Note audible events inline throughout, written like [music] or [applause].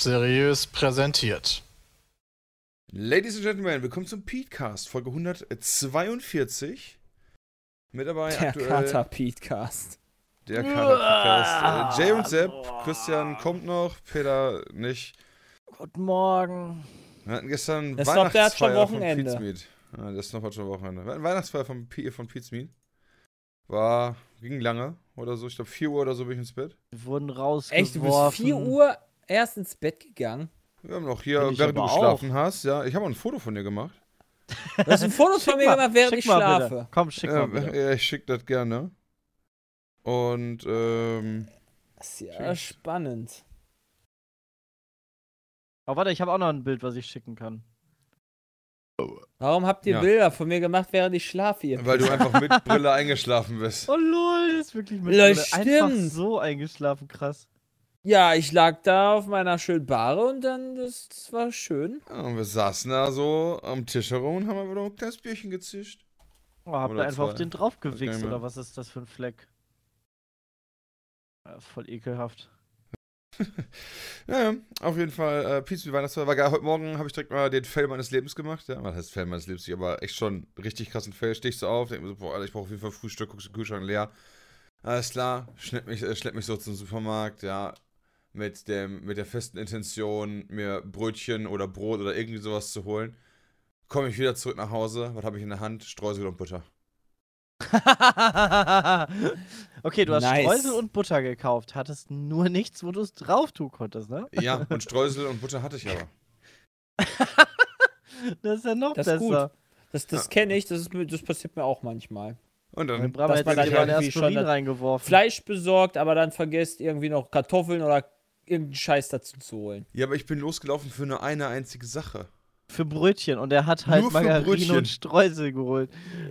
Seriös präsentiert. Ladies and Gentlemen, willkommen zum Petecast, Folge 142. Mit dabei Der aktuell Kater Petecast. der Kater Petecast. Äh, Jay und Sepp, Christian kommt noch, Peter nicht. Guten Morgen. Wir hatten gestern Das ist doch, der hat schon Weihnachtsfeier von Wochenende. Pete's. Ja, das ist noch schon Wochenende. Wir hatten Weihnachtsfeier von, P von Pete's Meat. War, ging lange oder so. Ich glaube 4 Uhr oder so bin ich ins Bett. Wir wurden rausgeworfen. Echt, du bist 4 Uhr erst ins Bett gegangen? Wir haben noch hier, während du geschlafen hast, ja. Ich habe auch ein Foto von dir gemacht. Du hast ein Foto von Schick mir mal, gemacht, während schick ich schlafe. Bitte. Komm, schick Ja, mal bitte. ja, ich schicke das gerne. Und, ähm, Das ist ja Tschüss. spannend. Aber warte, ich habe auch noch ein Bild, was ich schicken kann. Warum habt ihr Ja. Bilder von mir gemacht, während ich schlafe? Ihr weil du einfach mit Brille eingeschlafen bist. Oh lol, das ist wirklich mit Brille einfach stimmt. so eingeschlafen, krass. Ja, ich lag da auf meiner schönen Bahre und dann, das, das war schön. Ja, und wir saßen da so am Tisch herum und haben einfach noch ein kleines Bierchen gezischt. Oh, habt ihr einfach auf zwei. den drauf gewichst oder was ist das für ein Fleck? Ja, voll ekelhaft. [laughs] Ja, ja, auf jeden Fall, äh, Pizza wie Weihnachtsfeier war geil. Heute Morgen habe ich direkt mal den Fail meines Lebens gemacht. Ja, was heißt Fail meines Lebens? nicht, Aber echt schon richtig krassen Fail. Steh ich so auf, denke mir so, boah, Alter, ich brauche auf jeden Fall Frühstück, guckst du Kühlschrank leer. Alles klar, schlepp mich, äh, schlepp mich so zum Supermarkt, ja, mit, dem, mit der festen Intention, mir Brötchen oder Brot oder irgendwie sowas zu holen. Komme ich wieder zurück nach Hause, was habe ich in der Hand? Streusel und Butter. [laughs] okay, du hast Nice. Streusel und Butter gekauft, hattest nur nichts, wo du es drauf tun konntest, ne? Ja, und Streusel und Butter hatte ich aber. [laughs] Das ist ja noch Das ist besser. Das, das Ja. kenne ich, das, ist, das passiert mir auch manchmal. Und dann, Bravo Dass hat man dann mal irgendwie schon. Fleisch besorgt, aber dann vergisst irgendwie noch Kartoffeln oder irgendeinen Scheiß dazu zu holen. ja, aber ich bin losgelaufen für nur eine einzige Sache. Für Brötchen und er hat halt Nur für Margarine Brötchen. und Streusel geholt.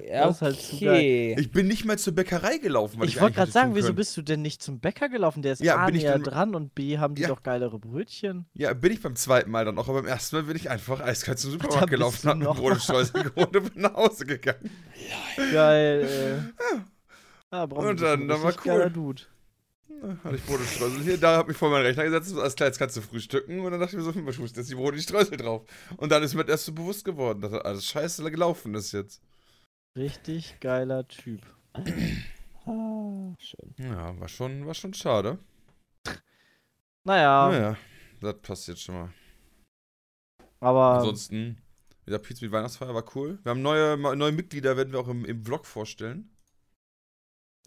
Ja, Das ist halt zu okay. Ich bin nicht mal zur Bäckerei gelaufen, weil ich, Ich wollte eigentlich gerade hätte sagen, tun wieso können. bist du denn nicht zum Bäcker gelaufen? Der ist Ja, A bin ich näher dann- dran und B haben die Ja. doch geilere Brötchen. Ja, bin ich beim zweiten Mal dann auch, aber beim ersten Mal bin ich einfach eiskalt zum Supermarkt bist gelaufen, du hab mir noch und Streusel geholt und bin nach Hause gegangen. Geil, ey. Ja, Bram, Und du bist dann- ein dann war richtig cool. geiler Dude. Hatte ich Brot und Streusel hier, da hab ich vor meinen Rechner gesetzt, klar, jetzt kannst du frühstücken. Und dann dachte ich mir so, was muss jetzt die Brot und die Streusel drauf? Und dann ist mir das erst so bewusst geworden, dass das alles scheiße gelaufen ist jetzt. Richtig geiler Typ. [clears throat] Ah, schön. Ja, war schon, war schon schade. Naja, Naja, das passiert schon mal. aber Ansonsten, wieder Pizza mit Weihnachtsfeier war cool. Wir haben neue, neue Mitglieder, werden wir auch im, im Vlog vorstellen.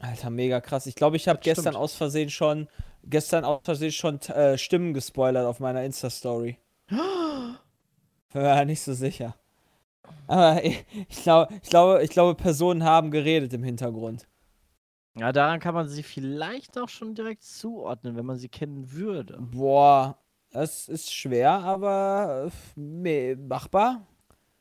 Alter, mega krass. Ich glaube, ich habe gestern stimmt. aus Versehen schon, gestern aus Versehen schon äh, Stimmen gespoilert auf meiner Insta-Story. [gasps] War nicht so sicher. Aber ich, ich glaube, ich glaube, ich glaube, Personen haben geredet im Hintergrund. ja, daran kann man sie vielleicht auch schon direkt zuordnen, wenn man sie kennen würde. Boah, das ist schwer, aber äh, me- machbar.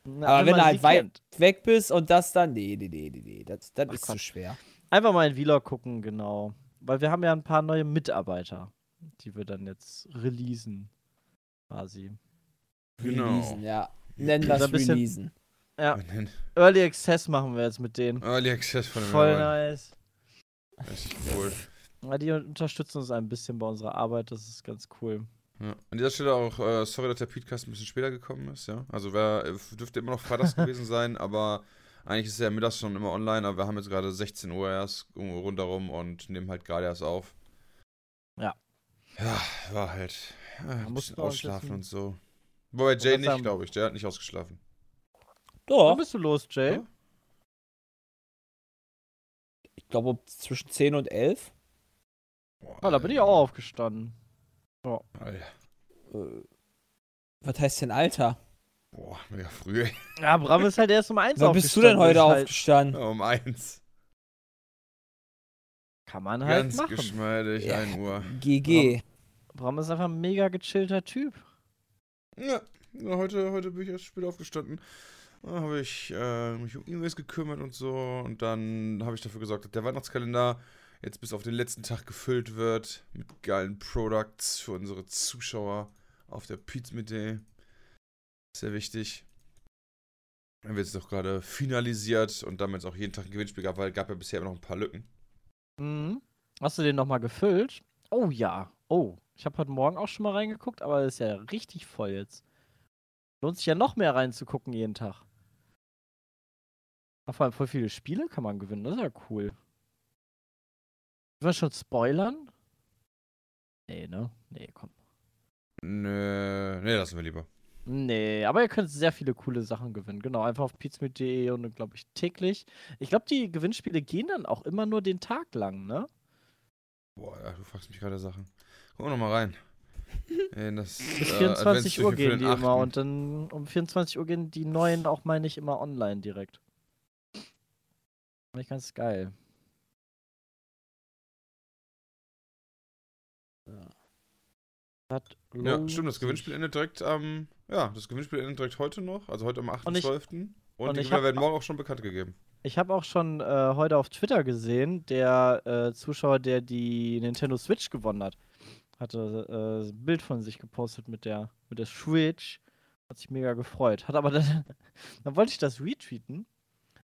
Na, Aber wenn man du halt weit kennt. weg bist und das dann, nee, nee, nee, nee, nee, das, das Ach ist zu Gott. schwer. Einfach mal in Vlog gucken, genau. Weil wir haben ja ein paar neue Mitarbeiter, die wir dann jetzt releasen. Quasi. Genau. Releasen, ja. Nennen wir es ein bisschen- Releasen. Ja, Early Access machen wir jetzt mit denen. Early Access von dem Voll nice. Echt cool. Ja, die unterstützen uns ein bisschen bei unserer Arbeit, das ist ganz cool. Ja. An dieser Stelle auch, äh, sorry, dass der Podcast ein bisschen später gekommen ist, ja. Also wer äh, dürfte immer noch freitags [laughs] gewesen sein, aber eigentlich ist er ja mittags schon immer online, aber wir haben jetzt gerade 16 Uhr erst irgendwo rundherum und nehmen halt gerade erst auf. Ja. Ja, war halt äh, ein bisschen ausschlafen und so. Wobei Jay nicht, glaube ich. Der hat nicht ausgeschlafen. Wann Doch, bist du los, Jay? Ja. ich glaube zwischen 10 und 11. Boah, Ah, da bin ich auch aufgestanden. Alter. Äh, was heißt denn Alter? Boah, mega früh, ey. Ja, Bram ist halt erst um eins Wann bist du denn heute halt, aufgestanden? Ja, um eins. Kann man halt Ganz machen. geschmeidig, Ja. 1 Uhr. GG. Bram ist einfach ein mega gechillter Typ. Ja, ja, heute, heute bin ich erst spät aufgestanden. Da habe ich äh, mich um E-Mails gekümmert und so. Und dann habe ich dafür gesorgt, dass der Weihnachtskalender jetzt bis auf den letzten Tag gefüllt wird mit geilen Products für unsere Zuschauer auf der Pizza mit Day. Sehr wichtig. Dann wird es doch gerade finalisiert und damit auch jeden Tag ein Gewinnspiel gab, weil es gab ja bisher immer noch ein paar Lücken. Mhm. Hast du den nochmal gefüllt? Oh ja. Oh, ich habe heute Morgen auch schon mal reingeguckt, aber das ist ja richtig voll jetzt. Lohnt sich ja noch mehr reinzugucken jeden Tag. Vor allem voll viele Spiele kann man gewinnen, das ist ja cool. Wollen wir schon spoilern? Nee, ne? Nee, komm. Nö, nee, lassen wir lieber. Nee, aber ihr könnt sehr viele coole Sachen gewinnen. Genau, einfach auf pizmeet.de und glaube ich täglich. Ich glaube, die Gewinnspiele gehen dann auch immer nur den Tag lang, ne? Boah, ja, du fragst mich gerade Sachen. Guck mal noch mal rein. In [laughs] das, Bis äh, 24 Uhr Adventstürchen für gehen die immer 8.. und dann um 24 Uhr gehen die neuen auch, meine ich, immer online direkt. Finde ich ganz geil. Das Ja, lohnt stimmt, das. Gewinnspiel endet direkt am. Ja, das Gewinnspiel endet direkt heute noch, also heute am Und ich- 8.12. Und, und die Gewinner werden morgen auch schon bekannt gegeben. Ich habe auch schon äh, heute auf Twitter gesehen, der äh, Zuschauer, der die Nintendo Switch gewonnen hat, hatte äh, ein Bild von sich gepostet mit der, mit der Switch. Hat sich mega gefreut. Hat aber [laughs] dann, dann wollte ich das retweeten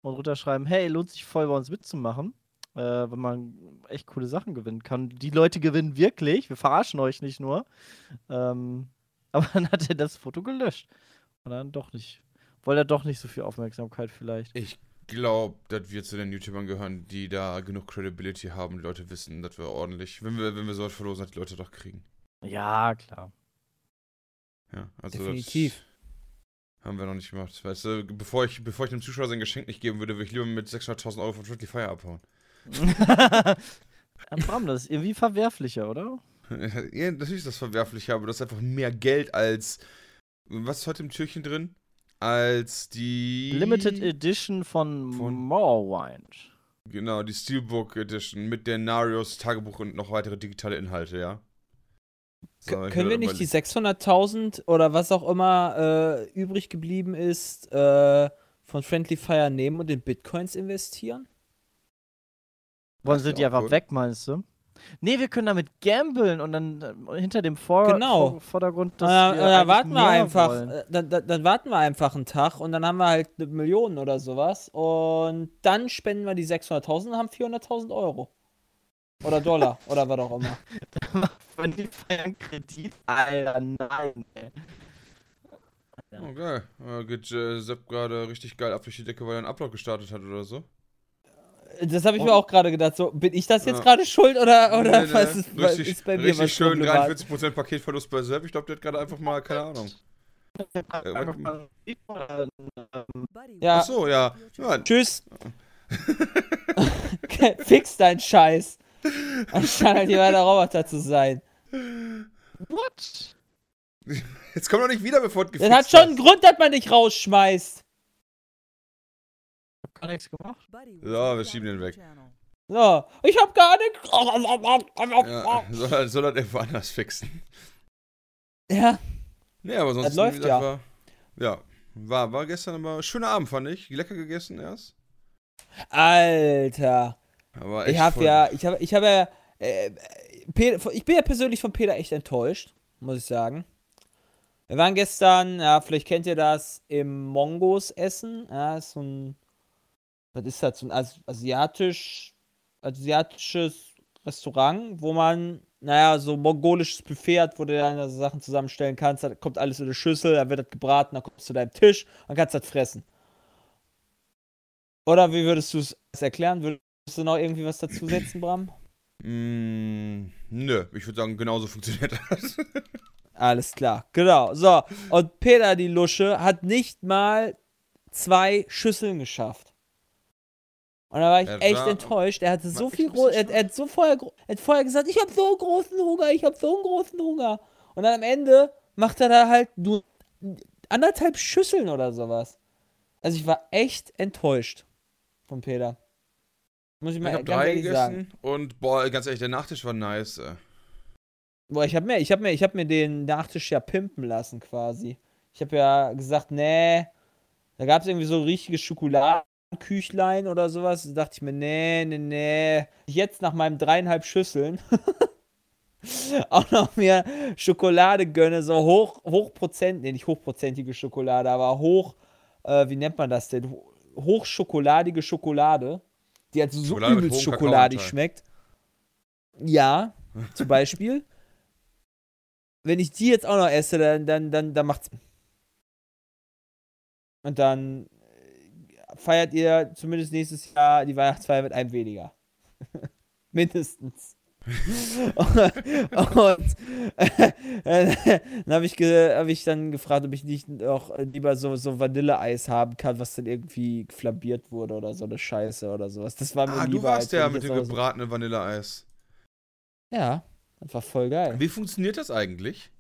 und runterschreiben, hey, lohnt sich voll bei uns mitzumachen, äh, wenn man echt coole Sachen gewinnen kann. Die Leute gewinnen wirklich, wir verarschen euch nicht nur. Ähm, [laughs] aber dann hat er das Foto gelöscht. Und dann doch nicht. Wollte er doch nicht so viel Aufmerksamkeit vielleicht. Ich glaube, dass wir zu den YouTubern gehören, die da genug Credibility haben. Die Leute wissen, dass wir ordentlich, wenn wir, wenn wir sowas verlosen, dass die Leute doch kriegen. Ja, klar. Ja, also Definitiv. Das haben wir noch nicht gemacht. Weißt du, bevor ich, bevor ich einem Zuschauer sein Geschenk nicht geben würde, würde ich lieber mit 600.000 Euro von Friendly Fire abhauen. [laughs] Bram, das ist irgendwie verwerflicher, oder? [laughs] ja, natürlich ist das verwerflich, aber das ist einfach mehr Geld als. Was ist heute im Türchen drin? Als die. Limited Edition von, Von- Morrowind. Genau, die Steelbook Edition mit der Narios Tagebuch und noch weitere digitale Inhalte, ja. So, Können wir nicht die überlegen- 600.000 oder was auch immer äh, übrig geblieben ist äh, von Friendly Fire nehmen und in Bitcoins investieren? Wollen sie die einfach gut. wegmeinst du? Nee, wir können damit gamblen und dann äh, hinter dem Vor Genau. Vor Vordergrund, Dann, wir dann warten wir mehr einfach, wollen. äh, dann, dann, dann warten wir einfach einen Tag und dann haben wir halt eine Million oder sowas und dann spenden wir die 600.000 und haben 400.000 Euro. Oder Dollar [laughs] oder was auch immer. Wenn die feiern Kredit, Alter, nein, ey. Oh, geil. Äh, geht äh, Sepp gerade richtig geil ab durch die Decke, weil er einen Upload gestartet hat oder so? Das habe ich mir auch gerade gedacht. So, bin ich das jetzt Ja. gerade schuld oder, oder Nee, nee, was ist, richtig, ist bei mir richtig was schön, problematisch? 43% Paketverlust bei Sepp. Ich glaube, der hat gerade einfach mal, keine Ahnung. Einfach mal- Ja, Ach so, ja. ja. tschüss. [laughs] Fix deinen Scheiß. Anstatt halt hier weiter Roboter zu sein. What? Jetzt komm doch nicht wieder, bevor du Das hat schon einen Grund, dass man dich rausschmeißt. Ich hab gar nichts gemacht. So, wir schieben den weg. So, ich hab gar nichts. Ja, soll, [laughs] soll er irgendwo anders fixen. Ja, Nee, aber sonst Das läuft gesagt, ja. War, ja, war, war gestern aber schöner Abend, fand ich. Lecker gegessen erst. Alter. Aber Ich echt hab voll- ja, ich hab, ich hab ja, äh, Peter, ich bin ja persönlich von Peter echt enttäuscht, muss ich sagen. Wir waren gestern, ja, vielleicht kennt ihr das, im Mongos essen. Ja, ist so ein, was ist das, so ein As asiatisch, asiatisches Restaurant, wo man, naja, so mongolisches Buffet hat, wo du dann so Sachen zusammenstellen kannst. Da kommt alles in eine Schüssel, dann wird das gebraten, dann kommst du zu deinem Tisch und kannst das fressen. Oder wie würdest du es erklären? Würdest du noch irgendwie was dazusetzen, Bram? Mm, nö, ich würde sagen, genauso funktioniert das. [laughs] Alles klar, genau. So, und Peter, die Lusche, hat nicht mal zwei Schüsseln geschafft. Und da war ich Er echt war- enttäuscht. Er hatte so viel er, er hat so vorher, er hat vorher gesagt, ich habe so einen großen Hunger, ich habe so einen großen Hunger. Und dann am Ende macht er da halt nur anderthalb Schüsseln oder sowas. Also ich war echt enttäuscht von Peter. Muss ich Ich mal habe ganz drei ehrlich sagen. und boah, ganz ehrlich, der Nachtisch war nice. Boah, ich habe mir, ich hab mir, ich hab mir den Nachtisch ja pimpen lassen quasi. Ich habe ja gesagt, nee, da gab es irgendwie so richtige Schokoladenküchlein oder sowas. Da dachte ich mir, nee, nee, nee. Jetzt nach meinen dreieinhalb Schüsseln [laughs] auch noch mir Schokolade gönne, so hoch, hochprozent, nee, nicht hochprozentige Schokolade, aber hoch, äh, wie nennt man das denn? Ho- Hochschokoladige Schokolade, die halt so mit übelst schokoladig schmeckt. Ja, zum [laughs] Beispiel. wenn ich die jetzt auch noch esse, dann, dann, dann, dann macht's. Und dann feiert ihr zumindest nächstes Jahr die Weihnachtsfeier mit einem weniger. [laughs] Mindestens. und, äh, dann habe ich, hab ich dann gefragt, ob ich nicht auch lieber so, so Vanilleeis haben kann, was dann irgendwie flambiert wurde oder so eine Scheiße oder sowas. Das war mir Ah, du lieber, warst als ja mit dem auch so- gebratenen Vanilleeis. Ja, das war voll geil. Wie funktioniert das eigentlich?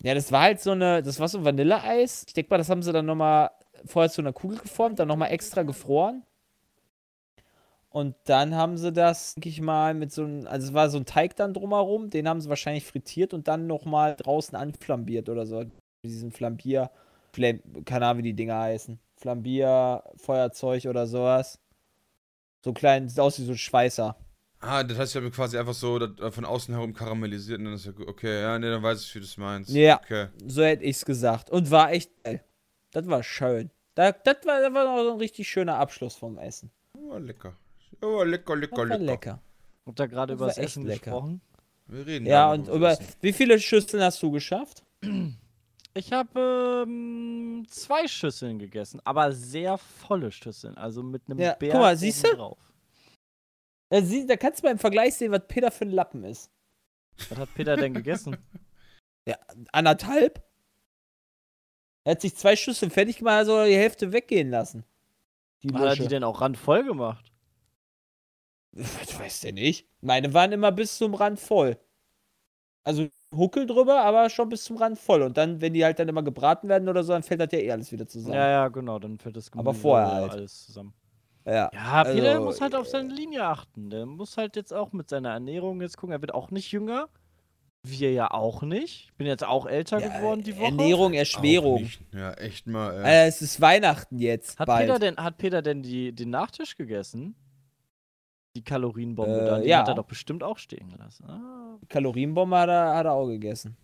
Ja, das war halt so eine, das war so ein Vanilleeis. Ich denke mal, das haben sie dann nochmal vorher zu einer Kugel geformt, dann nochmal extra gefroren. Und dann haben sie das, denke ich mal, mit so einem, also es war so ein Teig dann drumherum, den haben sie wahrscheinlich frittiert und dann nochmal draußen anflambiert oder so. Mit diesem Flambier, Flam, keine Ahnung, wie die Dinger heißen. Flambier, Feuerzeug oder sowas. So klein, sieht aus wie so ein Schweißer. Ah, das heißt, ich habe quasi einfach so äh, von außen herum karamellisiert und dann ist ja gut. Okay, ja, nee, dann weiß ich, wie du es meinst. Ja. Okay. So hätte ich's gesagt. Und war echt geil. Das war schön. Da, das, war, das war noch so ein richtig schöner Abschluss vom Essen. Oh, lecker. Oh, lecker, lecker, Das war lecker. lecker. Und da gerade Das über das Essen lecker. gesprochen. Wir reden Ja, und über. Essen. Wie viele Schüsseln hast du geschafft? Ich habe ähm, zwei Schüsseln gegessen, aber sehr volle Schüsseln. Also mit einem Ja, Berg guck mal, siehst du? drauf. Da, sie, da kannst du mal im Vergleich sehen, was Peter für ein Lappen ist. Was hat Peter denn gegessen? [laughs] Anderthalb? Er hat sich zwei Schüsseln fertig gemacht, also die Hälfte weggehen lassen. Die Hat er die denn auch randvoll gemacht? Was weiß der nicht? Meine waren immer bis zum Rand voll. Also Huckel drüber, aber schon bis zum Rand voll. Und dann, wenn die halt dann immer gebraten werden oder so, dann fällt das ja eh alles wieder zusammen. Ja, ja, genau, dann fällt das Aber Gemüse vorher ja halt. alles zusammen. Ja. Ja, Also, muss halt auf äh, seine Linie achten. Der muss halt jetzt auch mit seiner Ernährung jetzt gucken. Er wird auch nicht jünger. Wir ja auch nicht. Ich bin jetzt auch älter Ja, geworden die Woche. Ernährung, Erschwerung. Ja, echt mal. Äh. Alter, es ist Weihnachten jetzt. Hat bald. Peter denn, hat Peter denn die, den Nachtisch gegessen? Die Kalorienbombe Äh, dann, die ja. hat er doch bestimmt auch stehen gelassen. Ah, Kalorienbombe hat er, hat er auch gegessen.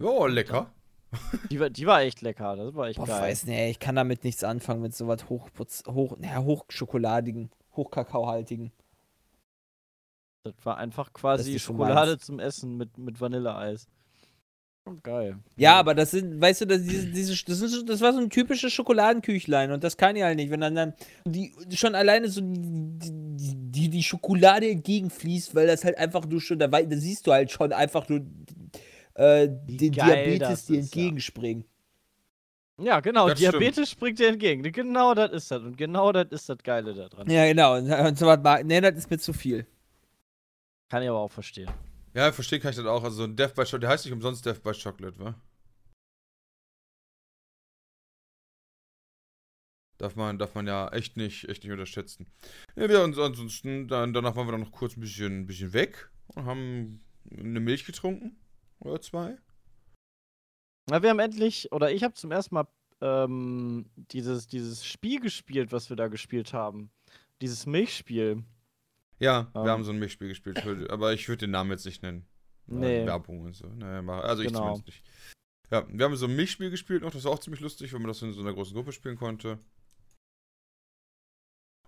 Ja, lecker. die, war, die war echt lecker, das war echt Boah, geil. weiß nicht, ich kann damit nichts anfangen mit sowas hoch, hoch, naja, hochschokoladigen, hochkakaohaltigen. Das war einfach quasi Schokolade zum Essen mit, mit Vanilleeis. Geil. Ja, aber das sind, weißt du, das, diese, diese, das, ist, das war so ein typisches Schokoladenküchlein und das kann ich halt nicht, wenn dann, dann die schon alleine so die, die, die, Schokolade entgegenfließt, weil das halt einfach nur schon, da, da siehst du halt schon einfach nur äh, den Diabetes dir ja. entgegenspringen. Ja, genau, Das Diabetes springt dir entgegen. Genau das ist das. Und genau das ist das Geile da dran. Ja, genau. Und, und so was, mag- nee, das ist mir zu viel. Kann ich aber auch verstehen. Ja, verstehen kann ich das auch. Also ein Death by Chocolate, der heißt nicht umsonst Death by Chocolate, wa? Darf man, darf man ja echt nicht, echt nicht unterschätzen. Ja, wir uns ansonsten, dann, danach waren wir dann noch kurz ein bisschen, ein bisschen weg und haben eine Milch getrunken. Oder zwei. Na, wir haben endlich, oder ich habe zum ersten Mal ähm, dieses, dieses Spiel gespielt, was wir da gespielt haben. Dieses Milchspiel. Ja, Ähm. wir haben so ein Milchspiel gespielt, aber ich würde den Namen jetzt nicht nennen. Weil Nee. Werbung und so. Naja, mach- also ich Genau. zumindest nicht. Ja, wir haben so ein Milchspiel gespielt noch, das war auch ziemlich lustig, weil man das in so einer großen Gruppe spielen konnte.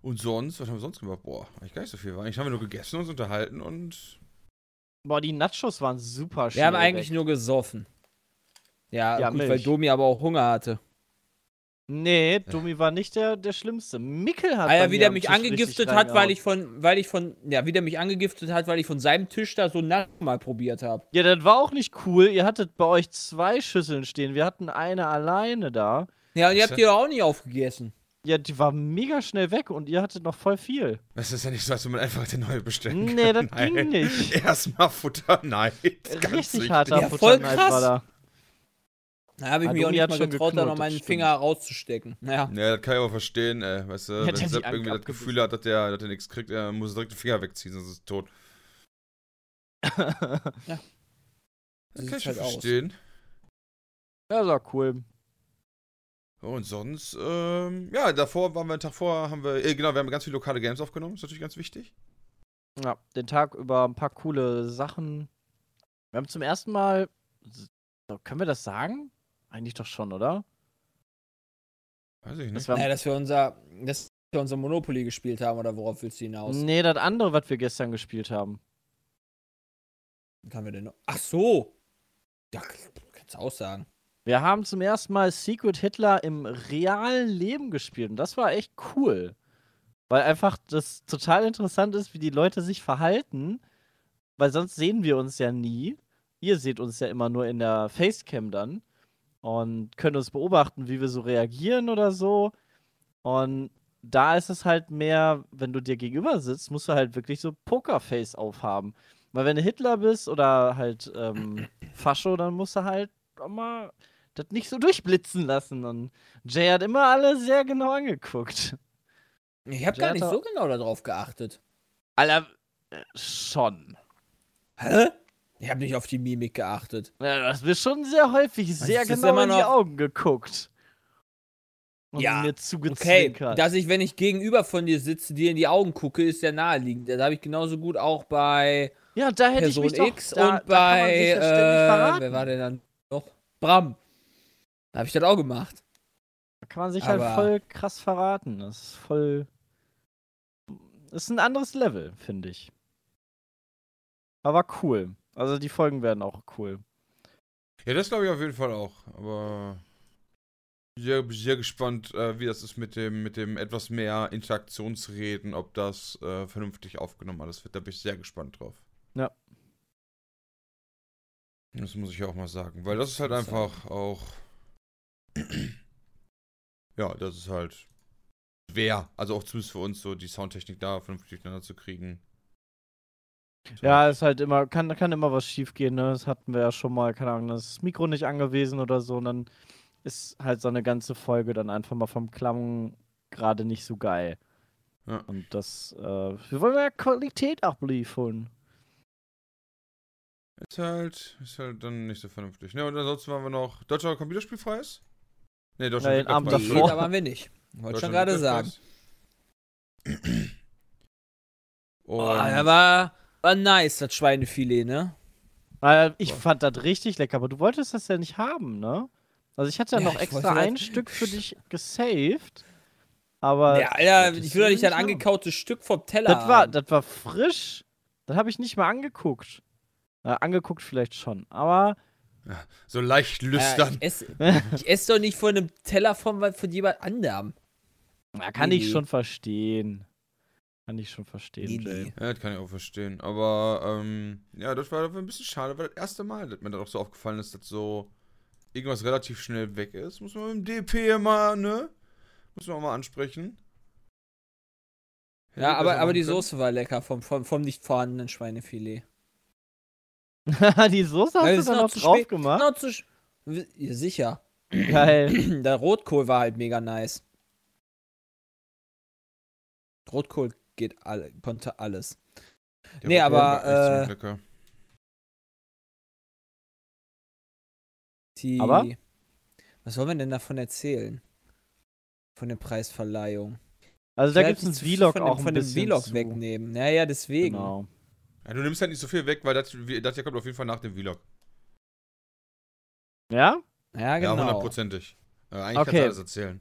Und sonst, was haben wir sonst gemacht? Boah, eigentlich gar nicht so viel. Eigentlich haben wir nur gegessen, uns unterhalten und. Boah, die Nachos waren super Wir schnell haben eigentlich weg. nur gesoffen. Ja, Ja, gut, weil. Domi aber auch Hunger hatte. Nee, Domi war nicht der, der Schlimmste. Mickel hat Alter, bei wie der mich Tisch angegiftet hat, weil ich von, weil ich von, ja, wie der mich angegiftet hat, weil ich von seinem Tisch da so Nacht mal probiert habe. Ja, das war auch nicht cool. Ihr hattet bei euch zwei Schüsseln stehen. Wir hatten eine alleine da. Ja, und ihr habt die doch auch nicht aufgegessen. Ja, die war mega schnell weg und ihr hattet noch voll viel. Es ist ja nicht so, als wenn man einfach den neue bestellen kann. Nee, das Nein. ging nicht. [laughs] Erstmal Futter, nein. Richtig harter Ja, voll Futterneid krass. war da. Da habe ich Ah, mich auch nicht mal schon getraut, da noch meinen. Finger rauszustecken. [laughs] Naja. Ja, das kann ich aber verstehen, ey. Weißt du, Ja, wenn Sepp irgendwie das. Gefühl hat, dass der, dass der nichts kriegt, er muss direkt den Finger wegziehen, sonst ist er tot. [laughs] So Das kann ich halt schon aus. verstehen. ja, war cool. Und sonst, ähm, ja, davor waren wir einen Tag vor, haben wir, äh, genau, wir haben ganz viele lokale Games aufgenommen, ist natürlich ganz wichtig. Ja, den Tag über ein paar coole Sachen. Wir haben zum ersten Mal. Können wir das sagen? Eigentlich doch schon, oder? Weiß ich nicht. Das war, Naja, dass wir unser, dass wir unser Monopoly gespielt haben, oder worauf willst du hinaus? nee, das andere, was wir gestern gespielt haben. Was haben wir denn noch? Ach so. Ja, kannst du auch sagen. Wir haben zum ersten Mal Secret Hitler im realen Leben gespielt und das war echt cool. Weil einfach das total interessant ist, wie die Leute sich verhalten, weil sonst sehen wir uns ja nie. Ihr seht uns ja immer nur in der Facecam dann und könnt uns beobachten, wie wir so reagieren oder so. Und da ist es halt mehr, wenn du dir gegenüber sitzt, musst du halt wirklich so Pokerface aufhaben. Weil wenn du Hitler bist oder halt ähm, [clears throat] Fascho, dann musst du halt auch mal das nicht so durchblitzen lassen. Und Jay hat immer alle sehr genau angeguckt. Ich habe gar nicht so genau darauf geachtet. Aller äh, schon. Hä? Ich habe nicht auf die Mimik geachtet. Ja, du hast mir schon sehr häufig sehr ist genau in die Augen geguckt. Und Ja, mir Okay, dass ich, wenn ich gegenüber von dir sitze, dir in die Augen gucke, ist ja naheliegend. Das habe ich genauso gut auch bei ja, da hätte Person ich mich doch, X da, da und bei, ja äh, wer war denn dann noch? Bram. Da habe ich das auch gemacht. Da kann man sich Aber- halt voll krass verraten. Das ist voll. Das ist ein anderes Level, finde ich. Aber cool. Also die Folgen werden auch cool. Ja, das glaube ich auf jeden Fall auch. Aber sehr, sehr gespannt, äh, wie das ist mit dem, mit dem etwas mehr Interaktionsreden, ob das äh, vernünftig aufgenommen alles wird. Da bin ich sehr gespannt drauf. Ja. Das muss ich ja auch mal sagen. Weil das ist halt einfach auch. [clears throat] ja, das ist halt schwer. Also auch zumindest für uns, so die Soundtechnik da vernünftig durcheinander zu kriegen. Ja, ist halt immer, kann, kann immer was schief gehen, ne? Das hatten wir ja schon mal, keine Ahnung, das Mikro nicht angewiesen oder so. Und dann ist halt so eine ganze Folge dann einfach mal vom Klang gerade nicht so geil. Ja. Und das, äh, wir wollen ja Qualität abliefern. Ist halt, ist halt dann nicht so vernünftig. Ne, und ansonsten waren wir noch. Deutscher Computerspielpreis? Ne, Deutschland den Abend Entwicklerpreis. Nee, davor. da waren wir nicht. Wollte schon Deutschland gerade sagen. [clears throat] Und Oh, da war, war nice, das Schweinefilet, ne? Äh, ich fand das richtig lecker, aber du wolltest das ja nicht haben, ne? Also ich hatte ja, Ja, noch ich extra wollte das- ein Stück für dich gesaved. Aber Ja, Alter, ich will doch nicht ein angekautes Stück vom Teller Das war, haben. das war frisch. Das habe ich nicht mal angeguckt. Äh, angeguckt vielleicht schon, aber so leicht Ja, lüstern. ich esse ess doch nicht von einem Teller von, von jemand anderem. ja, kann Nee, ich schon verstehen. Kann ich schon verstehen, Nee, Jay. Ja, das kann ich auch verstehen. Aber, ähm, ja, das war ein bisschen schade, weil das erste Mal, dass mir das auch so aufgefallen ist, dass so irgendwas relativ schnell weg ist. Muss man mit dem DP mal, ne? Muss man auch mal ansprechen. Hätte Ja, aber, aber die können. Soße war lecker vom, vom, vom nicht vorhandenen Schweinefilet. [laughs] die Soße hast Weil du es dann noch drauf spät- gemacht? Noch zu ja, sicher. Geil. [clears throat] Der Rotkohl war halt mega nice. Rotkohl geht alle, konnte alles. Der nee, aber, äh. Die, Aber? Was wollen wir denn davon erzählen? Von der Preisverleihung. Also da gibt es einen Vlog von auch dem, ein von dem bisschen Vlog zu. wegnehmen. Naja, deswegen. Genau. Ja, du nimmst halt nicht so viel weg, weil das, das hier kommt auf jeden Fall nach dem Vlog. Ja? Ja, Ja, genau. hundertprozentig. Äh, eigentlich kannst Okay. du alles erzählen.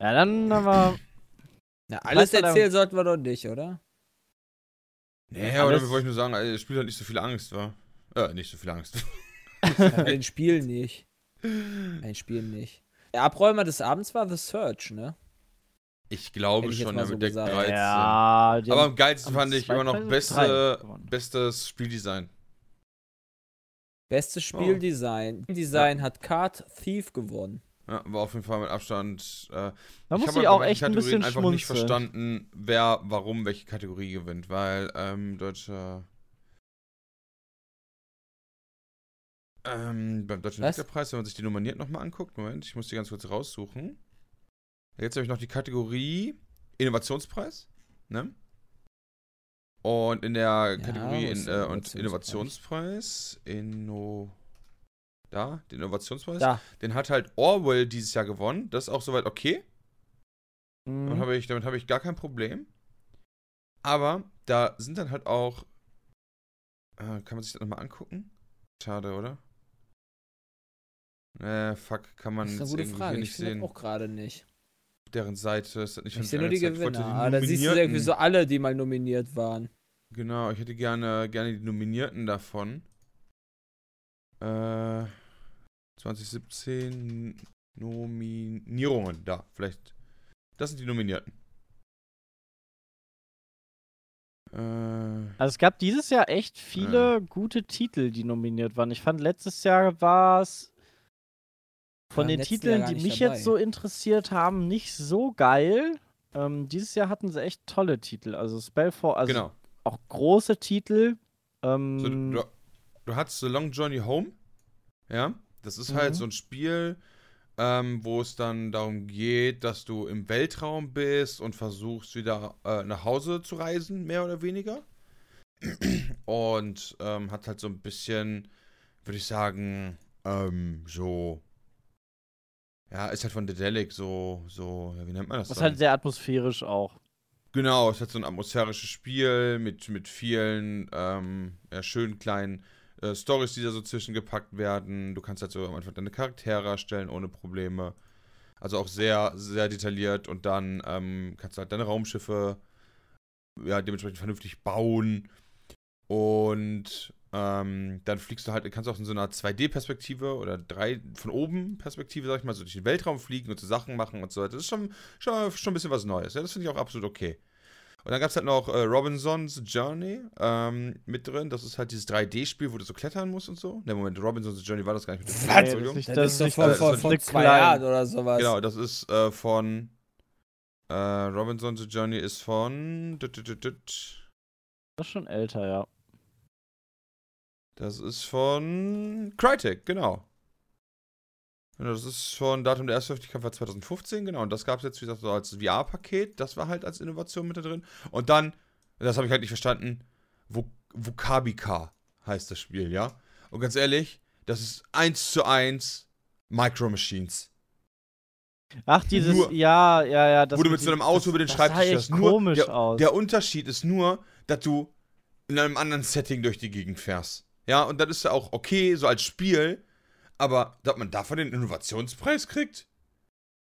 Ja, dann aber. Na, alles erzählen sollten wir doch nicht, oder? Nee, Ja, oder wollte ich nur sagen, äh, das Spiel hat nicht so viel Angst, war. Äh, nicht so viel Angst. [laughs] Bei den Spielen nicht. Bei den Spielen nicht. Der Abräumer des Abends war The Search, ne? Ich glaube ich schon, mal ja, so mit Deck gesagt. 13. Ja, Aber am geilsten fand ich immer noch beste, bestes Spieldesign. Bestes Spieldesign. Design hat Card Thief gewonnen. Ja, war auf jeden Fall mit Abstand. Äh, Da ich muss hab ich halt auch echt ein Kategorien bisschen einfach nicht schmunzeln. verstanden, wer, warum welche Kategorie gewinnt, weil ähm, deutscher. Ähm, beim Deutschen Was? Entwicklerpreis, wenn man sich die nominiert nochmal anguckt, Moment, ich muss die ganz kurz raussuchen. Jetzt habe ich noch die Kategorie Innovationspreis, ne? Und in der Kategorie wo in, äh, und Innovationspreis? Innovationspreis, Inno. Da, den Innovationspreis. Da. Den hat halt Orwell dieses Jahr gewonnen. Das ist auch soweit okay. Damit Mhm. habe ich, damit habe ich gar kein Problem. Aber da sind dann halt auch. Äh, kann man sich das nochmal angucken? Schade, oder? Äh, fuck, kann man Das ist eine gute Frage. Ich nicht finde sehen. auch gerade nicht. Auf deren Seite ist das nicht Ich sehe nur die. Ich wollte Gewinner. die Aber da siehst du irgendwie so alle, die mal nominiert waren. Genau, ich hätte gerne, gerne die Nominierten davon. Äh, 2017 Nominierungen. Da, vielleicht. Das sind die Nominierten. Äh, Also es gab dieses Jahr echt viele gute Titel, die nominiert waren. Ich fand letztes Jahr war es von den Titeln, die mich dabei. jetzt so interessiert haben, nicht so geil. Ähm, dieses Jahr hatten sie echt tolle Titel. Also Spellfor, also genau. auch große Titel. Ähm, So, du, du hast The Long Journey Home. Ja. Das ist halt Mhm. so ein Spiel, ähm, wo es dann darum geht, dass du im Weltraum bist und versuchst wieder äh, nach Hause zu reisen, mehr oder weniger. Und ähm, hat halt so ein bisschen, würde ich sagen, ähm, so. Ja, ist halt von Dedelic so, so, ja, wie nennt man das? das ist halt sehr atmosphärisch auch. Genau, es hat so ein atmosphärisches Spiel mit, mit vielen ähm, ja, schönen kleinen äh, Stories, die da so zwischengepackt werden. Du kannst halt so Anfang deine Charaktere erstellen ohne Probleme. Also auch sehr, sehr detailliert und dann ähm, kannst du halt deine Raumschiffe ja, dementsprechend vernünftig bauen. Und ähm, dann fliegst du halt, kannst auch in so einer 2D-Perspektive oder 3 von oben Perspektive, sag ich mal, so durch den Weltraum fliegen und so Sachen machen und so weiter. Das ist schon, schon, schon ein bisschen was Neues. Ja, das finde ich auch absolut okay. Und dann gab es halt noch äh, Robinson's Journey ähm, mit drin. Das ist halt dieses 3D-Spiel, wo du so klettern musst und so. Ne, Moment, Robinson's Journey war das gar nicht mit dem Was? Das ist Das, nicht- ist doch nicht- das vor, ist vor eine zwei Jahren oder sowas. Genau, das ist äh, von äh, Robinson's Journey ist von. Das ist schon älter, ja. Das ist von Crytek, genau. Das ist von Datum der Erstveröffentlichung war 2015, genau. Und das gab es jetzt, wie gesagt, so als VR-Paket. Das war halt als Innovation mit da drin. Und dann, das habe ich halt nicht verstanden, Vok Vokabika heißt das Spiel, ja. Und ganz ehrlich, das ist eins zu eins Micro Machines. Ach, dieses, Nur- ja, ja, ja. Das wo du mit so einem Auto über den das Schreibtisch sah echt. Nur komisch der, aus. der Unterschied ist nur, dass du in einem anderen Setting durch die Gegend fährst. Ja, und das ist ja auch okay, so als Spiel. Aber dass man davon den Innovationspreis kriegt?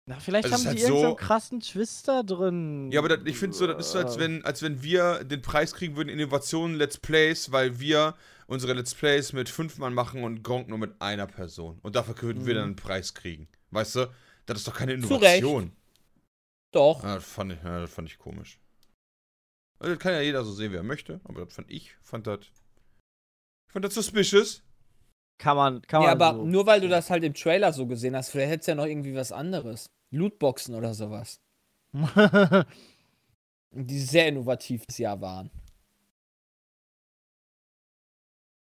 Na, vielleicht Also haben die halt irgendeinen so- krassen Twister drin. Ja, aber das, ich finde so, das ist so, als wenn, als wenn wir den Preis kriegen würden, Innovationen Let's Plays, weil wir unsere Let's Plays mit fünf Mann machen und Gronk nur mit einer Person. Und dafür würden wir Mhm. dann einen Preis kriegen. Weißt du? Das ist doch keine. Innovation. Doch. Ja, das fand ich, ja, das fand ich komisch. Also, das kann ja jeder so sehen, wie er möchte, aber das fand ich, fand das. Ich fand das suspicious. Kann man, kann ja, man. aber so. nur weil du das halt im Trailer so gesehen hast, vielleicht hättest du ja noch irgendwie was anderes. Lootboxen oder sowas. [laughs] Die sehr innovativ das Jahr waren.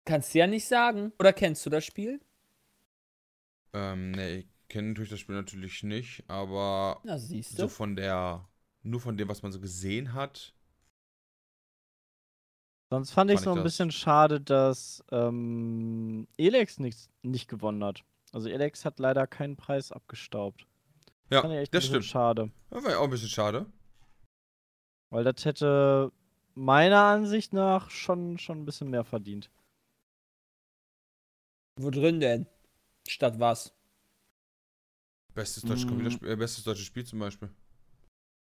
Kannst du ja nicht sagen. Oder kennst du das Spiel? Ähm, ne, ich kenne natürlich das Spiel natürlich nicht, aber Na, siehst so du. von der, nur von dem, was man so gesehen hat. Sonst fand ich Fand ich ein das- bisschen schade, dass ähm, Elex nicht, nicht gewonnen hat. Also Elex hat leider keinen Preis abgestaubt. Ja, Fand ich echt das ein bisschen stimmt. schade. Das war ja auch ein bisschen schade. Weil das hätte meiner Ansicht nach schon, schon ein bisschen mehr verdient. Wo drin denn? Statt was? Bestes deutsches. Computerspiel, äh, bestes deutsches Spiel zum Beispiel.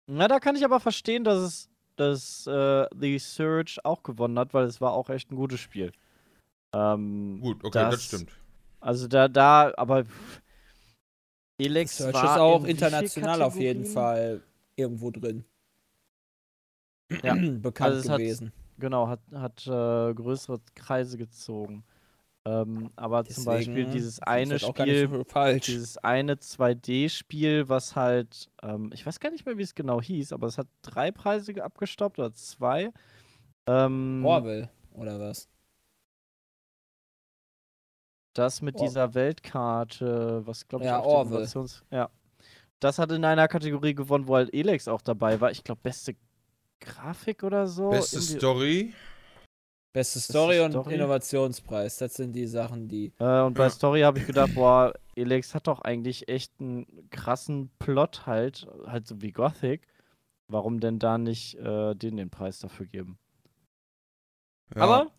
Na, da kann ich aber verstehen, dass es dass äh, The Surge auch gewonnen hat, weil es war auch echt ein gutes Spiel. Ähm, Gut, okay, das, Das- stimmt. Also da, da, aber Elex Search war ist auch in international auf jeden? Fall irgendwo drin. Ja. [clears throat] Bekannt Also es hat- gewesen. Genau, hat, hat äh, größere Kreise gezogen. Ähm, aber zum Beispiel Deswegen dieses eine nicht Spiel, so falsch. dieses eine 2D-Spiel, was halt, ähm, ich weiß gar nicht mehr, wie es genau hieß, aber es hat drei Preise ge- abgestoppt oder zwei. Ähm, Orwell, oder was? Das mit Or- dieser Weltkarte, was glaube ich Ja, auch die Orwell. Innovations ja. Das hat in einer Kategorie gewonnen, wo halt Elex auch dabei war. Ich glaube, beste Grafik oder so. Beste Irgendwie- Story. Beste Story und Story? Innovationspreis. Das sind die Sachen, die. Äh, und bei Ja. Story habe ich gedacht, boah, Elex hat doch eigentlich echt einen krassen Plot halt, halt so wie Gothic. Warum denn da nicht äh, denen den Preis dafür geben? Ja. Aber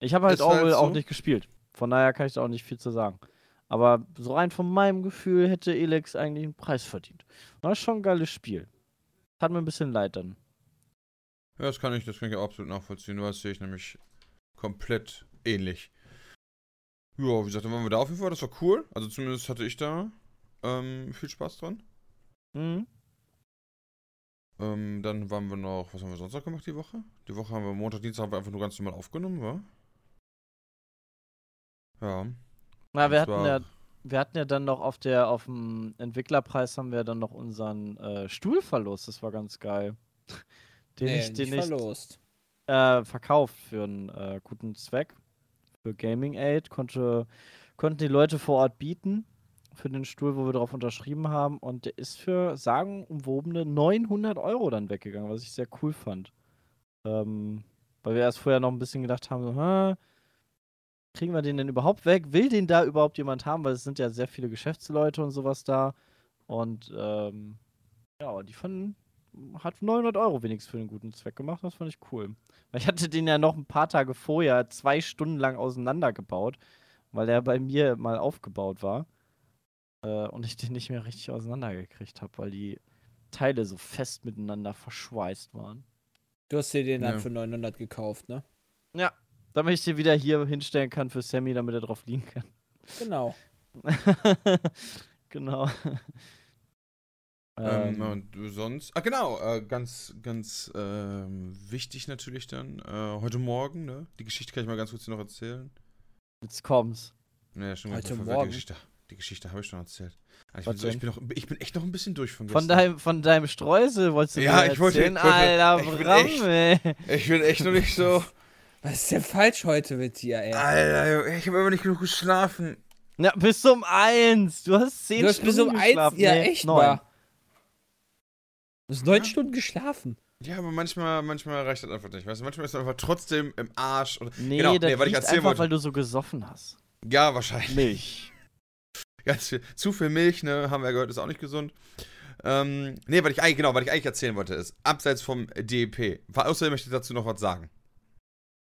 ich habe halt halt Orwell auch so. nicht gespielt. Von daher kann ich da auch nicht viel zu sagen. Aber so rein von meinem Gefühl hätte Elex eigentlich einen Preis verdient. Das ist schon ein geiles Spiel. Hat mir ein bisschen leid dann. Ja, das kann ich, das kann ich auch absolut nachvollziehen. Das sehe ich nämlich komplett ähnlich. Ja, wie gesagt, dann waren wir da auf jeden Fall. Das war cool. Also zumindest hatte ich da ähm, viel Spaß dran. Mhm. Ähm, dann waren wir noch, was haben wir sonst noch gemacht die Woche? Die Woche haben wir Montag, Dienstag haben wir einfach nur ganz normal aufgenommen, wa? Ja. Na, wir hatten ja, wir hatten ja dann noch auf der, auf dem Entwicklerpreis haben wir dann noch unseren äh, Stuhl verlost. Das war ganz geil. Den Nee, ich, den nicht ich verlost. Äh, verkauft für einen äh, guten Zweck. Für Gaming Aid konnte, konnten die Leute vor Ort bieten für den Stuhl, wo wir darauf unterschrieben haben. Und der ist für sagenumwobene 900 Euro dann weggegangen, was ich sehr cool fand. Ähm, weil wir erst vorher noch ein bisschen gedacht haben, so, "Hä, kriegen wir den denn überhaupt weg? Will den da überhaupt jemand haben? Weil es sind ja sehr viele Geschäftsleute und sowas da. Und ähm, ja, die fanden, hat 900 Euro wenigstens für einen guten Zweck gemacht. Das fand ich cool. Weil ich hatte den ja noch ein paar Tage vorher zwei Stunden lang auseinandergebaut, weil er bei mir mal aufgebaut war. Äh, und ich den nicht mehr richtig auseinandergekriegt habe, weil die Teile so fest miteinander verschweißt waren. Du hast dir den Ja. dann für 900 gekauft, ne? Ja, damit ich den wieder hier hinstellen kann für Sammy, damit er drauf liegen kann. Genau. [laughs] genau. Ähm, und sonst. Ah, genau, äh, ganz, ganz ähm, wichtig natürlich dann. Äh, heute Morgen, ne? Die Geschichte kann ich mal ganz kurz hier noch erzählen. Jetzt kommt's. Naja, schon Heute Morgen? Die Geschichte, die Geschichte habe ich schon erzählt. Ah, Ich bin, so, ich, bin noch, ich bin echt noch ein bisschen durch von Von gestern. deinem, von deinem Streusel wolltest du Ja, mir ich wollte- erzählen? ich wollte- Alter, ich bin Bram, echt- ey. Ich bin echt noch nicht so. [laughs] Was ist denn falsch heute mit dir, ey? Alter, ich habe immer nicht genug geschlafen. Na, bis um eins. Du hast zehn du hast Stunden bis um eins, ja echt neun. mal. Du hast neun Ja. Stunden geschlafen. Ja, aber manchmal, manchmal reicht das einfach nicht. Weißt du, manchmal ist man einfach trotzdem im Arsch. Oder, Nee, genau, das nee, was ich einfach, wollte. weil du so gesoffen hast. Ja, wahrscheinlich. Milch. [laughs] Ganz viel, zu viel Milch, ne, haben wir gehört, ist auch nicht gesund. Ähm, nee, was ich eigentlich, genau, was ich eigentlich erzählen wollte, ist, abseits vom DEP, außerdem möchte ich dazu noch was sagen.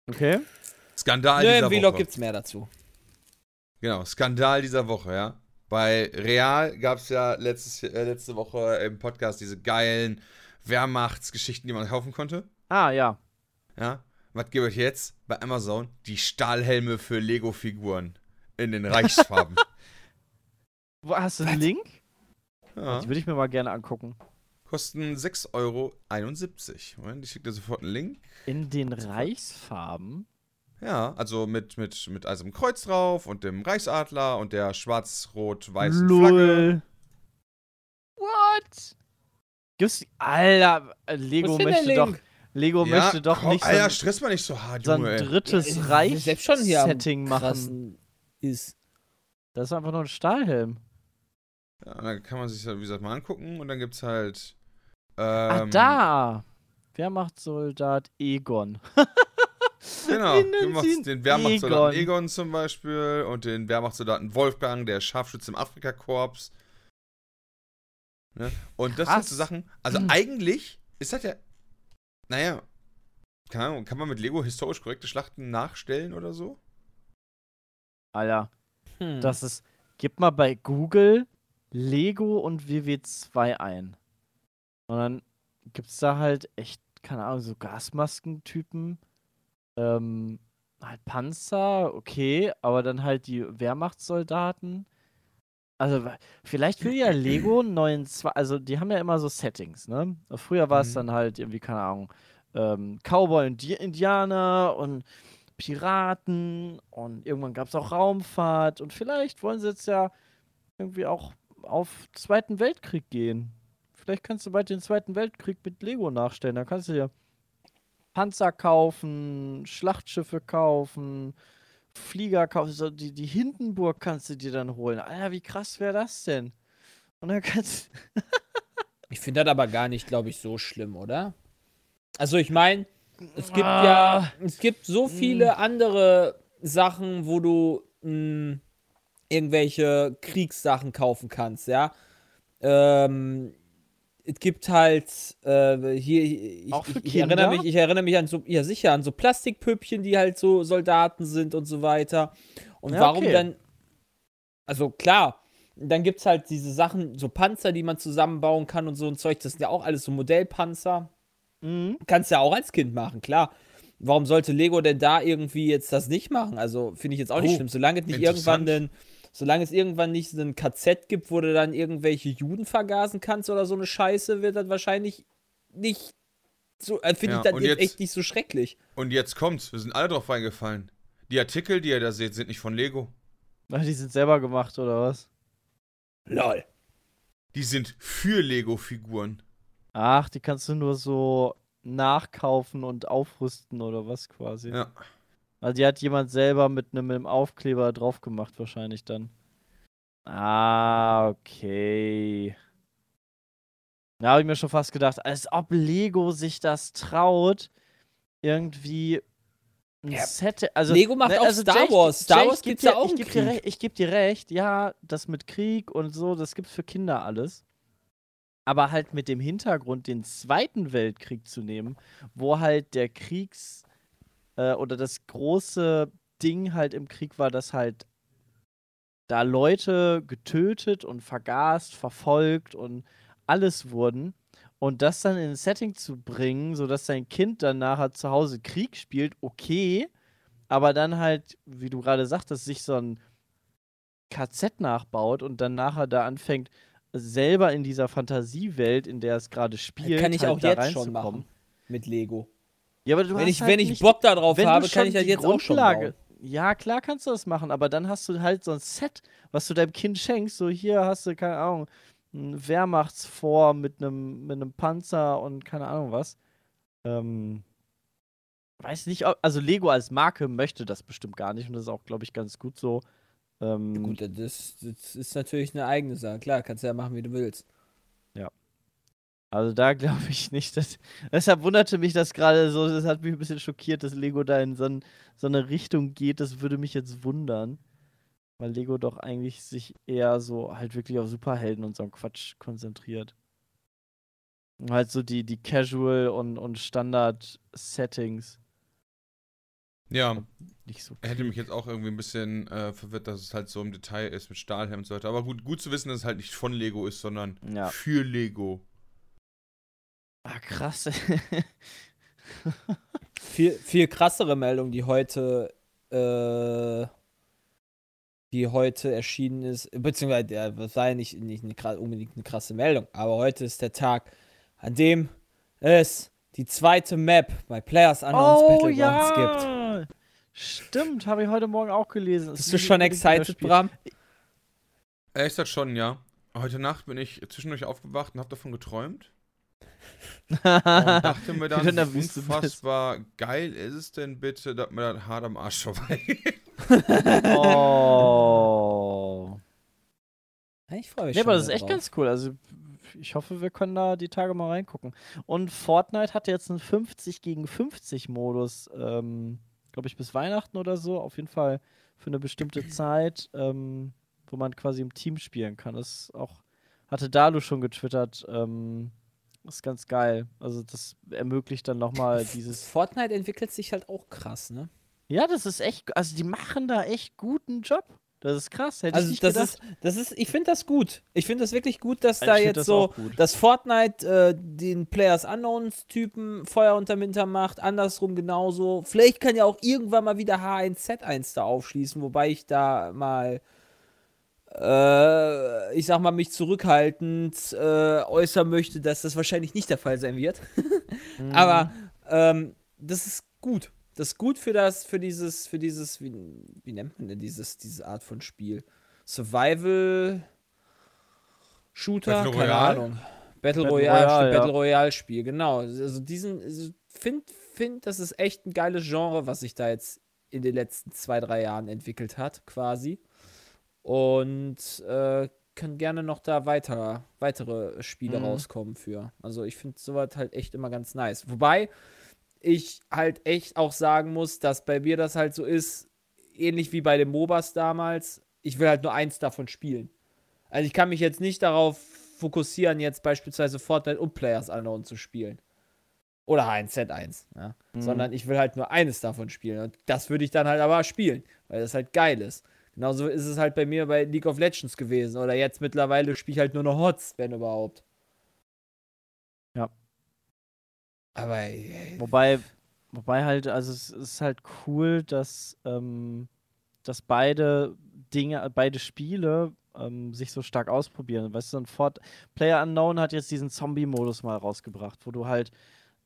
Okay. Skandal Nö, dieser im Vlog Woche. gibt's mehr dazu. Genau, Skandal dieser Woche, ja. Bei Real gab es ja letztes, äh, letzte Woche im Podcast diese geilen Wehrmachtsgeschichten, die man kaufen konnte. Ah, ja. Ja. Was gibt es jetzt bei Amazon? Die Stahlhelme für Lego-Figuren in den Reichsfarben. [laughs] Wo, hast du einen Link? ja. Die würde ich mir mal gerne angucken. Kosten 6,71 Euro. Moment, ich schicke dir sofort einen Link. In den Reichsfarben? Ja, also mit, mit, mit einem Kreuz drauf und dem Reichsadler und der schwarz-rot-weißen Flagge. Lol. What? Gibt's. Alter, Lego möchte doch. Lego Ja, möchte doch komm, nicht so Alter, stress mal nicht so hart, so ein Junge. drittes Ja, Reich selbst schon hier am Setting machen. ist. Das ist einfach nur ein Stahlhelm. Ja, und dann kann man sich das, wie gesagt, mal angucken und dann gibt's halt. ah, Ähm, da! Wehrmachtssoldat Egon. [laughs] Genau, du machst den Wehrmachtssoldaten Egon. Egon. zum Beispiel und den Wehrmachtssoldaten Wolfgang, der Scharfschütze im Afrikakorps. Ne? Und das sind Krass. so Sachen. Also eigentlich ist das ja. Naja. Keine Ahnung, kann man mit Lego historisch korrekte Schlachten nachstellen oder so? Alter, Hm. das ist. Gib mal bei Google Lego und WW2 ein. Und dann gibt's da halt echt, keine Ahnung, so Gasmaskentypen. Ähm, halt Panzer, okay, aber dann halt die Wehrmachtssoldaten. Also, vielleicht will ja Lego [clears throat] einen neuen, Zwa also die haben ja immer so Settings, ne? Früher war es Mhm. dann halt irgendwie, keine Ahnung, ähm, Cowboy und Di- Indianer und Piraten und irgendwann gab es auch Raumfahrt und vielleicht wollen sie jetzt ja irgendwie auch auf Zweiten Weltkrieg gehen. Vielleicht kannst du bald den Zweiten Weltkrieg mit Lego nachstellen. Da kannst du dir Panzer kaufen, Schlachtschiffe kaufen, Flieger kaufen. So die, die Hindenburg kannst du dir dann holen. Alter, wie krass wäre das denn? Und dann kannst [laughs] Ich finde das aber gar nicht, glaube ich, so schlimm, oder? Also ich meine, es gibt ja, Ah. es gibt so viele andere Sachen, wo du mh, irgendwelche Kriegssachen kaufen kannst, ja. Ähm, es gibt halt äh, hier, ich, Auch für ich, ich erinnere Kinder? mich, ich erinnere mich an so, ja sicher, an so Plastikpüppchen, die halt so Soldaten sind und so weiter. Und Ja, warum okay. dann, also klar, dann gibt es halt diese Sachen, so Panzer, die man zusammenbauen kann und so ein Zeug, das sind ja auch alles so Modellpanzer. Mhm. Kannst ja auch als Kind machen, klar. warum sollte Lego denn da irgendwie jetzt das nicht machen? Also finde ich jetzt auch nicht Oh, schlimm. Solange es nicht irgendwann interessant. Solange es irgendwann nicht ein KZ gibt, wo du dann irgendwelche Juden vergasen kannst oder so eine Scheiße, wird das wahrscheinlich nicht so, äh, finde Ja, ich das und jetzt jetzt- echt nicht so schrecklich. Und jetzt kommt's, wir sind alle drauf reingefallen. Die Artikel, die ihr da seht, sind nicht von Lego. Ach, die sind selber gemacht, oder was? Lol. Die sind für Lego-Figuren. Ach, die kannst du nur so nachkaufen und aufrüsten oder was quasi. Ja. Also die hat jemand selber mit einem, Aufkleber drauf gemacht wahrscheinlich dann. Ah, okay. Da habe ich mir schon fast gedacht, als ob Lego sich das traut, irgendwie ein Ja, Set. Also, Lego macht ne, auch also Star Jay, Wars. Star Jay, Wars dir- ja auch Ich gebe dir, recht- ich geb dir recht, ja, das mit Krieg und so, das gibt's für Kinder alles. Aber halt mit dem Hintergrund, den Zweiten Weltkrieg zu nehmen, wo halt der Kriegs- äh, oder das große Ding halt im Krieg war, dass halt da Leute getötet und vergast, verfolgt und alles wurden. Und das dann in ein Setting zu bringen, sodass dein Kind dann nachher zu Hause Krieg spielt, okay. Aber dann halt, wie du gerade sagtest, sich so ein KZ nachbaut und dann nachher da anfängt, selber in dieser Fantasiewelt, in der es gerade spielt, kann ich halt auch da jetzt schon machen. Mit Lego. Ja, aber du Wenn ich, halt wenn ich Bock darauf habe, kann ich das jetzt auch schon Grundlage- bauen. Ja, klar kannst du das machen, aber dann hast du halt so ein Set, was du deinem Kind schenkst. So, hier hast du, keine Ahnung, ein Wehrmachtsfor mit einem mit einem Panzer und keine Ahnung was. Ähm, weiß nicht, ob, also Lego als Marke möchte das bestimmt gar nicht und das ist auch, glaube ich, ganz gut so. Ähm, Gut, das, das ist natürlich eine eigene Sache. Klar, kannst du ja machen, wie du willst. Also da glaube ich nicht, dass. Deshalb wunderte mich das gerade so, das hat mich ein bisschen schockiert, dass Lego da in so, ein, so eine Richtung geht. Das würde mich jetzt wundern. Weil Lego doch eigentlich sich eher so halt wirklich auf Superhelden und so einen Quatsch konzentriert. Und halt so die, die Casual und, und Standard-Settings. Ja, Nicht so. hätte mich jetzt auch irgendwie ein bisschen äh, verwirrt, dass es halt so im Detail ist mit Stahlhelm und so weiter. Aber gut, gut zu wissen, dass es halt nicht von Lego ist, sondern Ja. für Lego. Ah, krass. [laughs] Viel, viel krassere Meldung, die heute, äh, die heute erschienen ist, beziehungsweise, ja, das war ja nicht, nicht eine, unbedingt eine krasse Meldung, aber heute ist der Tag, an dem es die zweite Map bei Players Unknowns oh Battlegrounds gibt. ja! Stimmt, habe ich heute Morgen auch gelesen. Es Bist ist du schon excited. Bram? Ehrlich gesagt schon, ja. Heute Nacht bin ich zwischendurch aufgewacht und habe davon geträumt. Und [laughs] dachte mir in dann, der bist. unfassbar geil ist es denn bitte, dass mir das hart am Arsch vorbeigeht. [laughs] Oh. Ja, Ich freue mich Nee, schon aber das ist echt drauf. ganz cool. Also, ich hoffe, wir können da die Tage mal reingucken. Und Fortnite hat jetzt einen 50 gegen 50 Modus, ähm, glaube ich, bis Weihnachten oder so. Auf jeden Fall für eine bestimmte [clears throat] Zeit, ähm, wo man quasi im Team spielen kann. Das ist auch, hatte Dalu schon getwittert. Ähm, ist ganz geil. Also, das ermöglicht dann nochmal dieses. Fortnite entwickelt sich halt auch krass, ne? Ja, das ist echt. Also, die machen da echt guten Job. Das ist krass. Hätte ich Also nicht das gedacht. ist, das ist, ich finde das gut. Ich finde das wirklich gut, dass Ich da jetzt das so, dass Fortnite äh, den Players Unknowns Typen Feuer unterm Hintern macht, andersrum genauso. Vielleicht kann ja auch irgendwann mal wieder H1Z1 da aufschließen, wobei ich da mal, äh, ich sag mal, mich zurückhaltend äh, äußern möchte, dass das wahrscheinlich nicht der Fall sein wird. [laughs] Mhm. Aber ähm, das ist gut. Das ist gut für das, für dieses, für dieses, wie, wie nennt man denn dieses, diese Art von Spiel? Survival Shooter? Battle Keine Royale? Ahnung. Battle, Battle Royale, Royale, ja. Battle Royale Spiel, genau. Also diesen, also find, find, das ist echt ein geiles Genre, was sich da jetzt in den letzten zwei, drei Jahren entwickelt hat, quasi. Und äh, kann gerne noch da weiter, weitere Spiele Mhm. rauskommen für. Also ich finde sowas halt echt immer ganz nice. Wobei ich halt echt auch sagen muss, dass bei mir das halt so ist, ähnlich wie bei den MOBAs damals, ich will halt nur eins davon spielen. Also ich kann mich jetzt nicht darauf fokussieren, jetzt beispielsweise Fortnite und Players Unknown zu spielen. Oder H1Z1, ja. Mhm. Sondern ich will halt nur eines davon spielen. Und das würde ich dann halt aber spielen, weil das halt geil ist. Genauso ist es halt bei mir bei League of Legends gewesen. Oder jetzt mittlerweile spiele ich halt nur noch HOTS, wenn überhaupt. Ja. Aber ey, Wobei, Wobei halt, also es ist halt cool, dass, ähm, dass beide Dinge, beide Spiele ähm, sich so stark ausprobieren. Weißt du, ein Fort Player Unknown hat jetzt diesen Zombie-Modus mal rausgebracht, wo du halt,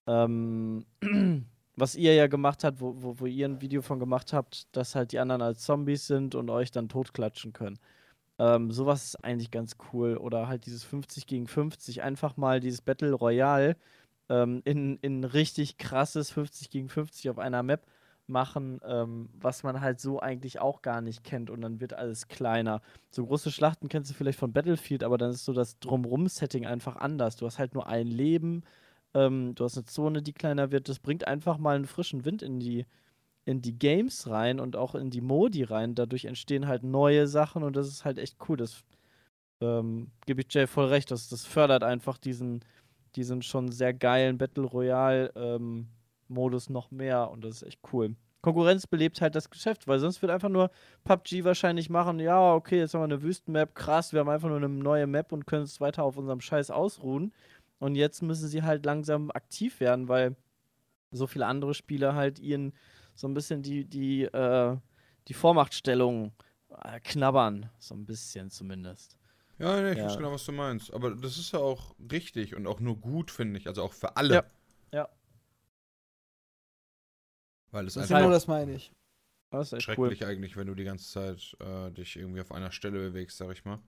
ähm, [clears throat] was ihr ja gemacht habt, wo, wo, wo ihr ein Video von gemacht habt, dass halt die anderen als Zombies sind und euch dann totklatschen können. Ähm, sowas ist eigentlich ganz cool. Oder halt dieses 50 gegen 50, einfach mal dieses Battle Royale ähm, in, in richtig krasses 50 gegen 50 auf einer Map machen, ähm, was man halt so eigentlich auch gar nicht kennt und dann wird alles kleiner. So große Schlachten kennst du vielleicht von Battlefield, aber dann ist so das Drumrum-Setting einfach anders. Du hast halt nur ein Leben, ähm, du hast eine Zone, die kleiner wird. Das bringt einfach mal einen frischen Wind in die, in die Games rein und auch in die Modi rein. Dadurch entstehen halt neue Sachen und das ist halt echt cool. Das ähm, gebe ich Jay voll recht. Das, das fördert einfach diesen, diesen schon sehr geilen Battle Royale ähm, noch mehr und das ist echt cool. Konkurrenz belebt halt das Geschäft, weil sonst wird einfach nur PUBG wahrscheinlich machen, ja, okay, jetzt haben wir eine Wüstenmap, krass, wir haben einfach nur eine neue Map und können uns weiter auf unserem Scheiß ausruhen. Und jetzt müssen sie halt langsam aktiv werden, weil so viele andere Spieler halt ihren so ein bisschen die, die, äh, die Vormachtstellung äh, knabbern. So ein bisschen zumindest. Ja, nee, ich Ja. weiß genau, was du meinst. Aber das ist ja auch richtig und auch nur gut, finde ich. Also auch für alle. Ja. Ja. Weil es Das einfach Genau das meine ich. Das ist echt cool. schrecklich eigentlich, wenn du die ganze Zeit äh, dich irgendwie auf einer Stelle bewegst, sag ich mal.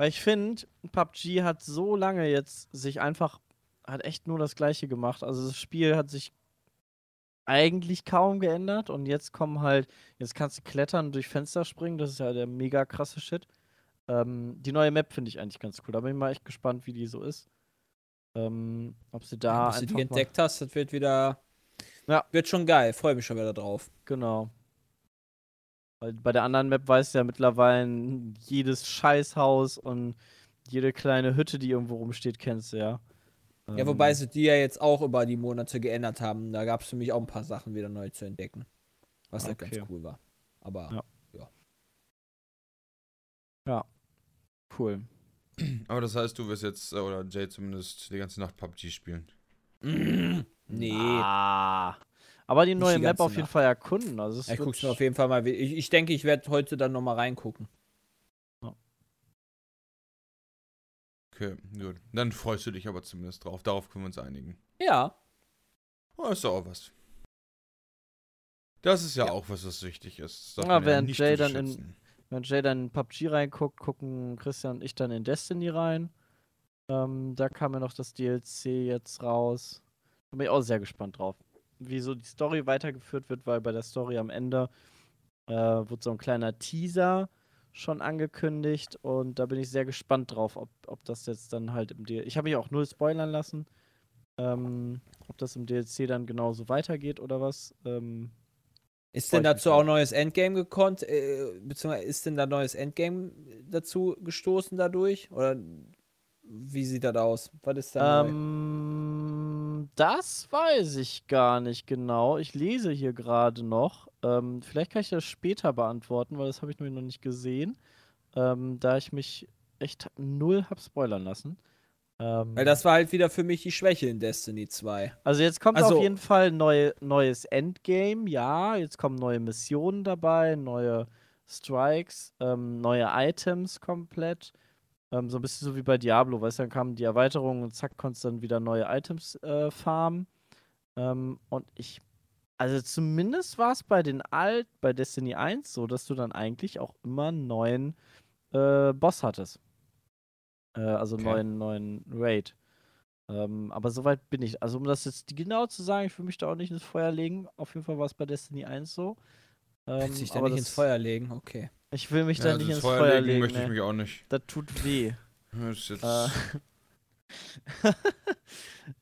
Weil ich finde, PUBG hat so lange jetzt sich einfach, hat echt nur das Gleiche gemacht. Also das Spiel hat sich eigentlich kaum geändert und jetzt kommen halt, jetzt kannst du klettern und durch Fenster springen, das ist ja der mega krasse Shit. Ähm, die neue Map finde ich eigentlich ganz cool, da bin ich mal echt gespannt, wie die so ist. Ähm, ob sie da Bis du einfach die entdeckt hast, das wird wieder. Ja. Wird schon geil. Freue mich schon wieder drauf. Genau. Weil bei der anderen Map weißt du ja mittlerweile jedes Scheißhaus und jede kleine Hütte, die irgendwo rumsteht, kennst du ja. Ja, wobei Ähm, sie die ja jetzt auch über die Monate geändert haben. Da gab es für mich auch ein paar Sachen wieder neu zu entdecken. Was halt Okay. ganz cool war. Aber Ja. Ja. Cool. Aber das heißt, du wirst jetzt, äh, oder Jay zumindest, die ganze Nacht PUBG spielen. [laughs] nee. Ah. Aber die neue die Map auf jeden Nacht. Fall erkunden. Also es ich guck's mir auf jeden Fall mal. Ich, ich denke, ich werde heute dann nochmal reingucken. Okay, gut. Dann freust du dich aber zumindest drauf. Darauf können wir uns einigen. Ja. Oh, ist doch auch was. Das ist ja, Ja. auch was, was wichtig ist. Ja, während nicht Jay dann in-. Wenn Jay dann in PUBG reinguckt, gucken Christian und ich dann in Destiny rein. Ähm, da kam ja noch das DLC jetzt raus. Da bin ich auch sehr gespannt drauf. Wie so die Story weitergeführt wird, weil bei der Story am Ende äh, wird so ein kleiner Teaser schon angekündigt und da bin ich sehr gespannt drauf, ob, ob das jetzt dann halt im DLC. Ich habe mich auch null spoilern lassen, ähm, ob das im DLC dann genauso weitergeht oder was. Ähm, Ist denn dazu auch neues Endgame gekonnt? Äh, beziehungsweise ist denn da neues Endgame dazu gestoßen dadurch? Oder wie sieht das aus? Was ist da neu? Das weiß ich gar nicht genau. Ich lese hier gerade noch. Ähm, vielleicht kann ich das später beantworten, weil das habe ich nämlich noch nicht gesehen. Ähm, da ich mich echt null hab spoilern lassen. Ähm, Weil das war halt wieder für mich die Schwäche in Destiny 2. also jetzt kommt also- auf jeden Fall neu, neues Endgame, ja. Jetzt kommen neue Missionen dabei, neue Strikes, ähm, neue Items komplett. Ähm, so ein bisschen so wie bei Diablo, weißt du, dann kamen die Erweiterungen und zack, konntest dann wieder neue Items äh, farmen. Ähm, und ich, also zumindest war es bei den Alt, bei Destiny 1 so, dass du dann eigentlich auch immer einen neuen äh, Boss hattest. Äh, also Okay. neuen, neuen Raid. Ähm, aber soweit bin ich. Also um das jetzt genau zu sagen, ich will mich da auch nicht ins Feuer legen. Auf jeden Fall war es bei Destiny 1 so. Ähm, Willst dich da nicht ins Feuer legen? Okay. Ich will mich Ja, da also nicht ins ins Feuer, legen. möchte ich nee. mich auch nicht. Das tut weh. [laughs] Das ist jetzt, Äh, [laughs]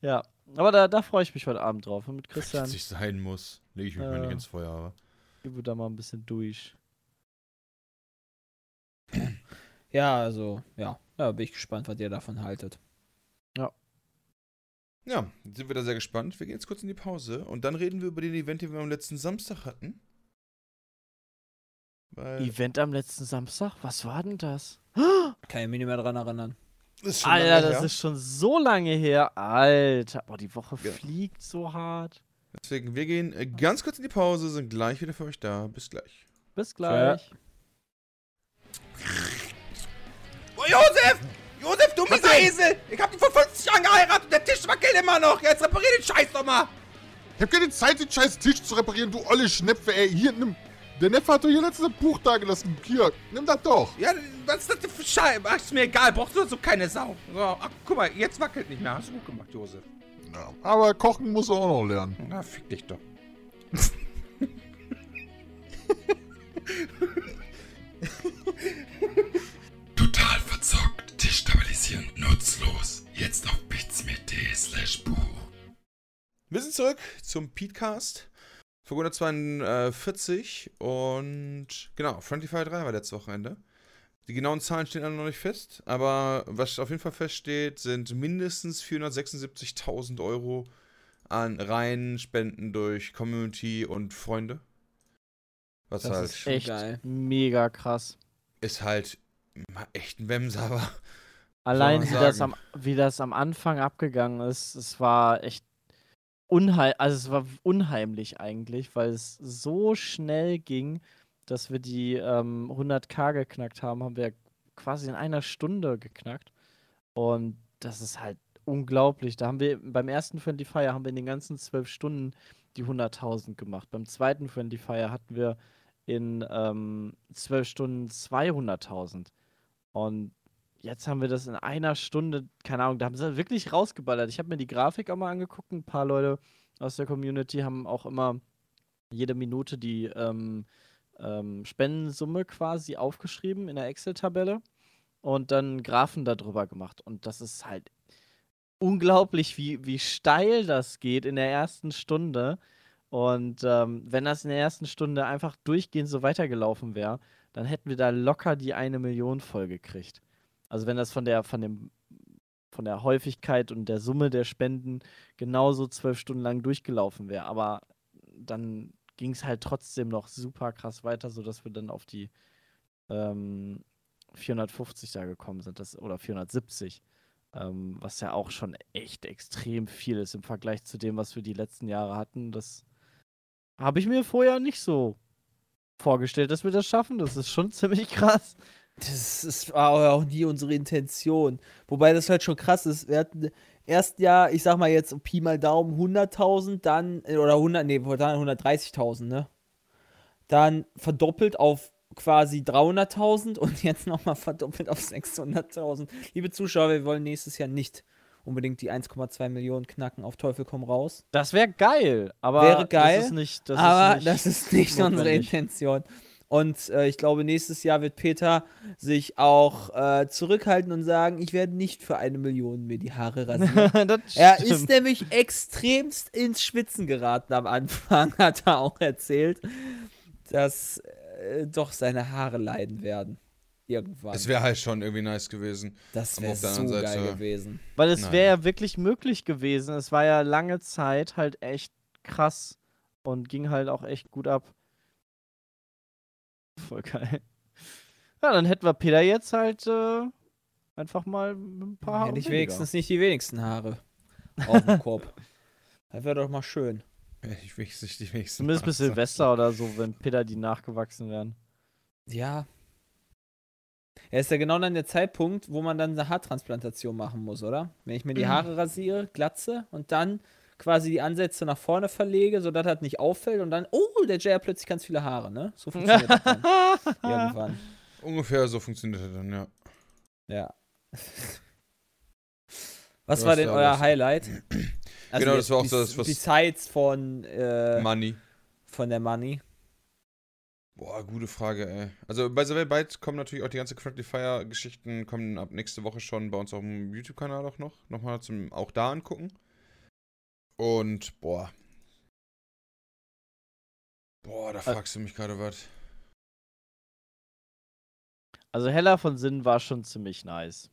ja, aber da, da freue ich mich heute Abend drauf. Mit wenn Christian es nicht sein muss, lege ich mich mal nicht Äh. ins Feuer. Aber. gehen wir da mal ein bisschen durch. [clears throat] Ja, also, ja. Ja, bin ich gespannt, was ihr davon haltet. Ja, sind wir da sehr gespannt. Wir gehen jetzt kurz in die Pause und dann reden wir über den Event, den wir am letzten Samstag hatten. Weil Event am letzten Samstag? Was war denn das? Kann ich mich nicht mehr dran erinnern. ist schon Alter, das her. ist schon so lange her. Alter, boah, die Woche Ja. fliegt so hart. Deswegen, wir gehen äh, ganz kurz in die Pause, sind gleich wieder für euch da. Bis gleich. Bis gleich. Oh, Josef! Josef, du mieser Esel! Ich hab dich vor 50 Jahren geheiratet und der Tisch wackelt immer noch! Jetzt reparier den Scheiß doch mal! Ich hab keine Zeit, den scheiß Tisch zu reparieren, du olle Schnepfe, ey. Hier, nimm. Der Neffe hat doch hier letztes Buch da gelassen. Hier, nimm das doch. Ja, was ist das denn für Scheiße? Ach, ist mir egal, brauchst du so keine Sau. So, ach, guck mal, jetzt wackelt nicht mehr. Hast du gut gemacht, Josef. Ja, aber kochen muss er auch noch lernen. Na, fick dich doch. [laughs] Total verzockt, destabilisierend, nutzlos. Jetzt auf bitsme.de slash Buch. Wir sind zurück zum Petecast. Folge 142 und genau, Friendly Fire 3 war letztes Wochenende. Die genauen Zahlen stehen alle noch nicht fest, aber was auf jeden Fall feststeht, sind mindestens 476.000 Euro an reinen Spenden durch Community und Freunde. Was Das halt ist Echt geil. mega krass. ist halt echt ein Wemser, aber Allein wie das, am, wie das am Anfang abgegangen ist, es war echt unheil, also es war unheimlich eigentlich, weil es so schnell ging, dass wir die ähm, 100k geknackt haben, haben wir quasi in einer Stunde geknackt. Und das ist halt unglaublich. Da haben wir beim ersten Friendly Fire haben wir in den ganzen zwölf Stunden die 100.000 gemacht. Beim zweiten Friendly Fire hatten wir in ähm, zwölf Stunden 200.000. Und jetzt haben wir das in einer Stunde, keine Ahnung, da haben sie wirklich rausgeballert. Ich habe mir die Grafik auch mal angeguckt. Ein paar Leute aus der Community haben auch immer jede Minute die ähm, ähm, Spendensumme quasi aufgeschrieben in der Excel-Tabelle und dann Graphen darüber gemacht. Und das ist halt unglaublich, wie, wie steil das geht in der ersten Stunde. Und ähm, wenn das in der ersten Stunde einfach durchgehend so weitergelaufen wäre, dann hätten wir da locker die eine Million voll gekriegt. Also wenn das von der, von dem, von der Häufigkeit und der Summe der Spenden genauso zwölf Stunden lang durchgelaufen wäre. Aber dann ging es halt trotzdem noch super krass weiter, sodass wir dann auf die ähm, 450 da gekommen sind, das, oder 470. Ähm, was ja auch schon echt extrem viel ist im Vergleich zu dem, was wir die letzten Jahre hatten. Das habe ich mir vorher nicht so vorgestellt, dass wir das schaffen. Das ist schon [laughs] ziemlich krass. Das ist, war auch nie unsere Intention. Wobei das halt schon krass ist. Wir hatten erst ja, ich sag mal jetzt Pi mal Daumen 100.000, dann, äh, oder 100, nee, dann 130.000, ne? Dann verdoppelt auf quasi 300.000 und [laughs] jetzt nochmal verdoppelt auf 600.000. Liebe Zuschauer, wir wollen nächstes Jahr nicht unbedingt die 1,2 Millionen knacken auf Teufel komm raus. Das wäre geil, aber Wäre geil, das ist nicht. Das aber ist nicht das ist nicht unsere. Intention. Und äh, ich glaube, nächstes Jahr wird Peter sich auch äh, zurückhalten und sagen, ich werde nicht für eine Million mir die Haare [laughs] rasieren. das er ist nämlich extremst ins Schwitzen geraten am Anfang, [laughs] hat er auch erzählt, dass äh, doch seine Haare leiden werden. Irgendwann. es wäre halt schon irgendwie nice gewesen. das wäre so geil Seite- gewesen. Weil es wäre ja wirklich möglich gewesen. Es war ja lange Zeit halt echt krass und ging halt auch echt gut ab. Voll geil. Ja, dann hätten wir Peter jetzt halt äh, einfach mal ein paar Haaren Hätte ich wenigstens nicht die wenigsten Haare auf dem Kopf. [laughs] Das wäre doch mal schön. Ich nicht die wenigsten. Zumindest bis Haare. Silvester oder so, wenn Peter die nachgewachsen wären. Ja. Er ist ja genau dann der Zeitpunkt, wo man dann eine Haartransplantation machen muss, oder? Wenn ich mir die Haare rasiere, glatze und dann quasi die Ansätze nach vorne verlege, sodass das nicht auffällt und dann, oh, der Jay hat plötzlich ganz viele Haare, ne? So funktioniert das dann [laughs] irgendwann. Ungefähr so funktioniert das dann, ja. Ja. [laughs] Was war denn euer alles. Highlight? [clears throat] Also Genau, das war auch bes- das, was- Besides von, äh, Money. von der Money. Boah, gute Frage, ey. Also bei The Way bald kommen natürlich auch die ganze Friendly Fire Geschichten, kommen ab nächste Woche schon bei uns auf dem YouTube-Kanal auch noch. Nochmal zum auch da angucken. Und, boah. Boah, da fragst du mich gerade was. Also Heller von Sinn war schon ziemlich nice.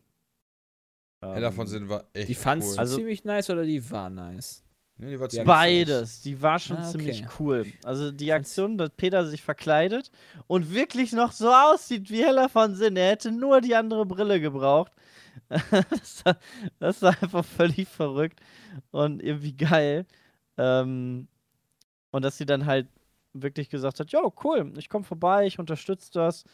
Heller von Ähm, Sinn war echt Die fandst cool. du Also- ziemlich nice oder die war nice? Nee, die war ziemlich Beides. Die war schon Ah, ziemlich okay. cool. Also die Aktion, dass Peter sich verkleidet und wirklich noch so aussieht wie Heller von Sinn. Er hätte nur die andere Brille gebraucht. [laughs] das, war, das war einfach völlig verrückt und irgendwie geil. Ähm, Und dass sie dann halt wirklich gesagt hat, jo, cool, ich komme vorbei, ich unterstütze das.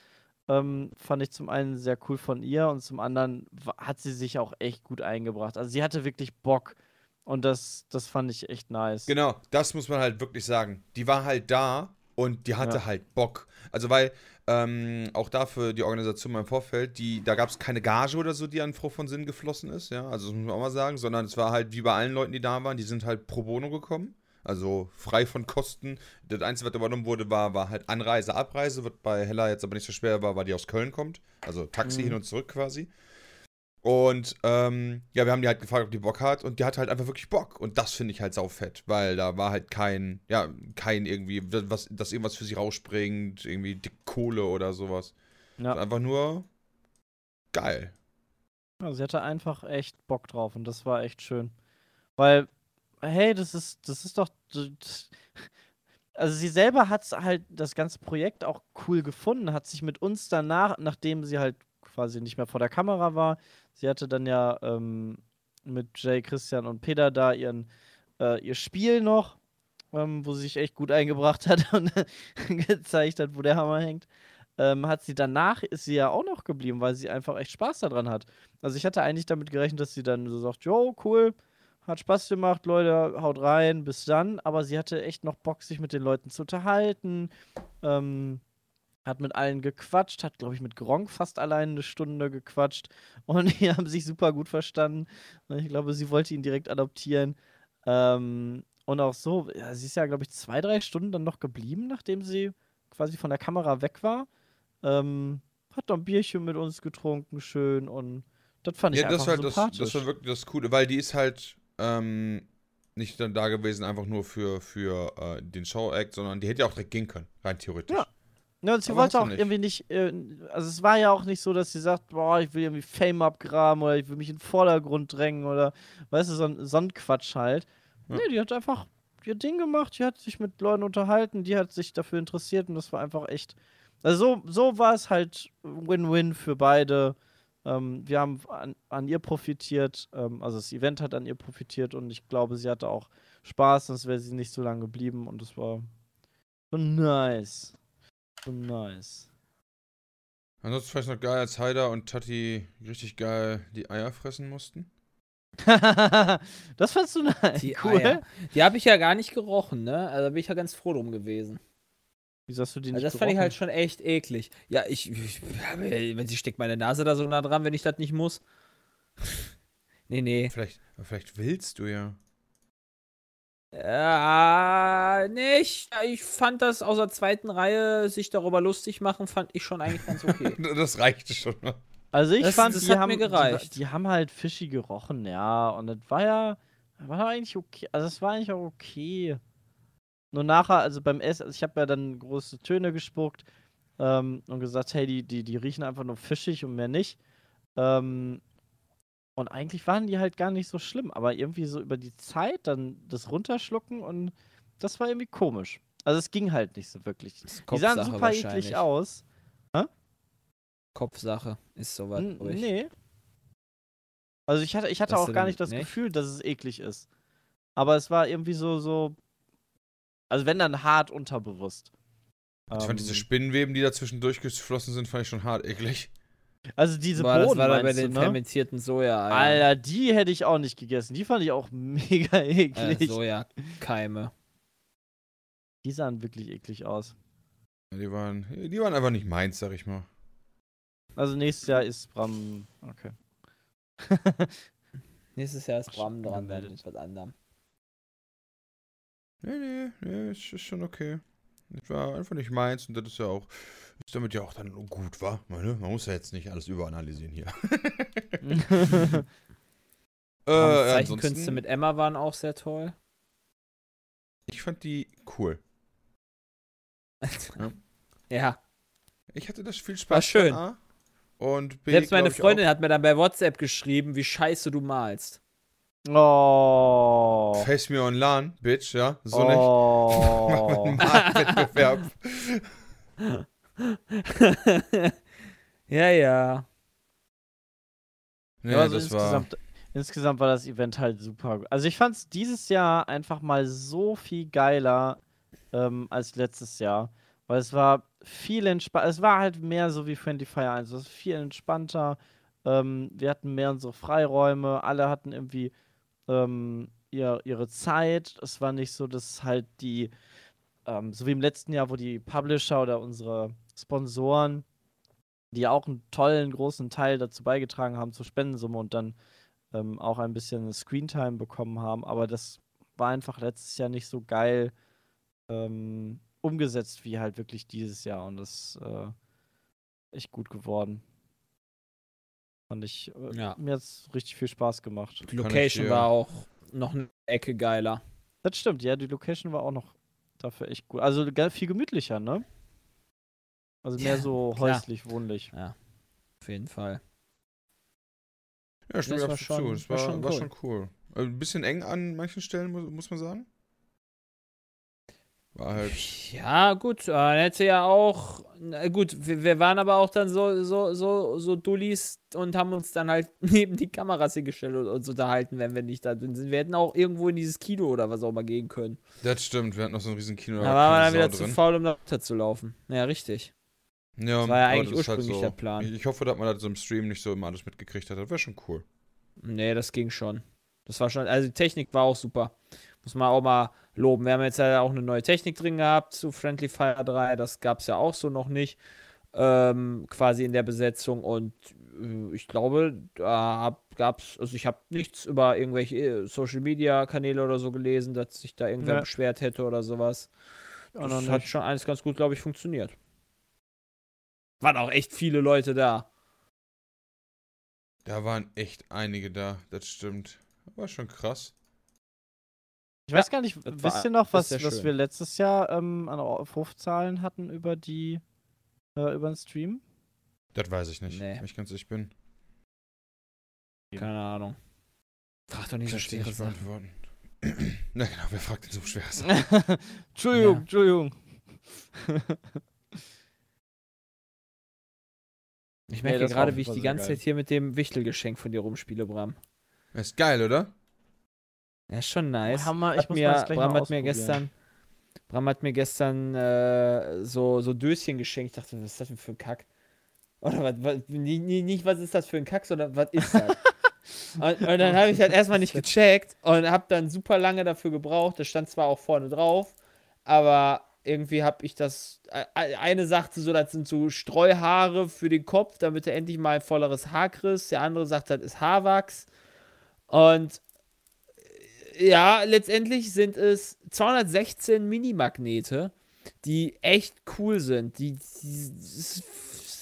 Ähm, fand ich zum einen sehr cool von ihr und zum anderen hat sie sich auch echt gut eingebracht. Also sie hatte wirklich Bock und das, das fand ich echt nice. Genau, das muss man halt wirklich sagen. Die war halt da und die hatte Ja. halt Bock. Also weil ähm, auch dafür die Organisation im Vorfeld, die, da gab es keine Gage oder so, die an Frucht von Sinn geflossen ist, ja, also das muss man auch mal sagen, sondern es war halt wie bei allen Leuten, die da waren, die sind halt pro bono gekommen. Also frei von Kosten. Das Einzige, was übernommen wurde, war, war halt Anreise, Abreise, was bei Hella jetzt aber nicht so schwer war, weil die aus Köln kommt. Also Taxi Mhm. hin und zurück quasi. Und ähm, ja, wir haben die halt gefragt, ob die Bock hat und die hat halt einfach wirklich Bock. Und das finde ich halt saufett, weil da war halt kein, ja, kein irgendwie, was, dass irgendwas für sie rausspringt, irgendwie dick Kohle oder sowas. Ja. Einfach nur geil. Ja, sie hatte einfach echt Bock drauf und das war echt schön. Weil, hey, das ist, das ist doch. das- Also sie selber hat halt das ganze Projekt auch cool gefunden, hat sich mit uns danach, nachdem sie halt quasi nicht mehr vor der Kamera war, sie hatte dann ja ähm, mit Jay, Christian und Peter da ihren, äh, ihr Spiel noch, ähm, wo sie sich echt gut eingebracht [laughs] hat und [laughs] gezeigt hat, wo der Hammer hängt. Ähm, hat sie danach, ist sie ja auch noch geblieben, weil sie einfach echt Spaß daran hat. Also ich hatte eigentlich damit gerechnet, dass sie dann so sagt, jo, cool, hat Spaß gemacht, Leute, haut rein, bis dann. Aber sie hatte echt noch Bock, sich mit den Leuten zu unterhalten. Ähm, hat mit allen gequatscht, hat, glaube ich, mit Gronk fast allein eine Stunde gequatscht. [laughs] Und die haben sich super gut verstanden. Und ich glaube, sie wollte ihn direkt adoptieren. Ähm, und auch so, ja, sie ist ja, glaube ich, zwei, drei Stunden dann noch geblieben, nachdem sie quasi von der Kamera weg war. Ähm, hat dann ein Bierchen mit uns getrunken, schön. Und das fand ich Ja, das, einfach war halt das, sympathisch. das war wirklich das Coole, weil die ist halt ähm, nicht dann da gewesen, einfach nur für, für äh, den Show-Act, sondern die hätte ja auch direkt gehen können, rein theoretisch. Ja. Ja, und sie wollte auch nicht. irgendwie nicht, äh, also es war ja auch nicht so, dass sie sagt, boah, ich will irgendwie Fame abgraben oder ich will mich in den Vordergrund drängen oder, weißt du, so ein, so ein Quatsch halt. Ja. Nee, die hat einfach ihr Ding gemacht, die hat sich mit Leuten unterhalten, die hat sich dafür interessiert und das war einfach echt, also so, so war es halt Win-Win für beide. Ähm, wir haben an, an ihr profitiert, ähm, also das Event hat an ihr profitiert und ich glaube, sie hatte auch Spaß, sonst wäre sie nicht so lange geblieben und das war so nice. So nice. Ansonsten vielleicht noch geil, als Haider und Tati richtig geil die Eier fressen mussten. [laughs] das fandst du nice. Die cool. Eier. Die habe ich ja gar nicht gerochen, ne? Also da bin ich ja ganz froh drum gewesen. Wieso hast du die nicht Also das fand ich gerochen? halt schon echt eklig. Ja, ich, ich wenn sie steckt meine Nase da so nah dran, wenn ich das nicht muss. [laughs] nee, nee. Vielleicht, vielleicht willst du ja. Ja, nicht. Ich fand das aus der zweiten Reihe sich darüber lustig machen, fand ich schon eigentlich ganz okay. [laughs] Das reichte schon. ne? Also ich Das- fand, das die, hat haben, mir die, gereicht. die haben halt fishy gerochen, ja. Und das war ja, war eigentlich okay. Also es war eigentlich auch okay. Nur nachher, also beim Essen, also ich habe ja dann große Töne gespuckt ähm, und gesagt, hey, die, die, die riechen einfach nur fischig und mehr nicht. Ähm, und eigentlich waren die halt gar nicht so schlimm, aber irgendwie so über die Zeit dann das runterschlucken und das war irgendwie komisch. Also es ging halt nicht so wirklich. Die sahen Kopfsache super eklig aus. Kopfsache ist sowas. N ich. nee. Also ich hatte, ich hatte auch gar nicht das nicht? Gefühl, dass es eklig ist. Aber es war irgendwie so, so. Also wenn dann hart unterbewusst. Ich fand diese Ähm, Spinnenweben, die da zwischendurch geflossen sind, fand ich schon hart eklig. Also diese Boah, das Bohnen, war da bei meinst du, den ne? fermentierten soja -Eiern. Alter, die hätte ich auch nicht gegessen. Die fand ich auch [laughs] mega äh, eklig. Sojakeime. Die sahen wirklich eklig aus. Ja, Die waren, die waren einfach nicht meins, sag ich mal. Also nächstes Jahr ist Bram. Okay. [laughs] Nächstes Jahr ist Bram dran, mit was anderem. Nee, nee, nee, ist, ist schon okay. Das war einfach nicht meins und das ist ja auch, ist damit ja auch dann gut, war. Man muss ja jetzt nicht alles überanalysieren hier. [laughs] äh, Zeichenkünste mit Emma waren auch sehr toll. ich fand die cool. ja. [laughs] Ich hatte das viel Spaß. War schön. A. Und B, Selbst meine Freundin hat mir dann bei WhatsApp geschrieben, wie scheiße du malst. Oh. Face me on LAN, Bitch, ja. So nicht. oh. [laughs] Wettbewerb. [laughs] ja, ja. Nee, Ja, also das war. insgesamt, insgesamt war das Event halt super. Also ich fand es dieses Jahr einfach mal so viel geiler ähm, als letztes Jahr. Weil es war viel entspannter. Es war halt mehr so wie Friendly Fire 1. Es ist viel entspannter. Ähm, wir hatten mehr unsere Freiräume. Alle hatten irgendwie ähm, ihr, ihre Zeit. Es war nicht so, dass halt die, ähm, so wie im letzten Jahr, wo die Publisher oder unsere Sponsoren, die auch einen tollen, großen Teil dazu beigetragen haben zur Spendensumme und dann ähm, auch ein bisschen Screentime bekommen haben. Aber das war einfach letztes Jahr nicht so geil ähm, umgesetzt wie halt wirklich dieses Jahr. Und das ist äh, echt gut geworden. Fand ich, äh, Ja. mir hat es richtig viel Spaß gemacht. Die Location war auch noch eine Ecke geiler. Das stimmt, ja, die Location war auch noch dafür echt gut. Also viel gemütlicher, ne? Also mehr Ja, so klar. häuslich, wohnlich. Auf jeden Fall. Ja, stimmt Das war absolut zu. schon- Das war war, schon war cool. schon cool. Äh, Ein bisschen eng an manchen Stellen, mu- muss man sagen. War halt. Ja, gut, äh, man hätte ja auch. Gut, wir, wir waren aber auch dann so, so, so, so Dullis und haben uns dann halt [laughs] neben die Kameras hingestellt und uns unterhalten, wenn wir nicht da drin sind. Wir hätten auch irgendwo in dieses Kino oder was auch mal gehen können. Das stimmt, wir hatten noch so ein riesen Kino. Da war man dann wieder Sau zu drin. faul, um da runterzulaufen. Ja, richtig. Ja, Das war ja eigentlich halt ursprünglich so. der Plan. Ich, ich hoffe, dass man das so im Stream nicht so immer alles mitgekriegt hat. Das wäre schon cool. Nee, das ging schon. Das war schon, also die Technik war auch super. Muss man auch mal loben. Wir haben jetzt ja auch eine neue Technik drin gehabt zu Friendly Fire 3. Das gab es ja auch so noch nicht. Ähm, quasi in der Besetzung. Und äh, ich glaube, da gab es, also ich habe nichts über irgendwelche äh, Social Media Kanäle oder so gelesen, dass sich da irgendwer Ja. beschwert hätte oder sowas. Das noch hat schon alles ganz gut, glaube ich, funktioniert. Waren auch echt viele Leute da. Da waren echt einige da, das stimmt. War schon krass. Ich weiß gar nicht, wisst ihr noch, was, was wir letztes Jahr ähm, an Aufrufzahlen hatten über die, äh, über den Stream? Das weiß ich nicht, Nee. wenn ich ganz ehrlich bin. Keine Ahnung. Frag doch nicht so Kann ich beantworten. Na genau, wer fragt denn so schweres? [laughs] Entschuldigung, Ja. Entschuldigung. Ich Nee, merke war gerade, wie ich die ganze geil. Zeit hier mit dem Wichtelgeschenk von dir rumspiele, Bram. Ist geil, oder? Ja, ist schon nice. Hammer, ich hat muss mir, das gleich Bram hat mir gestern, Bram hat mir gestern äh, so, so Döschen geschenkt. Ich dachte, was ist das denn für ein Kack? Oder was, was nie, nicht, was ist das für ein Kack, sondern was ist das? [laughs] und, und dann habe ich halt erstmal nicht gecheckt und habe dann super lange dafür gebraucht. Das stand zwar auch vorne drauf, aber irgendwie habe ich das. äh, Eine sagte so, das sind so Streuhaare für den Kopf, damit er endlich mal ein volleres Haar kriegt. Der andere sagt, das ist Haarwachs. Und äh, ja, letztendlich sind es 216 Mini-Magnete, die echt cool sind. Die, die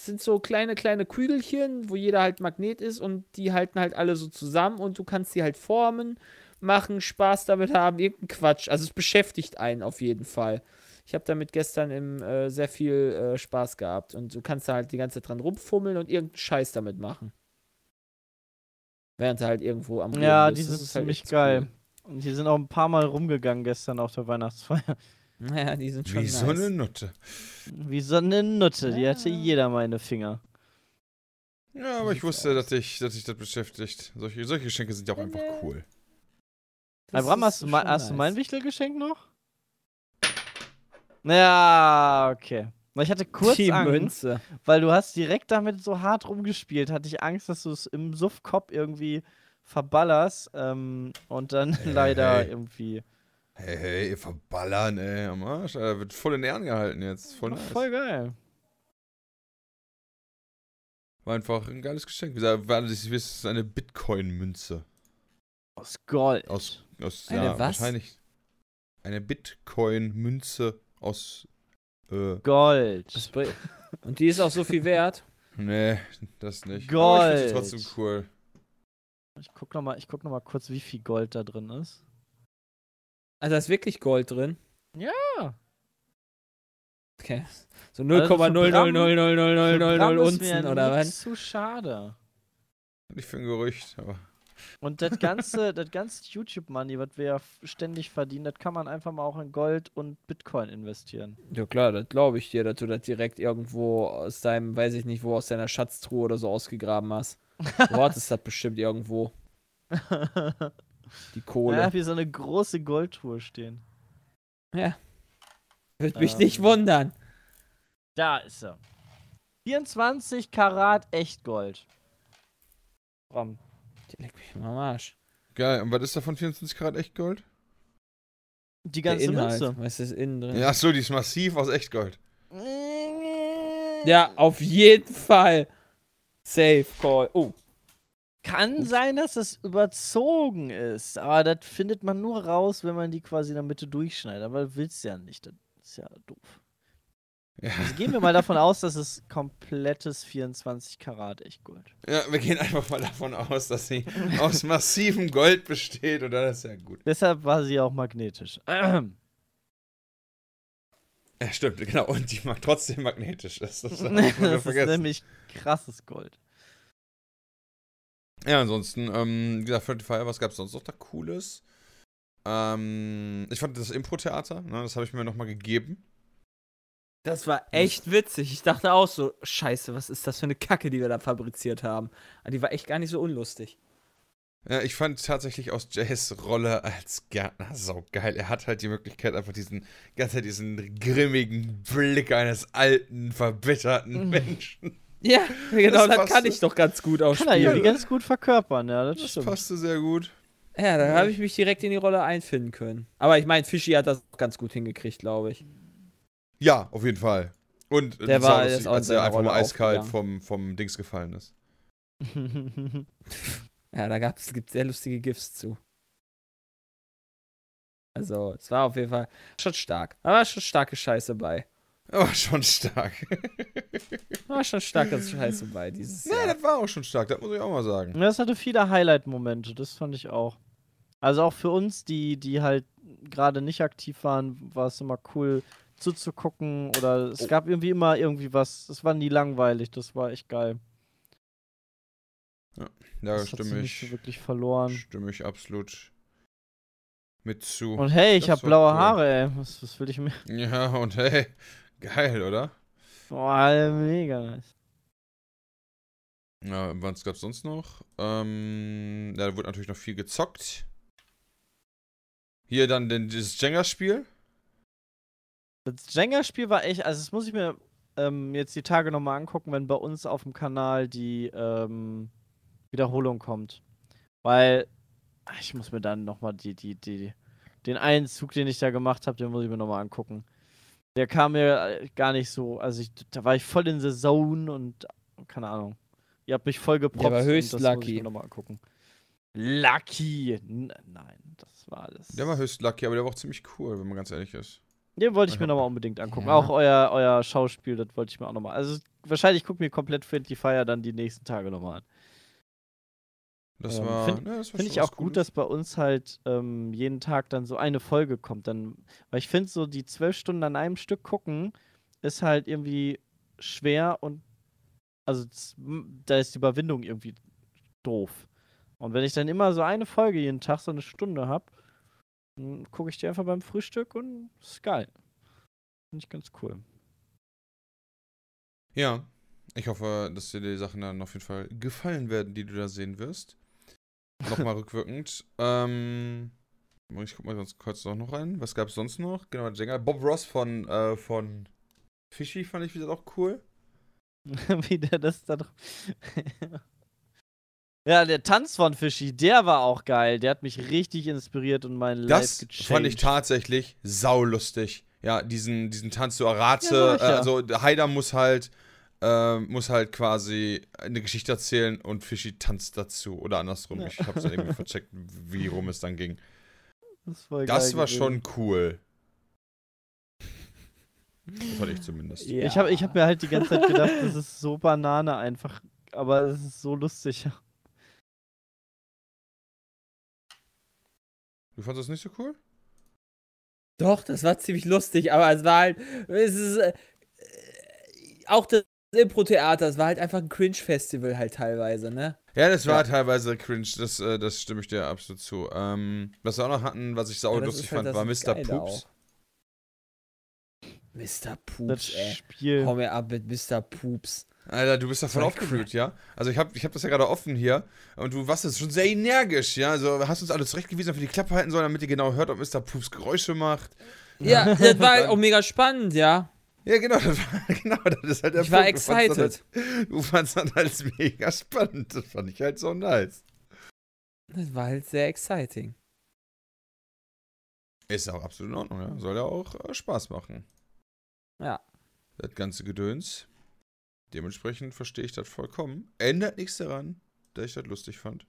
sind so kleine, kleine Kügelchen, wo jeder halt Magnet ist und die halten halt alle so zusammen und du kannst die halt formen, machen, Spaß damit haben, irgendeinen Quatsch. Also es beschäftigt einen auf jeden Fall. Ich habe damit gestern im, äh, sehr viel äh, Spaß gehabt und du kannst da halt die ganze Zeit dran rumfummeln und irgendeinen Scheiß damit machen. Während du halt irgendwo am Ja, Reden die bist. Das sind ist halt ziemlich geil. cool. Und die sind auch ein paar Mal rumgegangen gestern auf der Weihnachtsfeier. [laughs] Ja, die sind schon Wie nice. so eine Nutte. Wie so eine Nutte, die hatte jeder meine Finger. Ja, aber ich wusste, dass ich, dass ich das beschäftigt. Solche, solche Geschenke sind ja auch einfach cool. Das Abraham, ist hast, du, hast du mein nice. Wichtelgeschenk noch? Ja, okay. Weil ich hatte kurz Die Angst, Münze. weil du hast direkt damit so hart rumgespielt, hatte ich Angst, dass du es im Suffkopf irgendwie verballerst ähm, und dann Hey, [laughs] leider hey. irgendwie. Hey, hey, ihr verballern, ey, am Arsch. Alter, wird voll in Ehren gehalten jetzt. Voll nice. Voll geil. War einfach ein geiles Geschenk. Wie gesagt, es ist eine Bitcoin-Münze. Aus Gold. Aus, aus Eine ja, was? wahrscheinlich. Eine Bitcoin-Münze aus. Äh, Gold. Das [laughs] Und die ist auch so viel wert. nee, das nicht. Aber ich Gold. trotzdem cool. Ich guck noch mal, ich guck noch mal kurz, wie viel Gold da drin ist. Also da ist wirklich Gold drin. Ja. Okay. So Also für Bram- für Bram 0,0000000 ist mir Unzen oder was? zu schade. Nicht für ein Gerücht, aber. Und das ganze, das ganze YouTube-Money, was wir ja ständig verdienen, das kann man einfach mal auch in Gold und Bitcoin investieren. Ja klar, das glaube ich dir, dass du das direkt irgendwo aus deinem, weiß ich nicht wo, aus deiner Schatztruhe oder so ausgegraben hast. [laughs] Du hattest das bestimmt irgendwo, [laughs] die Kohle. Ja, wie so eine große Goldtour stehen. Ja. Würde mich Ähm. nicht wundern. Da ist er. 24 Karat Echtgold. Ram. Die Leck mich mal am Arsch. Geil. Und was ist davon 24 Grad Echtgold? Die Der ganze Inhalt, Münze. was ist innen drin? Ja, so, die ist massiv aus Echtgold. Ja, auf jeden Fall. Safe Call. Oh, Kann sein, dass das überzogen ist, aber das findet man nur raus, wenn man die quasi in der Mitte durchschneidet. Aber willst du ja nicht. Das ist ja doof. Ja. Also gehen wir mal davon aus, dass es komplettes 24 Karat Echtgold. ja, wir gehen einfach mal davon aus, dass sie aus massivem Gold besteht und dann ist ja gut. Deshalb war sie auch magnetisch. Ahem. [clears throat] Ja, stimmt, genau. Und die mag trotzdem magnetisch. Das, [laughs] das, das ist nämlich krasses Gold. Ja, ansonsten, ähm, wie gesagt, Friendly Fire, was gab es sonst noch da Cooles? Ähm, ich fand das Impro-Theater, ne, das habe ich mir nochmal gegeben. das war echt witzig. Ich dachte auch so, scheiße, was ist das für eine Kacke, die wir da fabriziert haben. Aber die war echt gar nicht so unlustig. Ja, ich fand tatsächlich aus Jays Rolle als Gärtner so geil. Er hat halt die Möglichkeit, einfach diesen, ganz halt diesen grimmigen Blick eines alten, verbitterten Mhm. Menschen. Ja, genau, Das das, kann ich doch ganz gut auch Kann er irgendwie ganz gut verkörpern, ja, das, Das stimmt. passte sehr gut. Ja, da habe ich mich direkt in die Rolle einfinden können. Aber ich meine, Fischi hat das ganz gut hingekriegt, glaube ich. Ja, auf jeden Fall. Und Der das war lustig, jetzt auch in als er einfach Rolle mal eiskalt vom, vom Dings gefallen ist. [laughs] Ja, da gab's, gibt sehr lustige GIFs zu. Also, es war auf jeden Fall schon stark. Da war schon starke Scheiße bei. Aber schon stark. [laughs] War schon starke Scheiße bei dieses ja, Jahr. das war auch schon stark, das muss ich auch mal sagen. Ja, Das hatte viele Highlight-Momente, das fand ich auch. Also auch für uns, die, die halt gerade nicht aktiv waren, war es immer cool zuzugucken oder es Oh. gab irgendwie immer irgendwie was. Es war nie langweilig, das war echt geil. Ja, das hat stimme sich nicht so ich, wirklich verloren. stimme ich absolut mit zu. Und hey, ich Das hab war blaue cool. Haare, ey. Was, was will ich mehr? [laughs] Ja, und hey, geil, oder? Boah, mega nice. Ja, was gab's sonst noch? Ähm, da wurde natürlich noch viel gezockt. Hier dann dieses Jenga-Spiel. Das Jenga-Spiel war echt, also das muss ich mir ähm, jetzt die Tage nochmal angucken, wenn bei uns auf dem Kanal die ähm, Wiederholung kommt. Weil ach, ich muss mir dann nochmal die, die, die, den einen Zug, den ich da gemacht habe, den muss ich mir nochmal angucken. Der kam mir äh, gar nicht so, also ich, da war ich voll in the Zone und keine Ahnung. Ihr habt mich voll geproppt. war höchst das Muss lucky. ich mir nochmal angucken. Lucky! N nein, das war alles. Der war höchst lucky, aber der war auch ziemlich cool, wenn man ganz ehrlich ist. Den wollte ich mir nochmal unbedingt angucken. Ja. Auch euer, euer Schauspiel, das wollte ich mir auch nochmal. Also wahrscheinlich gucke mir komplett Friendly Fire dann die nächsten Tage nochmal an. Das Ähm, war. find- ne, Finde schon ich auch gut, dass bei uns halt ähm, jeden Tag dann so eine Folge kommt. Dann, weil ich finde, so die zwölf Stunden an einem Stück gucken, ist halt irgendwie schwer und also da ist die Überwindung irgendwie doof. Und wenn ich dann immer so eine Folge jeden Tag, so eine Stunde habe, dann gucke ich die einfach beim Frühstück und ist geil. Finde ich ganz cool. Ja. Ich hoffe, dass dir die Sachen dann auf jeden Fall gefallen werden, die du da sehen wirst. Nochmal rückwirkend. Ähm. Ich guck mal ganz kurz noch noch rein. Was gab's sonst noch? Genau, Jenga. Bob Ross von, äh, von Fishy fand ich wieder auch cool. [laughs] Wie der das da drauf. [laughs] ja, der Tanz von Fischi, der war auch geil. Der hat mich richtig inspiriert und mein Das Life gechanged. fand ich tatsächlich saulustig. Ja, diesen, diesen Tanz zu Ja, Arate. ich äh, ja. also Haider muss halt ähm, muss halt quasi eine Geschichte erzählen und Fischi tanzt dazu. Oder andersrum. Ja. Ich hab's dann irgendwie vercheckt, wie rum es dann ging. Das war, Das war schon cool. Das fand ich zumindest. Ja. Ich habe ich hab mir halt die ganze Zeit gedacht, das ist so Banane einfach. Aber es ist so lustig. Du fandest das nicht so cool? Doch, das war ziemlich lustig, aber es war halt. Es ist. Äh, auch das Impro-Theater, es war halt einfach ein Cringe-Festival halt teilweise, ne? Ja, das war Ja. teilweise cringe, das, äh, das stimme ich dir absolut zu. Ähm, was wir auch noch hatten, was ich sau Ja, das lustig halt fand, war das Mr. Poops. auch. Mr. Das Poops, ey. Spiel. Hau mir ab mit Mr. Poops. Alter, du bist davon Voll aufgewühlt, ja? Also ich habe ich hab das ja gerade offen hier und du warst jetzt schon sehr energisch, ja? Also hast uns alle zurechtgewiesen, dass wir die Klappe halten sollen, damit ihr genau hört, ob Mr. Poops Geräusche macht. Ja, das war halt [laughs] auch mega spannend, ja. Ja, genau, das war, [laughs] genau, das ist halt der Ich war Punkt. Excited. das halt- Du fandst das [laughs] als mega spannend. Das fand ich halt so nice. Das war halt sehr exciting. Ist auch absolut in Ordnung, ja. Soll ja auch äh, Spaß machen. Ja. Das ganze Gedöns. Dementsprechend verstehe ich das vollkommen. Ändert nichts daran, dass ich das lustig fand.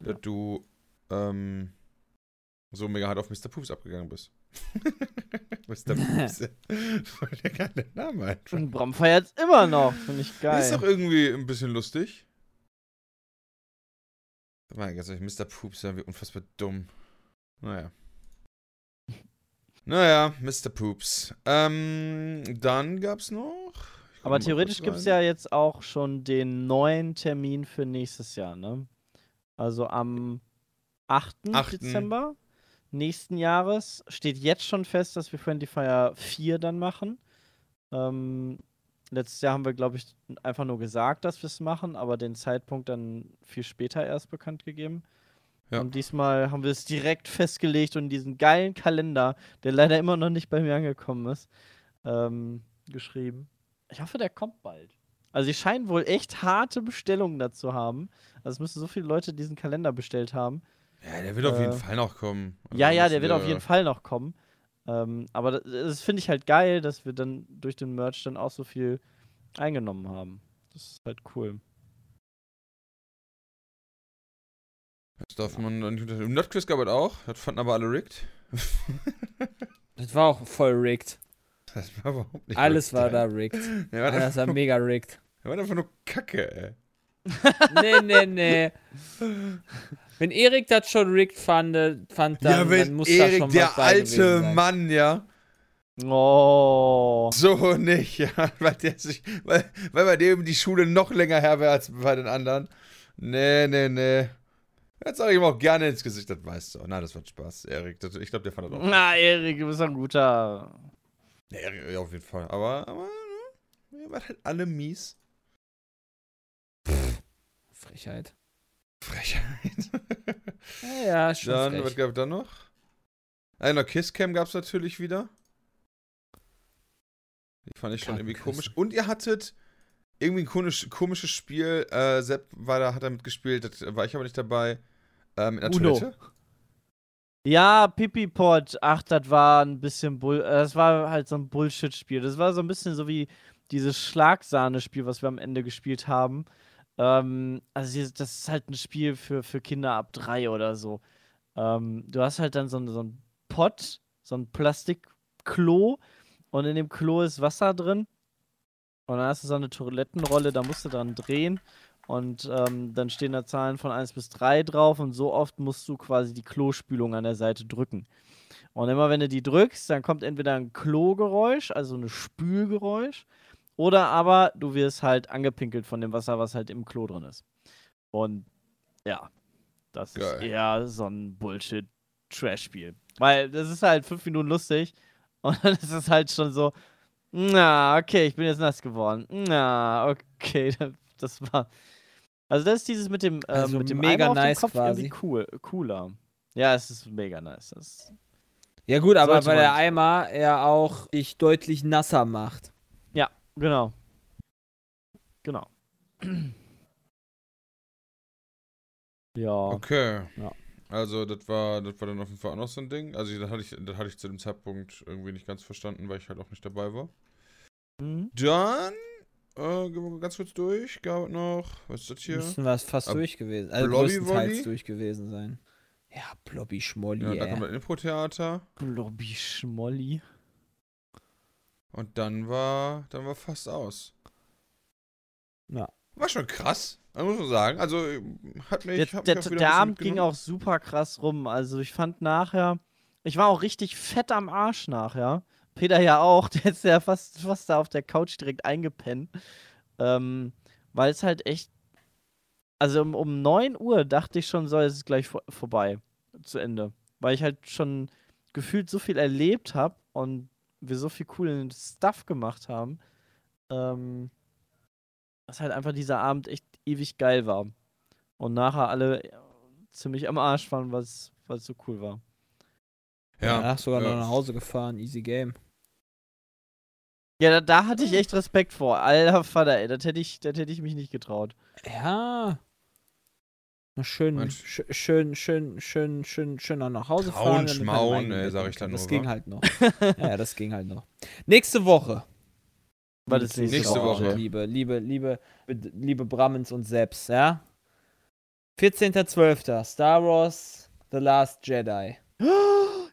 Dass du ähm, so mega hart auf Mr. Poops abgegangen bist. Mr. Poops. Voll der geile Name einfach. Und Bram feiert's immer noch. Finde ich geil. Ist doch irgendwie ein bisschen lustig. Mein Gott, Mr. Poops, ja, wie unfassbar dumm. Naja. Naja, Mr. Poops. Ähm, dann gab's noch. Aber theoretisch kurz gibt es rein. ja jetzt auch schon den neuen Termin für nächstes Jahr, ne? Also am 8. Achten. Dezember nächsten Jahres steht jetzt schon fest, dass wir Friendly Fire 4 dann machen. Ähm, letztes Jahr haben wir, glaube ich, einfach nur gesagt, dass wir es machen, aber den Zeitpunkt dann viel später erst bekannt gegeben. Ja. Und diesmal haben wir es direkt festgelegt und diesen geilen Kalender, der leider immer noch nicht bei mir angekommen ist, ähm, geschrieben. Ich hoffe, der kommt bald. Also, sie scheinen wohl echt harte Bestellungen dazu haben. Also, es müssen so viele Leute diesen Kalender bestellt haben. Ja, der wird auf jeden äh, Fall noch kommen. Also ja, ja, der wird auf jeden Fall noch kommen. Ähm, aber das, das finde ich halt geil, dass wir dann durch den Merch dann auch so viel eingenommen haben. Das ist halt cool. Das darf man dann Im Nerdquiz gab es auch. Das fanden aber alle rigged. [laughs] Das war auch voll rigged. Das war überhaupt nicht Alles war da rigged. Ja, war Das war mega rigged. war einfach nur Kacke, ey. [laughs] Nee, nee, nee. [laughs] Wenn Erik das schon rigged fand, fand dann, ja, dann wenn muss da Erik, schon der was bei gewesen alte sein. Mann, ja. Oh. So nicht, [laughs] ja. Weil, der sich, weil, weil bei dem die Schule noch länger her wäre als bei den anderen. Nee, nee, nee. Jetzt sage ich ihm auch gerne ins Gesicht, das weißt du. Na, das wird Spaß, Erik. Das- Ich glaube, der fand das auch. Na, Erik, du bist ein guter. Nee, Erik, ja, auf jeden Fall. Aber, aber, ne, ihr wart halt alle mies. Frechheit. Frechheit. Ja, ja schon dann, was gab es dann noch? Einer Kisscam gab es natürlich wieder. Die fand ich schon irgendwie komisch. Und ihr hattet irgendwie ein komisch, komisches Spiel. Äh, Sepp war da, hat da mitgespielt, das war ich aber nicht dabei. Ähm, in der Uno. Toilette. Ja, Pipi-Pod. Ach, das war ein bisschen Bull. äh, Das war halt so ein Bullshit-Spiel. Das war so ein bisschen so wie dieses Schlagsahne-Spiel, was wir am Ende gespielt haben. Ähm, also, das ist halt ein Spiel für, für Kinder ab drei oder so. Ähm, du hast halt dann so, so ein Pott, so ein Plastikklo und in dem Klo ist Wasser drin. Und dann hast du so eine Toilettenrolle, da musst du dran drehen. Und ähm, dann stehen da Zahlen von 1 bis 3 drauf und so oft musst du quasi die Klospülung an der Seite drücken. Und immer wenn du die drückst, dann kommt entweder ein Klogeräusch, also ein Spülgeräusch, oder aber du wirst halt angepinkelt von dem Wasser, was halt im Klo drin ist. Und ja, das ist Geil. eher so ein Bullshit-Trash-Spiel. Weil das ist halt fünf Minuten lustig [laughs] und dann ist es halt schon so, na, okay, ich bin jetzt nass geworden. Na, okay, [laughs] das war. Also das ist dieses mit dem, ähm, Also mit dem mega Eimer auf nice dem Kopf quasi. irgendwie cool, cooler. Ja, es ist mega nice. Das Ja gut, aber weil der. Eimer ja auch dich deutlich nasser macht. Genau. Genau. ja. Okay. Ja. Also, das war, das war dann auf jeden Fall auch noch so ein Ding. Also, das hatte, ich, das hatte ich zu dem Zeitpunkt irgendwie nicht ganz verstanden, weil ich halt auch nicht dabei war. Mhm. Dann, äh, gehen wir ganz kurz durch. Gab noch, was ist das hier? Müssten wir fast Ah, durch gewesen. Also größtenteils durch gewesen sein. Ja, Blobby Schmolli, Ja, da kommt das Impro-Theater. Blobby Schmolli. Und dann war, dann war fast aus. Ja. War schon krass, muss man sagen. Also, hat mich, Der, der, mich der Abend ging auch super krass rum. Also ich fand nachher, ich war auch richtig fett am Arsch nachher. Peter ja auch, [laughs] der ist ja fast, fast da auf der Couch direkt eingepennt. Ähm, weil es halt echt, also um, um 9 Uhr dachte ich schon, so, es ist gleich vor, vorbei, zu Ende. Weil ich halt schon gefühlt so viel erlebt habe und wir so viel coolen Stuff gemacht haben, ähm, dass halt einfach dieser Abend echt ewig geil war. Und nachher alle äh, ziemlich am Arsch waren, was, was so cool war. Ja, danach sogar ja. noch nach Hause gefahren, easy game. Ja, da, da hatte ich echt Respekt vor. Alter Vater, ey, das hätte ich, das hätte ich mich nicht getraut. Ja. Schön, sch- schön, schön, schön, schön, schön noch nach Hause Trauen, fahren. schmauen, ey, Bett sag ich dann. Das nur, ging wa? halt noch. [laughs] ja, das ging halt noch. Nächste Woche. Was ist nächste, Nächste Woche? Woche. Liebe, liebe, liebe, liebe Brammens und Seps, ja? 14.12. Star Wars The Last Jedi. [gasps]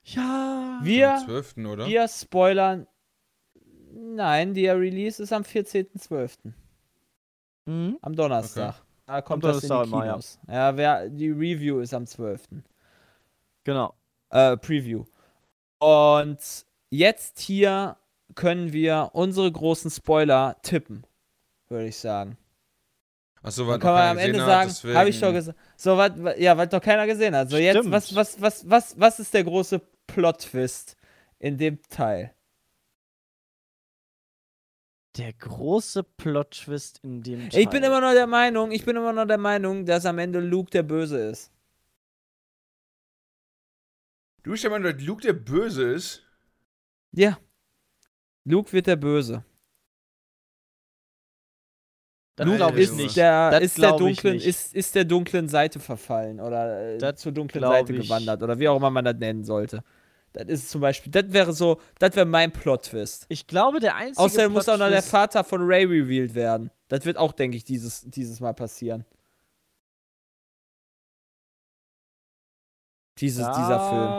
Ja. Wir, Am 12. oder? wir spoilern. Nein, der Release ist am 14.12. Mhm. Am Donnerstag. Da kommt Am das in die Donnerstag immer, ja. Kinos. Ja, wer, die Review ist am 12. Genau. Äh, Preview. Und jetzt hier können wir unsere großen Spoiler tippen, würde ich sagen. Achso, weil kann man am Ende sagen, habe ich doch gesagt. So, was, ja, was doch keiner gesehen hat. So, jetzt, Stimmt. was, was, was, was, was ist der große Plot-Twist in dem Teil? Der große Plot-Twist in dem Teil. Ich bin immer noch der Meinung, ich bin immer noch der Meinung, dass am Ende Luke der Böse ist. Du bist ja mal, dass Luke der Böse ist. Ja. Luke wird der Böse. Das Luke glaub ich ist, nicht. der, Das ist, der dunklen, nicht. ist, ist der dunklen Seite verfallen oder äh, Das zur dunklen Seite ich- gewandert oder wie auch immer man das nennen sollte. Das ist zum Beispiel, das wäre so, das wäre mein Plot-Twist. Ich glaube, der einzige Außerdem muss auch noch der Vater von Ray revealed werden. Das wird auch, denke ich, dieses, dieses Mal passieren. Dieses, dieser Film.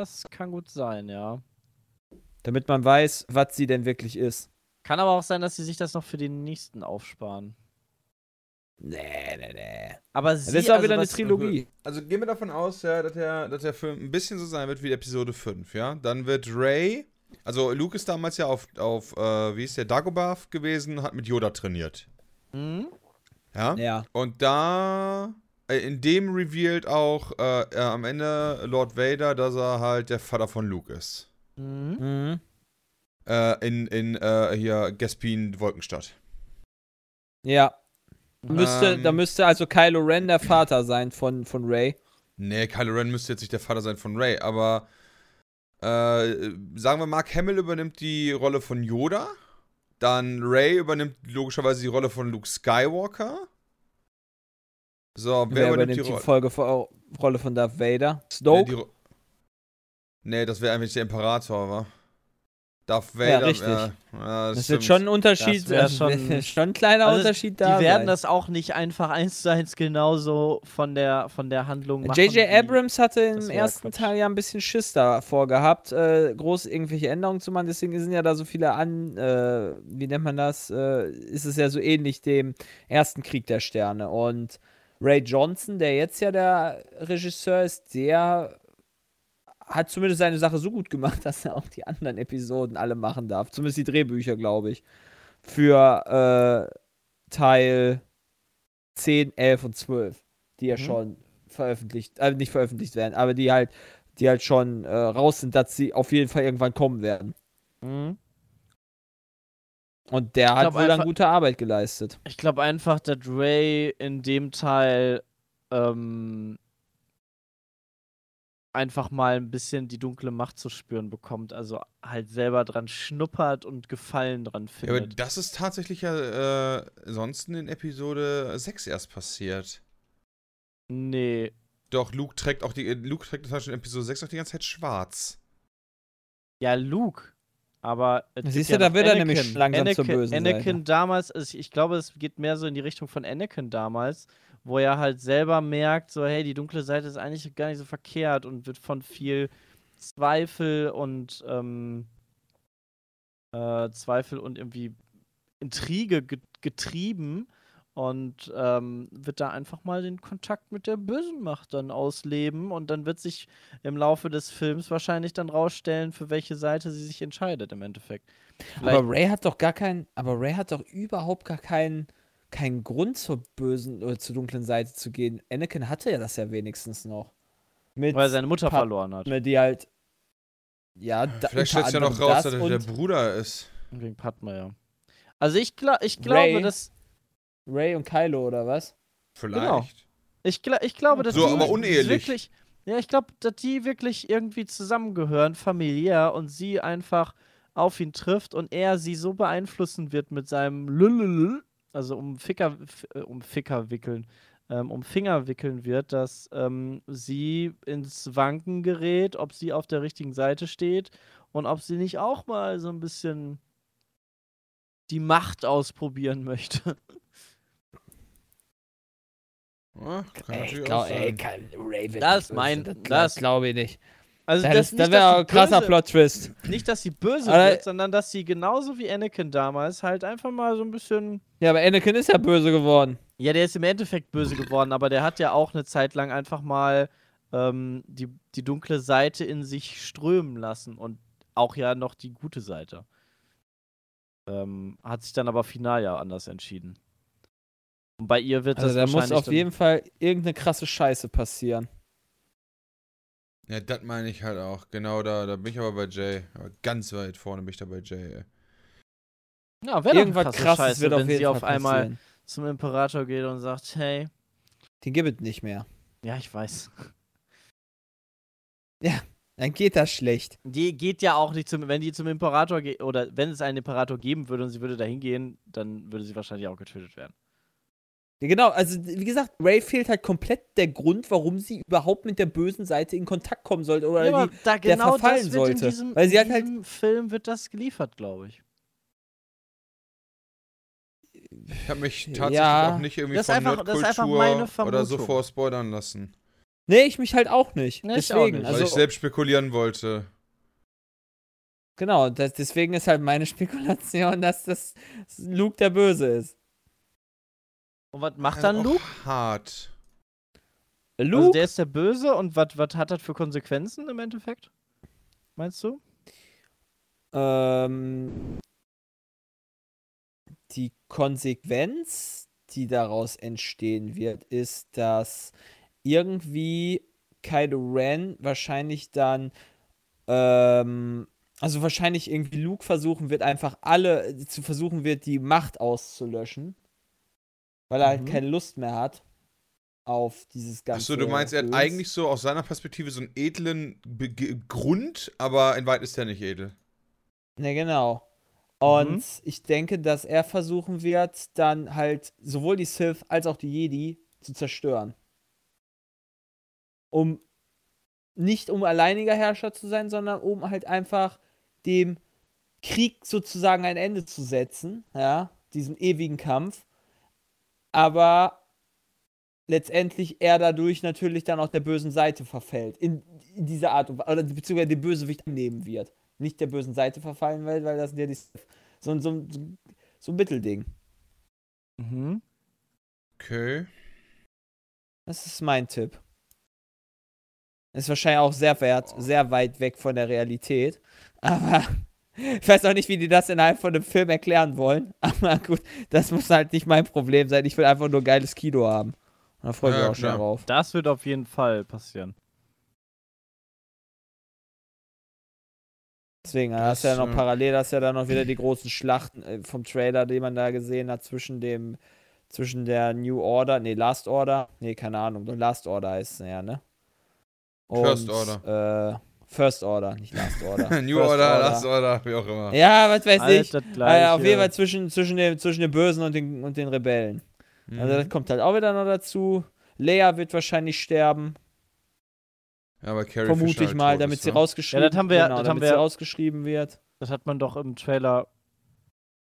Das kann gut sein, ja. Damit man weiß, was sie denn wirklich ist. Kann aber auch sein, dass sie sich das noch für den nächsten aufsparen. Nee, nee, nee. Aber Das sie, ist auch also wieder eine Trilogie. Also gehen wir davon aus, ja, dass der, dass der Film ein bisschen so sein wird wie Episode 5, ja. Dann wird Ray, also Luke ist damals ja auf, auf äh, wie ist der, Dagobah gewesen, hat mit Yoda trainiert. Mhm. Ja. Ja. Und da, äh, in dem revealed auch äh, äh, am Ende Lord Vader, dass er halt der Vater von Luke ist. Mhm. Mhm. Äh, in, in, äh, hier, Gaspin, Wolkenstadt. Ja. Müsste, Ähm. da müsste also Kylo Ren der Vater sein von, von Ray. Nee, Kylo Ren müsste jetzt nicht der Vater sein von Ray, aber äh, sagen wir, Mark Hamill übernimmt die Rolle von Yoda. Dann Ray übernimmt logischerweise die Rolle von Luke Skywalker. So, wer, Wer übernimmt, übernimmt die die, Folge, Ro- Rolle von Darth Vader? Nee, Snoke? Ro nee, das wäre eigentlich der Imperator, wa? Darth Vader. Ja, richtig. Ja, ja, das stimmt. wird schon ein Unterschied, Das wär schon- [laughs] schon ein kleiner Also, Unterschied Die da werden sein. das auch nicht einfach eins zu eins genauso von der, von der Handlung machen. J.J. Abrams hatte im das ersten Quatsch. Teil ja ein bisschen Schiss davor gehabt, äh, groß irgendwelche Änderungen zu machen. Deswegen sind ja da so viele an, äh, wie nennt man das? Äh, ist es ja so ähnlich dem ersten Krieg der Sterne. Und Ray Johnson, der jetzt ja der Regisseur ist, der hat zumindest seine Sache so gut gemacht, [laughs] dass er auch die anderen Episoden alle machen darf. Zumindest die Drehbücher, glaube ich. Für äh, Teil 10, 11 und 12, die ja Mhm. schon veröffentlicht, äh, nicht veröffentlicht werden, aber die halt, die halt schon äh, raus sind, dass sie auf jeden Fall irgendwann kommen werden. Mhm. Und der hat wohl dann gute Arbeit geleistet. Ich glaube einfach, dass Ray in dem Teil ähm, einfach mal ein bisschen die dunkle Macht zu spüren bekommt. Also halt selber dran schnuppert und Gefallen dran Ja, aber findet. das ist tatsächlich ja äh, sonst in Episode 6 erst passiert. nee. Doch, Luke trägt auch die, äh, Luke trägt zum Beispiel in Episode 6 auch die ganze Zeit schwarz. Ja, Luke. Aber Siehst ja du, da noch wird er nämlich Anakin. langsam Anakin, zur bösen Anakin Seite. damals, ist, ich glaube, es geht mehr so in die Richtung von Anakin damals, wo er halt selber merkt, so, hey, die dunkle Seite ist eigentlich gar nicht so verkehrt und wird von viel Zweifel und ähm, äh, Zweifel und irgendwie Intrige ge getrieben und ähm, wird da einfach mal den Kontakt mit der bösen Macht dann ausleben und dann wird sich im Laufe des Films wahrscheinlich dann rausstellen, für welche Seite sie sich entscheidet im Endeffekt. Vielleicht- Aber Ray hat doch gar keinen, aber Ray hat doch überhaupt gar keinen, keinen Grund zur bösen oder zur dunklen Seite zu gehen. Anakin hatte ja das ja wenigstens noch. Mit, weil er seine Mutter Pa- verloren hat. mit die halt, ja, da, Vielleicht stellt sich ja noch raus, das dass er der Bruder ist. Wegen Padma, ja. Also ich, gla ich glaube, Ray? dass Ray und Kylo oder was? Vielleicht. ich, gla ich glaube, dass So, die aber unehelich. wirklich Ja, ich glaube, dass die wirklich irgendwie zusammengehören, familiär, und sie einfach auf ihn trifft und er sie so beeinflussen wird mit seinem Lülülül, also um Ficker, äh, um Ficker wickeln, ähm, um Finger wickeln wird, dass ähm, sie ins Wanken gerät, ob sie auf der richtigen Seite steht und ob sie nicht auch mal so ein bisschen die Macht ausprobieren möchte. [laughs] Ja, kann Ey, ich glaub, ey, kann Raven. Das ist mein- Das, das- glaube ich nicht. Also Das, das, das, wäre ein krasser böse- Plot-Twist. Nicht, dass sie böse Aber- wird, sondern dass sie genauso wie Anakin damals halt einfach mal so ein bisschen. Ja, aber Anakin ist ja böse geworden. Ja, der ist im Endeffekt böse geworden, aber der hat ja auch eine Zeit lang einfach mal ähm, die, die dunkle Seite in sich strömen lassen und auch ja noch die gute Seite. Ähm, hat sich dann aber final ja anders entschieden. Und bei ihr wird Also das da muss auf jeden Fall irgendeine krasse Scheiße passieren. Ja, das meine ich halt auch. Genau da, da bin ich aber bei Jay. Aber ganz weit vorne bin ich da bei Jay, ey. ja, wäre Irgendwas krasse krasses Scheiße, wird auf wenn jeden sie Fall auf einmal passieren. zum Imperator geht und sagt, hey, Den gibt es nicht mehr. ja, ich weiß. [laughs] Dann geht das schlecht. Die geht ja auch nicht zum, wenn die zum Imperator geht, oder wenn es einen Imperator geben würde und sie würde dahin gehen, dann würde sie wahrscheinlich auch getötet werden. Ja, genau, also wie gesagt, Ray fehlt halt komplett der Grund, warum sie überhaupt mit der bösen Seite in Kontakt kommen sollte. Oder Ja, die, da der genau verfallen das wird sollte. in diesem, Weil sie in hat halt- diesem Film wird das geliefert, glaube ich. Ich habe mich tatsächlich Ja. auch nicht irgendwie Das ist von einfach- das ist einfach Nerdkultur oder so vorspoilern lassen. Nee, ich mich halt auch nicht. Nee, ich auch deswegen, nicht. Weil also ich selbst spekulieren wollte. genau, das, deswegen ist halt meine [laughs] Spekulation, dass das Luke der Böse ist. Und was macht Ja, dann Luke? Hart. Also Luke? der ist der Böse und was was hat das für Konsequenzen im Endeffekt? Meinst du? ähm, die Konsequenz, die daraus entstehen wird, ist, dass irgendwie Kylo Ren wahrscheinlich dann, ähm, also wahrscheinlich irgendwie Luke versuchen wird, einfach alle zu versuchen wird, die Macht auszulöschen, weil er halt Mhm. keine Lust mehr hat auf dieses ganze. Achso, du meinst, er hat eigentlich so aus seiner Perspektive so einen edlen Be Ge- Grund, aber in weit ist er nicht edel. Ne, genau. Und Mhm. ich denke, dass er versuchen wird, dann halt sowohl die Sith als auch die Jedi zu zerstören. Um nicht um alleiniger Herrscher zu sein, sondern um halt einfach dem Krieg sozusagen ein Ende zu setzen, ja, diesem ewigen Kampf. Aber letztendlich er dadurch natürlich dann auch der bösen Seite verfällt. In, in dieser Art und Weise, oder beziehungsweise den Bösewicht annehmen wird. Nicht der bösen Seite verfallen will, weil das ja die, so, ein- so, so, so ein Mittelding. Mhm. Okay. Das ist mein Tipp. Ist wahrscheinlich auch sehr wert, sehr weit weg von der Realität. [laughs] Aber ich weiß auch nicht, wie die das innerhalb von einem Film erklären wollen. [laughs] Aber gut, das muss halt nicht mein Problem sein. Ich will einfach nur geiles Kino haben. Und da freue ich mich Ja, auch schon klar. drauf. Das wird auf jeden Fall passieren. Deswegen, da Das, hast du ja noch parallel, hast du ja dann noch wieder die großen Schlachten äh, vom Trailer, die man da gesehen hat, zwischen dem, zwischen der New Order, nee, Last Order, nee, keine Ahnung, Last Order heißt es ja, ne? First Order. Äh, First Order, nicht Last Order. [laughs] New First Order, Last Order, wie auch immer. Ja, was weiß ich. das Äh, gleiche. auf jeden Fall zwischen, zwischen, dem, zwischen den Bösen und den, und den Rebellen. Mhm. Also das kommt halt auch wieder noch dazu. Leia wird wahrscheinlich sterben, ja, aber Carrie vermute Fisher ich halt mal, tot damit ist, sie ne? rausgeschrieben Ja, das haben wir- genau, das damit haben sie wir- rausgeschrieben wird. Das hat man doch im Trailer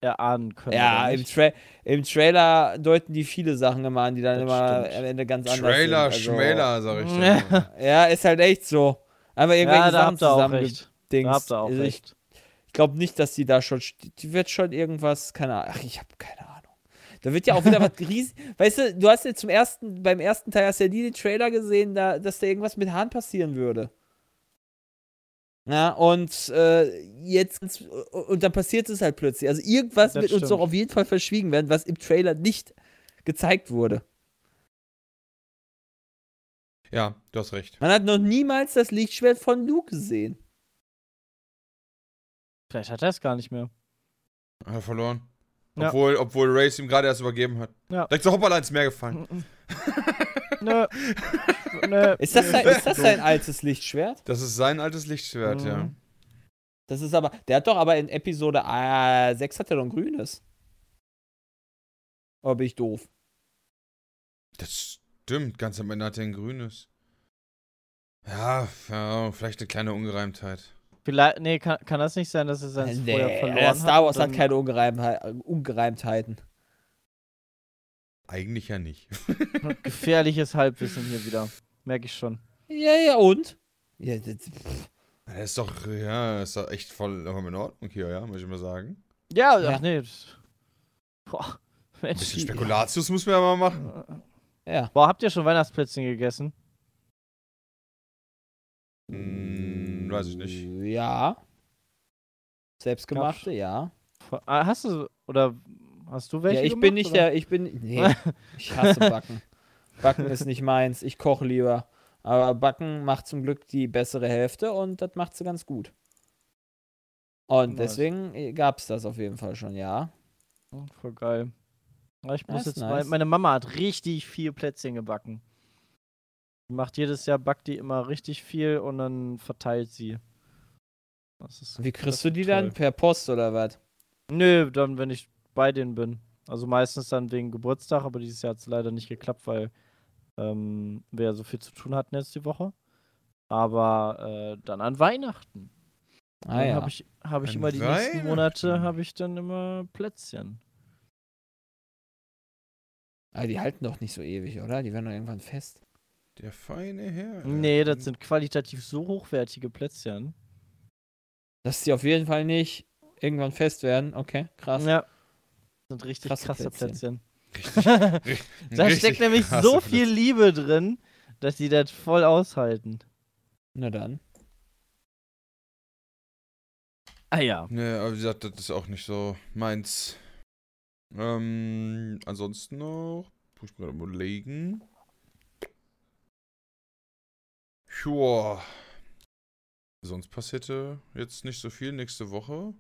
erahnen können. Ja, im? Tra im Trailer deuten die viele Sachen immer an, die dann Das immer stimmt. am Ende ganz anders Trailer, sind. Also, Schmäler, sag ich [laughs] dann. Ja, ist halt echt so. Einfach irgendwelche ja, da Sachen habt ihr auch zusammen recht. Da also ich ich glaube nicht, dass die da schon. Die wird schon irgendwas, keine Ahnung. Ach, ich habe keine Ahnung. Da wird ja auch wieder [laughs] was riesig. Weißt du, du hast ja zum ersten, beim ersten Teil hast du ja nie den Trailer gesehen, da, dass da irgendwas mit Hahn passieren würde. Ja, und äh, jetzt, und dann passiert es halt plötzlich. Also irgendwas Das wird uns stimmt. doch auf jeden Fall verschwiegen werden, was im Trailer nicht gezeigt wurde. Ja, du hast recht. Man hat noch niemals das Lichtschwert von Luke gesehen. Vielleicht hat er es gar nicht mehr. Hat er verloren. Ja. Obwohl, obwohl Race ihm gerade erst übergeben hat. Ja. Direkt so hoppala ins Meer gefallen. [laughs] Nö. Nö. Ist das, sein, ist das sein altes Lichtschwert? Das ist sein altes Lichtschwert, ja. Mhm. Das ist aber. Der hat doch aber in Episode äh, 6 hat er doch ein grünes. Oder bin ich doof? Das stimmt, ganz am Ende hat er ein grünes. Ja, ja, vielleicht eine kleine Ungereimtheit. Vielleicht, nee, kann, kann das nicht sein, dass er seins vorher Nee, verloren der hat? Star Wars hat dann- keine Ungereimheit, Ungereimtheiten. Eigentlich ja nicht. [laughs] Gefährliches Halbwissen hier wieder. Merke ich schon. Ja, ja, und? Ja, das, Er ist doch, ja, ist doch echt voll in Ordnung hier, ja, muss ich mal sagen. Ja, Ja. ach nee. das- Boah, Ein Mensch. bisschen Spekulatius muss man ja mal machen. Ja. Boah, habt ihr schon Weihnachtsplätzchen gegessen? Hm, weiß ich nicht. Ja. Selbstgemachte, ja. Ah, Hast du, oder hast du welche ja, ich gemacht, bin nicht oder? der, ich bin, nee, [laughs] ich hasse Backen. Backen ist nicht meins, ich koche lieber. Aber Backen macht zum Glück die bessere Hälfte und das macht sie ganz gut. Und deswegen gab es das auf jeden Fall schon, ja. Oh, voll geil. Ich muss jetzt, nice. mein, meine Mama hat richtig viel Plätzchen gebacken. Die macht jedes Jahr, backt die immer richtig viel und dann verteilt sie. Das ist, Wie kriegst du die toll. dann? Per Post oder was? Nö, dann, wenn ich bei denen bin. Also meistens dann wegen Geburtstag, aber dieses Jahr hat es leider nicht geklappt, weil ähm, wir ja so viel zu tun hatten jetzt die Woche. Aber äh, dann an Weihnachten. Ah dann ja. habe ich, hab ich An immer die nächsten Monate, habe ich dann immer Plätzchen. Aber die halten doch nicht so ewig, oder? Die werden doch irgendwann fest. Der feine Herr. Nee, das sind qualitativ so hochwertige Plätzchen. Dass die auf jeden Fall nicht irgendwann fest werden. Okay, krass. Ja. Das sind richtig Krasse krasse Plätzchen. Plätzchen. Richtig, [laughs] Da richtig steckt nämlich so viel Plätzchen. Liebe drin, dass die das voll aushalten. Na dann. Ah ja. Nee, aber wie gesagt, das ist auch nicht so meins. Ähm, ansonsten noch. Ich mir gerade mal überlegen. Joa. Sonst passierte jetzt nicht so viel nächste Woche.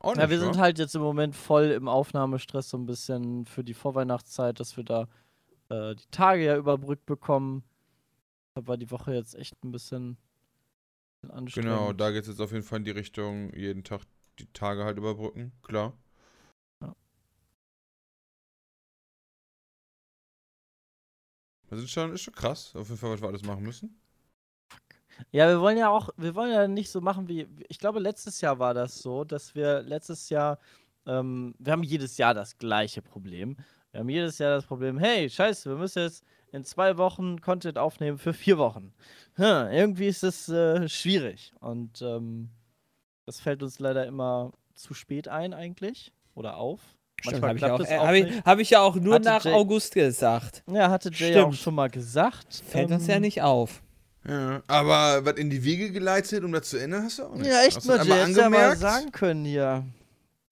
Auch Ja, wir wa? sind halt jetzt im Moment voll im Aufnahmestress so ein bisschen für die Vorweihnachtszeit, dass wir da äh, die Tage ja überbrückt bekommen. Da war die Woche jetzt echt ein bisschen anstrengend. Genau, da geht es jetzt auf jeden Fall in die Richtung, jeden Tag die Tage halt überbrücken, klar. Das ist schon, ist schon krass, auf jeden Fall, was wir alles machen müssen. Ja, wir wollen ja auch, wir wollen ja nicht so machen wie, ich glaube, letztes Jahr war das so, dass wir letztes Jahr, ähm, wir haben jedes Jahr das gleiche Problem. Wir haben jedes Jahr das Problem, hey, scheiße, wir müssen jetzt in zwei Wochen Content aufnehmen für vier Wochen. Hm, irgendwie ist das äh, schwierig. Und ähm, das fällt uns leider immer zu spät ein eigentlich. Oder auf. Stimmt, Manchmal habe ich, auch- äh, auch hab ich, nicht. hab ich ja auch nur Hatte nach Jay- August gesagt. Ja, hatte Jay ja auch Stimmt. schon mal gesagt. Fällt uns ja Ähm, nicht auf. Ja, aber was in die Wege geleitet, um das zu ändern, hast du auch nicht. Ja, echt mal, Jay, hättest ja mal sagen können hier.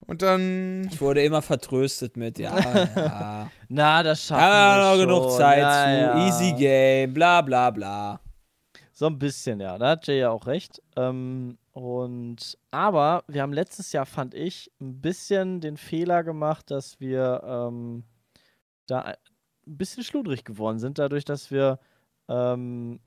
und dann Ich wurde immer vertröstet mit, ja, [laughs] ja. Na, das schaffen Ja, wir noch schon. genug Zeit ja, zu. ja. Easy Game, bla bla bla. So ein bisschen, ja. Da hat Jay ja auch recht. Ähm, und aber wir haben letztes Jahr, fand ich, ein bisschen den Fehler gemacht, dass wir ähm, da ein bisschen schludrig geworden sind, dadurch, dass wir ähm,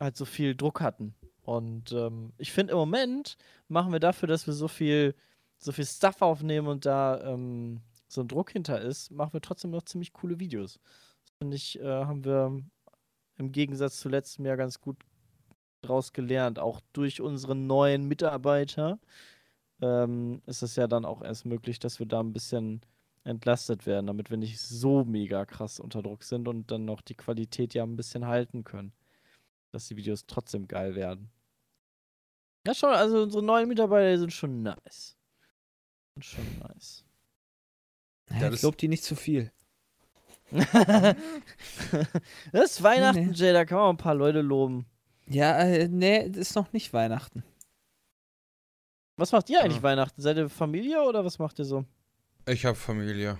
halt so viel Druck hatten. Und ähm, ich finde, im Moment machen wir dafür, dass wir so viel, so viel Stuff aufnehmen und da ähm, so ein Druck hinter ist, machen wir trotzdem noch ziemlich coole Videos. Das finde ich, äh, haben wir im Gegensatz zu letztem Jahr ganz gut draus gelernt. Auch durch unsere neuen Mitarbeiter ähm, ist es ja dann auch erst möglich, dass wir da ein bisschen entlastet werden, damit wir nicht so mega krass unter Druck sind und dann noch die Qualität ja ein bisschen halten können. Dass die Videos trotzdem geil werden. Ja, schon, also unsere neuen Mitarbeiter sind schon nice. Sind schon nice. Ja, das- ich lob die nicht zu viel. [laughs] das ist Weihnachten, nee. Jay, da kann man ein paar Leute loben. Ja, äh, nee, ist noch nicht Weihnachten. Was macht ihr eigentlich Ah. Weihnachten? Seid ihr Familie oder was macht ihr so? ich habe Familie.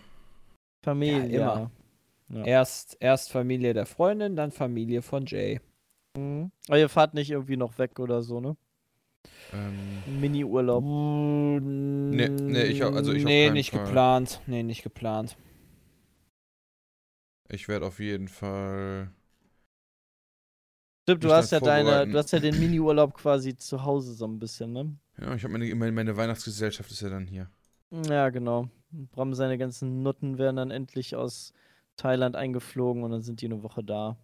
Familie. immer. Ja. Erst, erst Familie der Freundin, dann Familie von Jay. Mhm. Aber ihr fahrt nicht irgendwie noch weg oder so, ne? Ähm, Mini-Urlaub. Nee, nee, ich hab- also ich Nee, nicht Fall. geplant. Nee, nicht geplant. ich werde auf jeden Fall. Stimmt, du hast ja deine, du hast ja den Mini-Urlaub quasi zu Hause so ein bisschen, ne? Ja, ich habe meine, meine, meine Weihnachtsgesellschaft ist ja dann hier. Ja, genau. Bram, seine ganzen Nutten werden dann endlich aus Thailand eingeflogen und dann sind die eine Woche da.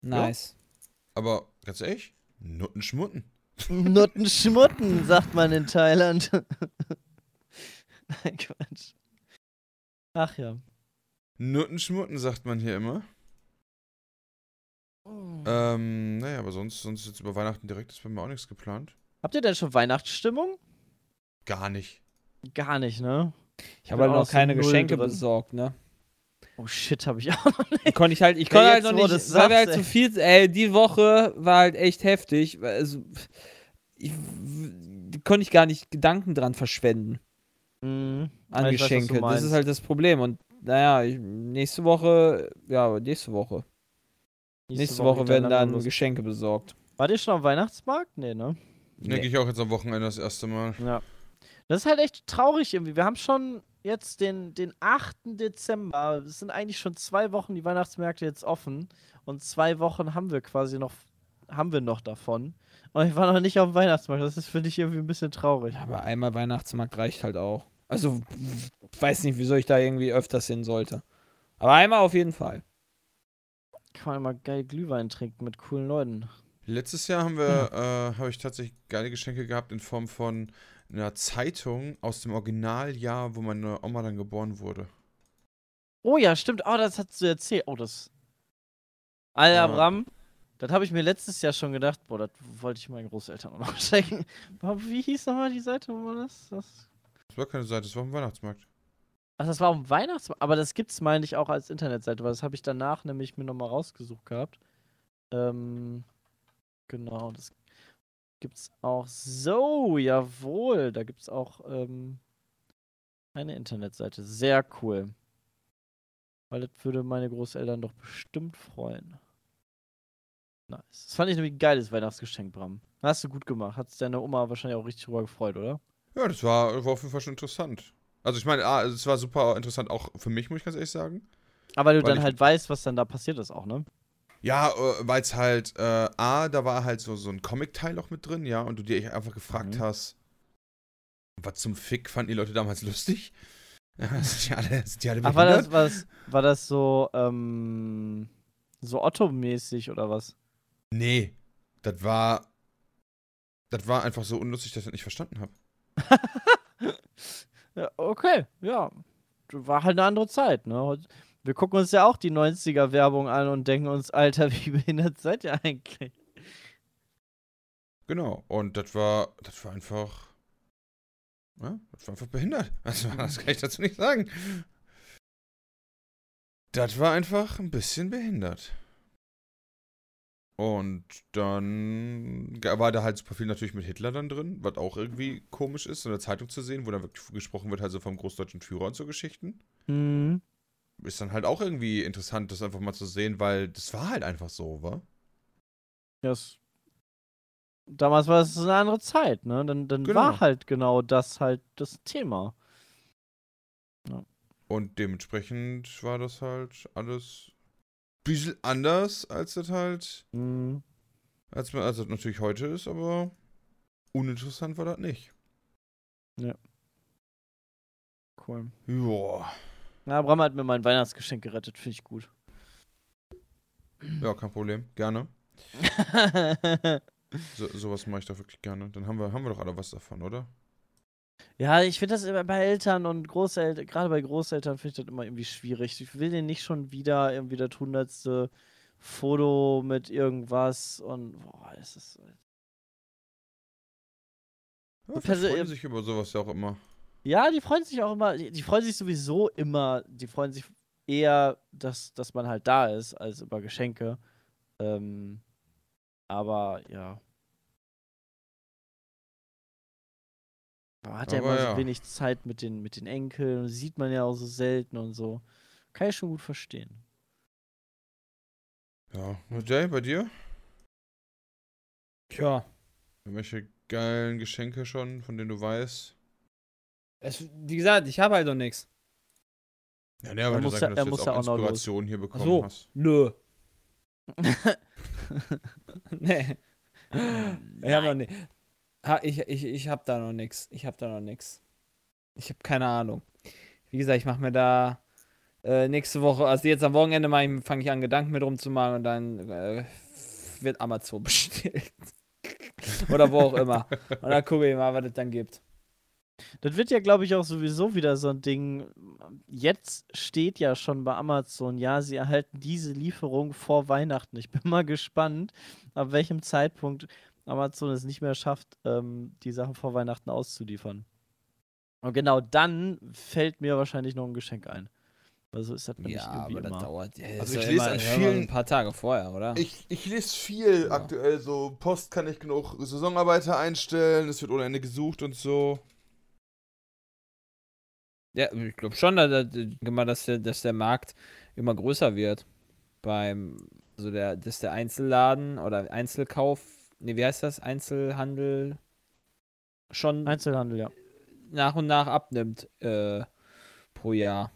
Nice. Aber ganz ehrlich, Nutten schmutten. [laughs] Nutten schmutten, sagt man in Thailand. [laughs] Nein, Quatsch. Ach ja. Nutten schmutten, sagt man hier immer. Ähm, naja, aber sonst, sonst jetzt über Weihnachten direkt ist bei mir auch nichts geplant. Habt ihr denn schon Weihnachtsstimmung? Gar nicht. Gar nicht, ne? Ich habe halt noch keine null Geschenke drin. besorgt, ne? Oh shit, hab ich auch noch nicht. Konnte ich halt, ich konnte halt noch nicht, du's weil wir halt sagst, so ey. viel, ey, die Woche war halt echt heftig. weil Also, ich, konnte ich gar nicht Gedanken dran verschwenden Mhm. an ich weiß, Geschenke. das ist halt das Problem. Und naja, ich, nächste Woche, ja, nächste Woche. Nächste, Woche geht werden dann los. Geschenke besorgt. Wart ihr schon am Weihnachtsmarkt? Nee, ne? Denke ich auch jetzt am Wochenende das erste Mal. Ja. Das ist halt echt traurig irgendwie. Wir haben schon jetzt den, den 8. Dezember. Es sind eigentlich schon zwei Wochen die Weihnachtsmärkte jetzt offen. Und zwei Wochen haben wir quasi noch, haben wir noch davon. Und ich war noch nicht auf dem Weihnachtsmarkt. Das ist, finde ich, irgendwie ein bisschen traurig. Aber einmal Weihnachtsmarkt reicht halt auch. Also, weiß nicht, wieso ich da irgendwie öfters hin sollte. Aber einmal auf jeden Fall. Kann man mal geil Glühwein trinken mit coolen Leuten. Letztes Jahr haben wir, äh, habe ich tatsächlich geile Geschenke gehabt in Form von einer Zeitung aus dem Originaljahr, wo meine Oma dann geboren wurde. Oh ja, stimmt. Oh, das hast du erzählt. Oh, das. Alter, Ja. Bram. Das habe ich mir letztes Jahr schon gedacht. Boah, das wollte ich meinen Großeltern auch noch [laughs] schenken. Wie hieß nochmal die Seite? Wo war das? das? Das war keine Seite, das war am Weihnachtsmarkt. Ach, das war am Weihnachtsmarkt. Aber das gibt's, meine ich, auch als Internetseite, weil das habe ich danach nämlich mir nochmal rausgesucht gehabt. Ähm, genau, das gibt's auch so, jawohl. Da gibt's auch ähm, eine Internetseite. Sehr cool. Weil das würde meine Großeltern doch bestimmt freuen. Nice. Das fand ich nämlich ein geiles Weihnachtsgeschenk, Bram. Hast du gut gemacht. Hat deine Oma wahrscheinlich auch richtig drüber gefreut, oder? Ja, das war, war auf jeden Fall schon interessant. Also ich meine, ah, es war super interessant, auch für mich, muss ich ganz ehrlich sagen. Aber weil du dann halt weißt, was dann da passiert ist auch, ne? Ja, äh, weil es halt, äh, A, da war halt so, so ein Comic-Teil auch mit drin, ja, und du dir einfach gefragt Mhm. hast, was zum Fick fanden die Leute damals [laughs] lustig? Ja, sind die alle, sind die alle Ach, war das, das, war das so, ähm, so Otto-mäßig oder was? Nee, das war, das war einfach so unlustig, dass ich das nicht verstanden habe. [laughs] Ja, okay, ja. War halt eine andere Zeit, ne? Wir gucken uns ja auch die 90er-Werbung an und denken uns, Alter, [laughs] wie behindert seid ihr eigentlich? Genau, und das war, das war einfach, ja, das war einfach behindert. [laughs] Also, das kann ich dazu nicht sagen. Das war einfach ein bisschen behindert. Und dann war da halt super viel natürlich mit Hitler dann drin, was auch irgendwie komisch ist, so eine Zeitung zu sehen, wo dann wirklich gesprochen wird, halt so vom großdeutschen Führer und so Geschichten. Mhm. Ist dann halt auch irgendwie interessant, das einfach mal zu sehen, weil das war halt einfach so, wa? Ja, es, damals war es eine andere Zeit, ne? Dann, dann Genau. war halt genau das halt das Thema. Und dementsprechend war das halt alles bisschen anders, als das halt, Mhm. als, als das natürlich heute ist, aber uninteressant war das nicht. Cool. Ja, Ja, Bram hat mir mein Weihnachtsgeschenk gerettet, finde ich gut. ja, kein Problem, gerne. [laughs] So, sowas mache ich doch wirklich gerne. Dann haben wir, haben wir doch alle was davon, oder? Ja, ich finde das immer bei Eltern und Großeltern, gerade bei Großeltern finde ich das immer irgendwie schwierig. Ich will denen nicht schon wieder irgendwie das hundertste Foto mit irgendwas und boah, ist. Ja, Und wir perso- freuen sich über sowas ja auch immer. Ja, die freuen sich auch immer, die, die freuen sich sowieso immer, die freuen sich eher, dass, dass man halt da ist, als über Geschenke. Ähm, aber ja. Hat ja Aber immer ja. so wenig Zeit mit den, mit den Enkeln, sieht man ja auch so selten und so. Kann ich schon gut verstehen. Ja, Jay, bei dir? Tja. Irgendwelche geilen Geschenke schon, von denen du weißt? Es, wie gesagt, ich habe halt noch nichts. Ja, ne, aber Er du muss sagst, ja- dass er du muss jetzt ja auch auch. Inspiration hier bekommen so, hast. nö. [laughs] [laughs] nee. Ich hab noch nicht. Ha, ich, ich, ich hab da noch nix. Ich hab da noch nix. Ich hab keine Ahnung. Wie gesagt, ich mach mir da äh, nächste Woche, also jetzt am Wochenende fange ich an, Gedanken mit rumzumachen und dann äh, wird Amazon [laughs] bestellt. Oder wo auch immer. Und dann gucke ich mal, was es dann gibt. Das wird ja, glaube ich, auch sowieso wieder so ein Ding. Jetzt steht ja schon bei Amazon, ja, sie erhalten diese Lieferung vor Weihnachten. Ich bin mal gespannt, ab welchem Zeitpunkt Amazon es nicht mehr schafft, ähm, die Sachen vor Weihnachten auszuliefern. Und genau dann fällt mir wahrscheinlich noch ein Geschenk ein. Weil so ist das nämlich Ja, irgendwie aber das immer. dauert. Ja, Also ich ja lese immer, an vielen- ein paar Tage vorher, oder? Ich, ich lese viel Ja. aktuell, so Post kann ich genug Saisonarbeiter einstellen, es wird ohne Ende gesucht und so. Ja, ich glaube schon, dass, dass, ich denke mal, dass, der, dass der Markt immer größer wird. Beim, also der, dass der Einzelladen oder Einzelkauf, nee, wie heißt das? Einzelhandel schon Einzelhandel, ja. nach und nach abnimmt äh, pro Jahr.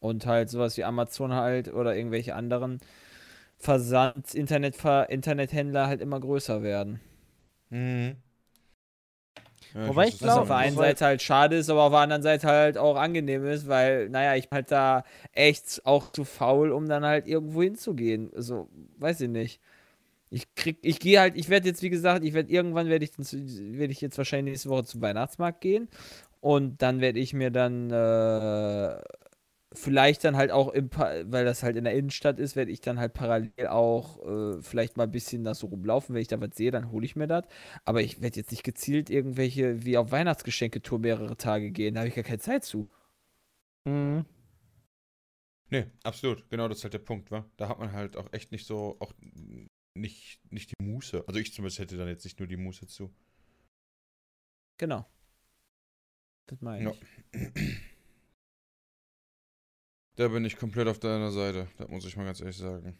Und halt sowas wie Amazon halt oder irgendwelche anderen Versand, Internet, Internethändler halt immer größer werden. Mhm. Ja, Wobei weiß, ich ist auf der einen Seite halt schade ist, aber auf der anderen Seite halt auch angenehm ist, weil, naja, ich bin halt da echt auch zu faul, um dann halt irgendwo hinzugehen. Also, weiß ich nicht. Ich krieg, ich gehe halt, ich werde jetzt, wie gesagt, ich werde irgendwann werde ich, werde ich jetzt wahrscheinlich nächste Woche zum Weihnachtsmarkt gehen und dann werde ich mir dann äh, vielleicht dann halt auch, im, weil das halt in der Innenstadt ist, werde ich dann halt parallel auch äh, vielleicht mal ein bisschen da so rumlaufen. Wenn ich da was sehe, dann hole ich mir das. Aber ich werde jetzt nicht gezielt irgendwelche wie auf Weihnachtsgeschenketour mehrere Tage gehen. Da habe ich gar keine Zeit zu. Mhm. Nee, absolut. Genau, das ist halt der Punkt, wa? Da hat man halt auch echt nicht so, auch nicht, nicht die Muße. Also ich zumindest hätte dann jetzt nicht nur die Muße zu. Genau. Das meine Ja. ich. Da bin ich komplett auf deiner Seite. Das muss ich mal ganz ehrlich sagen.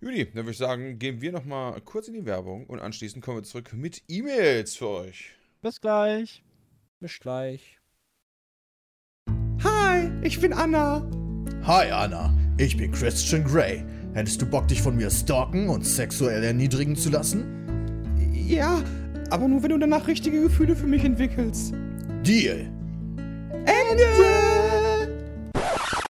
Juni, dann würde ich sagen, gehen wir nochmal kurz in die Werbung und anschließend kommen wir zurück mit E-Mails für euch. Bis gleich. Bis gleich. Hi, ich bin Anna. Hi Anna, ich bin Christian Grey. Hättest du Bock, dich von mir stalken und sexuell erniedrigen zu lassen? Ja, aber nur wenn du danach richtige Gefühle für mich entwickelst. Deal. Ende!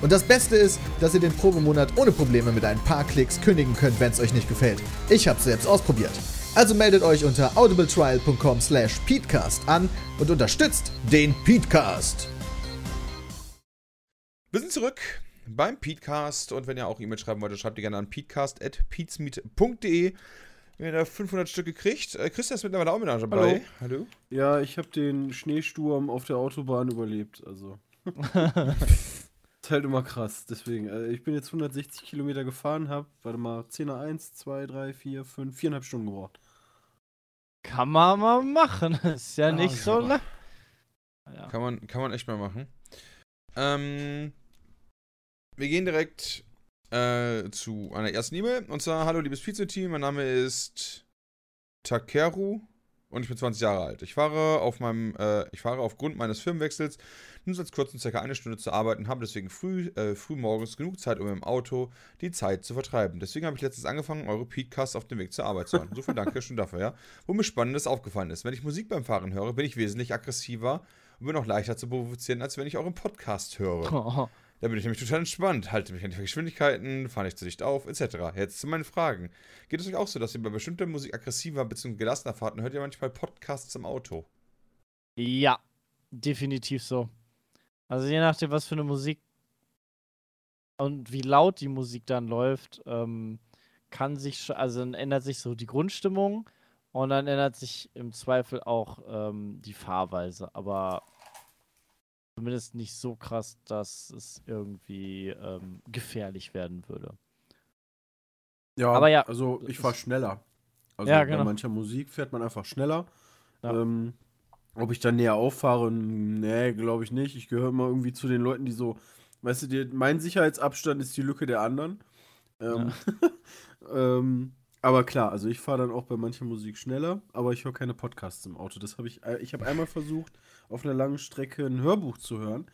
Und das Beste ist, dass ihr den Probemonat ohne Probleme mit ein paar Klicks kündigen könnt, wenn es euch nicht gefällt. Ich hab's selbst ausprobiert. Also meldet euch unter audibletrial.com slash peatcast an und unterstützt den Peatcast. Wir sind zurück beim Peatcast und wenn ihr auch E-Mail schreiben wollt, schreibt ihr gerne an peatcast.peatsmeet.de. Wenn ihr da 500 Stück gekriegt. Äh, Christian ist mittlerweile auch mit dabei. Hallo. Ja, ich habe den Schneesturm auf der Autobahn überlebt, also. [laughs] ist halt immer krass, deswegen. Äh, ich bin jetzt 160 Kilometer gefahren, hab, warte mal, 10er 1, 2, 3, 4, 5, 4,5 Stunden gebraucht. Kann man mal machen. [laughs] Ist ja, Ja, nicht so lang. Ja. Kann man, kann man echt mal machen. Ähm, wir gehen direkt äh, zu einer ersten E-Mail. Und zwar, hallo liebes Pizza-Team, mein Name ist Takeru und ich bin 20 Jahre alt. Ich fahre auf meinem, äh, ich fahre aufgrund meines Firmenwechsels nur seit kurzem circa eine Stunde zu arbeiten, habe deswegen früh, äh, früh morgens genug Zeit, um im Auto die Zeit zu vertreiben. Deswegen habe ich letztens angefangen, eure Podcasts auf dem Weg zur Arbeit zu hören. So viel [laughs] Danke schon dafür, ja. Wo mir Spannendes aufgefallen ist. Wenn ich Musik beim Fahren höre, bin ich wesentlich aggressiver und bin auch leichter zu provozieren, als wenn ich euren Podcast höre. [laughs] Da bin ich nämlich total entspannt, halte mich an die Geschwindigkeiten, fahre nicht zu dicht auf, etc. Jetzt zu meinen Fragen. Geht es euch auch so, dass ihr bei bestimmter Musik aggressiver bzw. gelassener fahrt und hört ihr manchmal Podcasts im Auto? Ja, definitiv so. Also je nachdem, was für eine Musik und wie laut die Musik dann läuft, ähm, kann sich, also dann ändert sich so die Grundstimmung und dann ändert sich im Zweifel auch ähm, die Fahrweise, aber zumindest nicht so krass, dass es irgendwie ähm, gefährlich werden würde. Ja, Aber ja, Also, ich fahre schneller. Also Ja, bei genau. mancher Musik fährt man einfach schneller. Ja. Ähm, ob ich dann näher auffahre, nee, glaube ich nicht. Ich gehöre immer irgendwie zu den Leuten, die so, weißt du, die, mein Sicherheitsabstand ist die Lücke der anderen. Ähm, [laughs] ähm, aber klar, also ich fahre dann auch bei mancher Musik schneller, aber ich höre keine Podcasts im Auto. Das habe ich, äh, ich habe einmal versucht, auf einer langen Strecke ein Hörbuch zu hören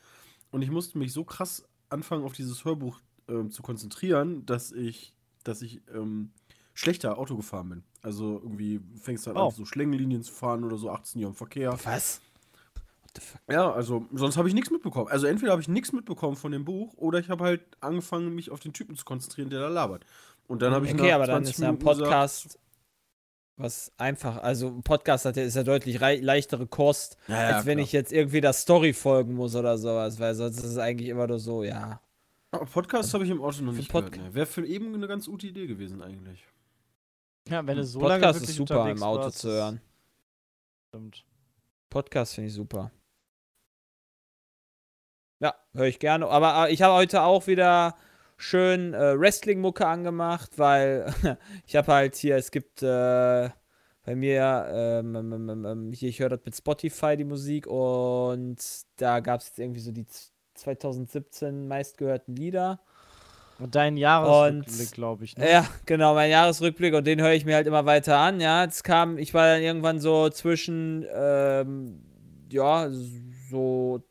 und ich musste mich so krass anfangen, auf dieses Hörbuch ähm, zu konzentrieren, dass ich, dass ich ähm, schlechter Auto gefahren bin. Also irgendwie fängst du halt Oh. an, so Schlängenlinien zu fahren oder so 18 Jahre im Verkehr. Was? Ja, also sonst habe ich nichts mitbekommen. Also entweder habe ich nichts mitbekommen von dem Buch oder ich habe halt angefangen, mich auf den Typen zu konzentrieren, der da labert. Und dann habe ich Okay, nach aber dann 20 ist ja ein gesagt, Podcast was einfach, also ein Podcast hat ja, ist ja deutlich leichtere Kost, Ja, ja, als wenn klar. ich jetzt irgendwie der Story folgen muss oder sowas, weil sonst ist es eigentlich immer nur so, ja. Aber Podcast habe ich im Auto noch nicht Podca- gehört. Ne. Wäre für eben eine ganz gute Idee gewesen eigentlich. Ja, wenn du so lange Podcast wirklich ist super im Auto warst, zu hören. Stimmt. Podcast finde ich super. Ja, höre ich gerne. Aber ich habe heute auch wieder schön äh, Wrestling-Mucke angemacht, weil [laughs] ich habe halt hier, es gibt äh, bei mir, ähm, ähm, ähm, ähm, hier, ich höre das mit Spotify die Musik und da gab es jetzt irgendwie so die z- 2017 meistgehörten Lieder. Und dein Jahresrückblick, glaube ich. Ne? Ja, genau, mein Jahresrückblick und den höre ich mir halt immer weiter an. Ja, jetzt kam, ich war dann irgendwann so zwischen, ähm, ja, so,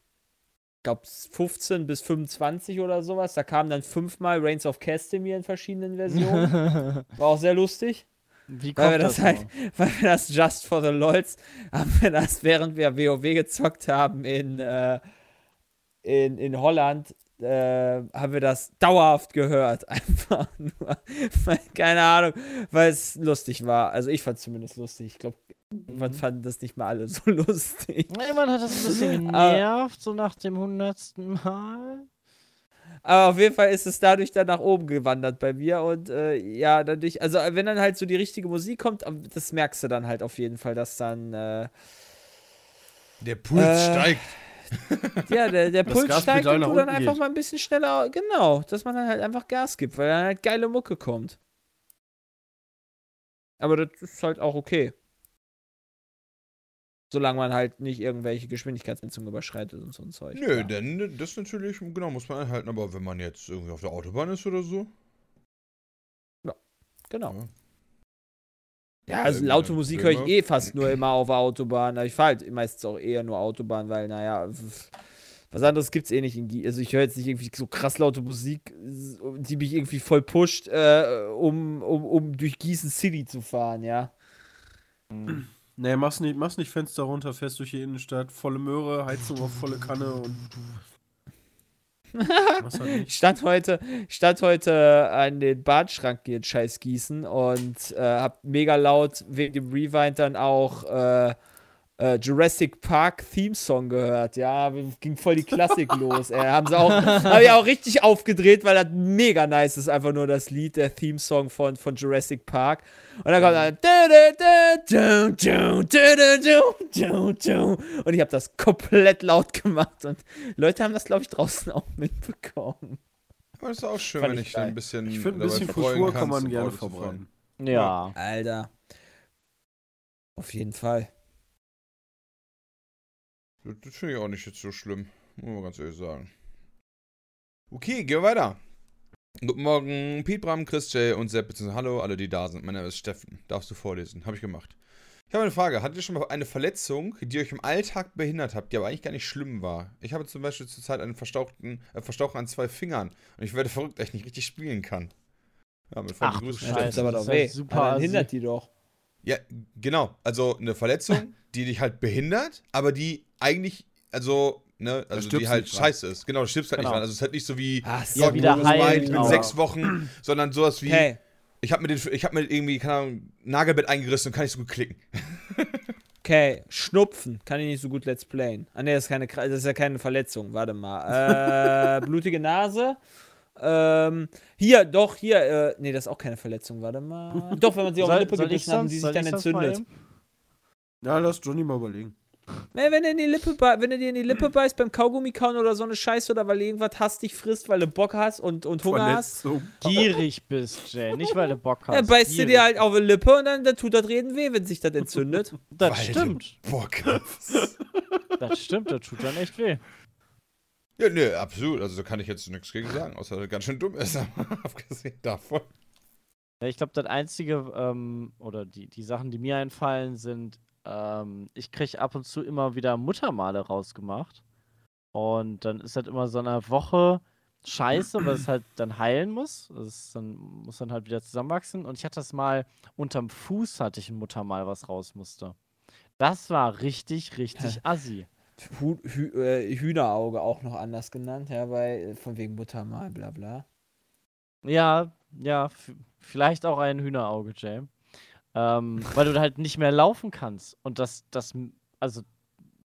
glaub 15 bis 25 oder sowas. Da kamen dann fünfmal Reigns of Castamere in verschiedenen Versionen. [laughs] War auch sehr lustig. Wie Weil wir kommt das das halt, [laughs] weil wir das Just for the Lols, haben wir das, während wir WoW gezockt haben in, äh, in, in Holland, äh, haben wir das dauerhaft gehört. [laughs] Einfach nur, weil, keine Ahnung, weil es lustig war. Also ich fand es zumindest lustig. Ich glaube, man fand das nicht mal alle so [laughs] lustig. Irgendwann hat das ein bisschen genervt, so nach dem hundertsten Mal. Aber auf jeden Fall ist es dadurch dann nach oben gewandert bei mir und äh, ja, dadurch, also äh, wenn dann halt so die richtige Musik kommt, das merkst du dann halt auf jeden Fall, dass dann äh, Der Puls Äh, steigt. Ja, der, der Puls Gaspedal steigt und du dann einfach geht. mal ein bisschen schneller, genau, dass man dann halt einfach Gas gibt, weil dann halt geile Mucke kommt. Aber das ist halt auch okay. Solange man halt nicht irgendwelche Geschwindigkeitsmessungen überschreitet und so ein Zeug. Nö, ja. denn das natürlich, genau, muss man einhalten, aber wenn man jetzt irgendwie auf der Autobahn ist oder so. Genau. Ja. Ja, also Ja, laute genau. Musik höre ich Immer. eh fast nur immer auf der Autobahn. Ich fahre halt meistens auch eher nur Autobahn, weil, naja, was anderes gibt's eh nicht in. Also ich höre jetzt nicht irgendwie so krass laute Musik, die mich irgendwie voll pusht, äh, um, um, um durch Gießen City zu fahren, ja. [clears throat] Nee, mach's nicht, mach's nicht Fenster runter, fährst durch die Innenstadt, volle Möhre, Heizung auf volle Kanne und. [laughs] Stand heute, stand heute an den Badschrank in Scheiß Gießen und äh, hab mega laut wegen dem Rewind dann auch äh, äh, Jurassic Park Theme Song gehört. Ja, ging voll die Klassik [laughs] los. Ey. Haben sie auch, hab ich auch richtig aufgedreht, weil das mega nice ist, einfach nur das Lied, der Theme Song von, von Jurassic Park. Und dann kommt dann und ich habe das komplett laut gemacht und Leute haben das glaube ich draußen auch mitbekommen. Aber das ist auch schön, Fand wenn ich ich ein bisschen. Ich finde, ein bisschen Kultur kann man gerne verbreiten. Ja. Alter. Auf jeden Fall. Das, das finde ich auch nicht jetzt so schlimm. Muss man ganz ehrlich sagen. Okay, gehen wir weiter. Guten Morgen, Piet Bram, Chris J. und Sepp. beziehungsweise Hallo, alle, die da sind. Mein Name ist Steffen. Darfst du vorlesen? Habe ich gemacht. Ich habe eine Frage. Hattet ihr schon mal eine Verletzung, die euch im Alltag behindert habt, die aber eigentlich gar nicht schlimm war? Ich habe zum Beispiel zurzeit einen verstauchten, äh, Verstauchen an zwei Fingern. Und ich werde verrückt, dass ich nicht richtig spielen kann. Ja, mit Ach, freundlichen du Steffen. das ist aber doch weh. super dann hindert die doch. Ja, genau. Also eine Verletzung, [laughs] die dich halt behindert, aber die eigentlich, also, ne, also die halt scheiße ist. Genau, du stirbst halt Genau. nicht dran. Also es ist halt nicht so wie Ach so. Ja, Gott, wieder heilen, mit aber- sechs Wochen, [laughs] sondern sowas wie, Okay. ich habe mir, den- ich hab mir irgendwie, keine Ahnung, Nagelbett eingerissen und kann nicht so gut klicken. [laughs] Okay, Schnupfen. Kann ich nicht so gut let's playen. Ah, ne, das ist, keine, Kra- das ist ja keine Verletzung. Warte mal. Äh, blutige Nase. Ähm, hier, doch, hier. Äh, ne, das ist auch keine Verletzung. Warte mal. [laughs] Doch, wenn man sich auf die Lippe gebissen hat und die sich dann entzündet. Ja, lass Johnny mal überlegen. Nee, wenn, er in die Lippe wenn er dir in die Lippe beißt beim Kaugummi kauen oder so eine Scheiße oder weil du irgendwas hastig frisst, weil du Bock hast und, und Hunger hast, Verletzung. Gierig bist, Jay. Nicht, weil du Bock hast. dann beißt du dir halt auf die Lippe und dann, dann tut das Reden weh, wenn sich das entzündet. Das Weil du stimmt. Bock. Das stimmt, das tut dann echt weh. Ja, nö, absolut. Also da kann ich jetzt nichts gegen sagen, außer dass er ganz schön dumm ist. [laughs] Abgesehen davon. Ja, ich glaube, das Einzige, ähm, oder die, die Sachen, die mir einfallen, sind, ähm, ich kriege ab und zu immer wieder Muttermale rausgemacht. Und dann ist halt immer so eine Woche scheiße, weil es halt dann heilen muss. Das dann, muss dann halt wieder zusammenwachsen. Und ich hatte das mal unterm Fuß, hatte ich ein Muttermal, was raus musste. Das war richtig, richtig [laughs] assi. Hu Hü äh, Hühnerauge auch noch anders genannt, ja, weil von wegen Muttermal, bla bla. Ja, ja, vielleicht auch ein Hühnerauge, Jay. Ähm, weil du halt nicht mehr laufen kannst. Und das, das, also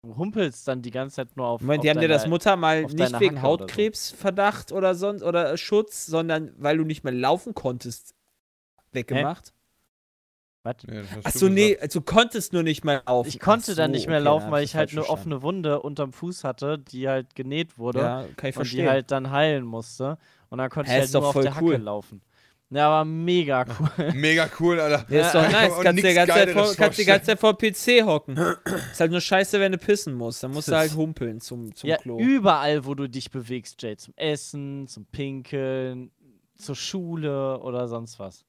humpelst dann die ganze Zeit nur auf. Moment, auf die haben dir das Muttermal nicht wegen Hacke oder so. Hautkrebsverdacht oder sonst oder Schutz, sondern weil du nicht mehr laufen konntest weggemacht. Was? Nee, das hast Ach du so, nee, gesagt. also du konntest nur nicht mehr laufen. Ich konnte Ach dann so, nicht mehr okay, laufen, dann weil ich halt eine verstanden. offene Wunde unterm Fuß hatte, die halt genäht wurde Ja, kann ich und die verstehen. halt dann heilen musste. Und dann konnte Hä, ich halt nur auf voll der cool. Hacke laufen. Ja, aber mega cool. [laughs] Mega cool, Alter. Ja, ist doch Ja, nice. Kannst du die nix ganze Zeit Geileres vor, kannst die ganze Zeit vor PC hocken. [clears throat] ist halt nur scheiße, wenn du pissen musst. Dann musst du halt humpeln zum, zum ja, Klo. überall, wo du dich bewegst, Jay. Zum Essen, zum Pinkeln, zur Schule oder sonst was.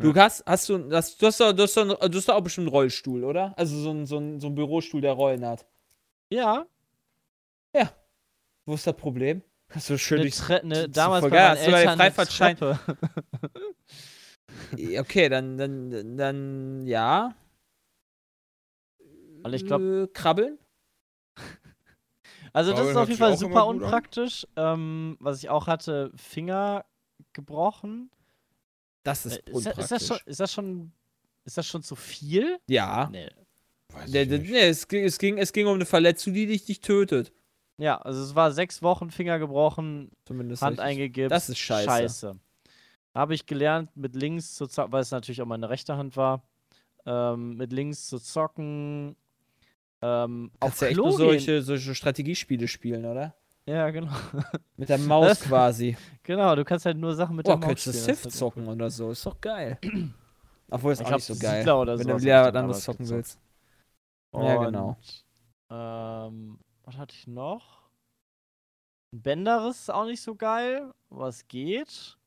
Du hast, hast du, das, du, hast doch, du, hast du hast auch bestimmt einen Rollstuhl, oder? Also so ein, so, ein, so ein Bürostuhl, der Rollen hat. Ja, Wo ist das Problem? Hast du schön eine Tre ne, so damals voll bei geil. Hast du eine Freifahrtschein? Okay, dann, dann, dann, ja. Und ich glaub- Äh, krabbeln? Also das ist auf jeden Fall auch super unpraktisch. Ähm, was ich auch hatte, Finger gebrochen. Das Äh, ist das- unpraktisch. ist, das schon, ist das schon ist das schon zu viel? ja. Nee. Weiß Nee, ich nee, nicht. nee, es, ging, es, ging, es ging um eine Verletzung, die dich nicht tötet. Ja, also es war sechs Wochen Finger gebrochen, Zumindest. Hand eingegipst. Das ist scheiße. Scheiße. Habe ich gelernt, mit links zu zocken, weil es natürlich auch meine rechte Hand war, ähm, mit links zu zocken. Ähm, auf ja echt Klo nur gehen. solche, solche Strategiespiele spielen, oder? Ja, genau. [laughs] Mit der Maus Das- quasi. [laughs] genau, du kannst halt nur Sachen mit Boah, der Maus könntest du spielen. das Civ halt zocken oder so. Ist doch geil. [clears throat] Obwohl, ist Ich auch nicht so geil. wenn du wieder ich was anderes zocken willst. Und, Ja, genau. Ähm, was hatte ich noch? Ein Bänderes ist auch nicht so geil, es geht. Halt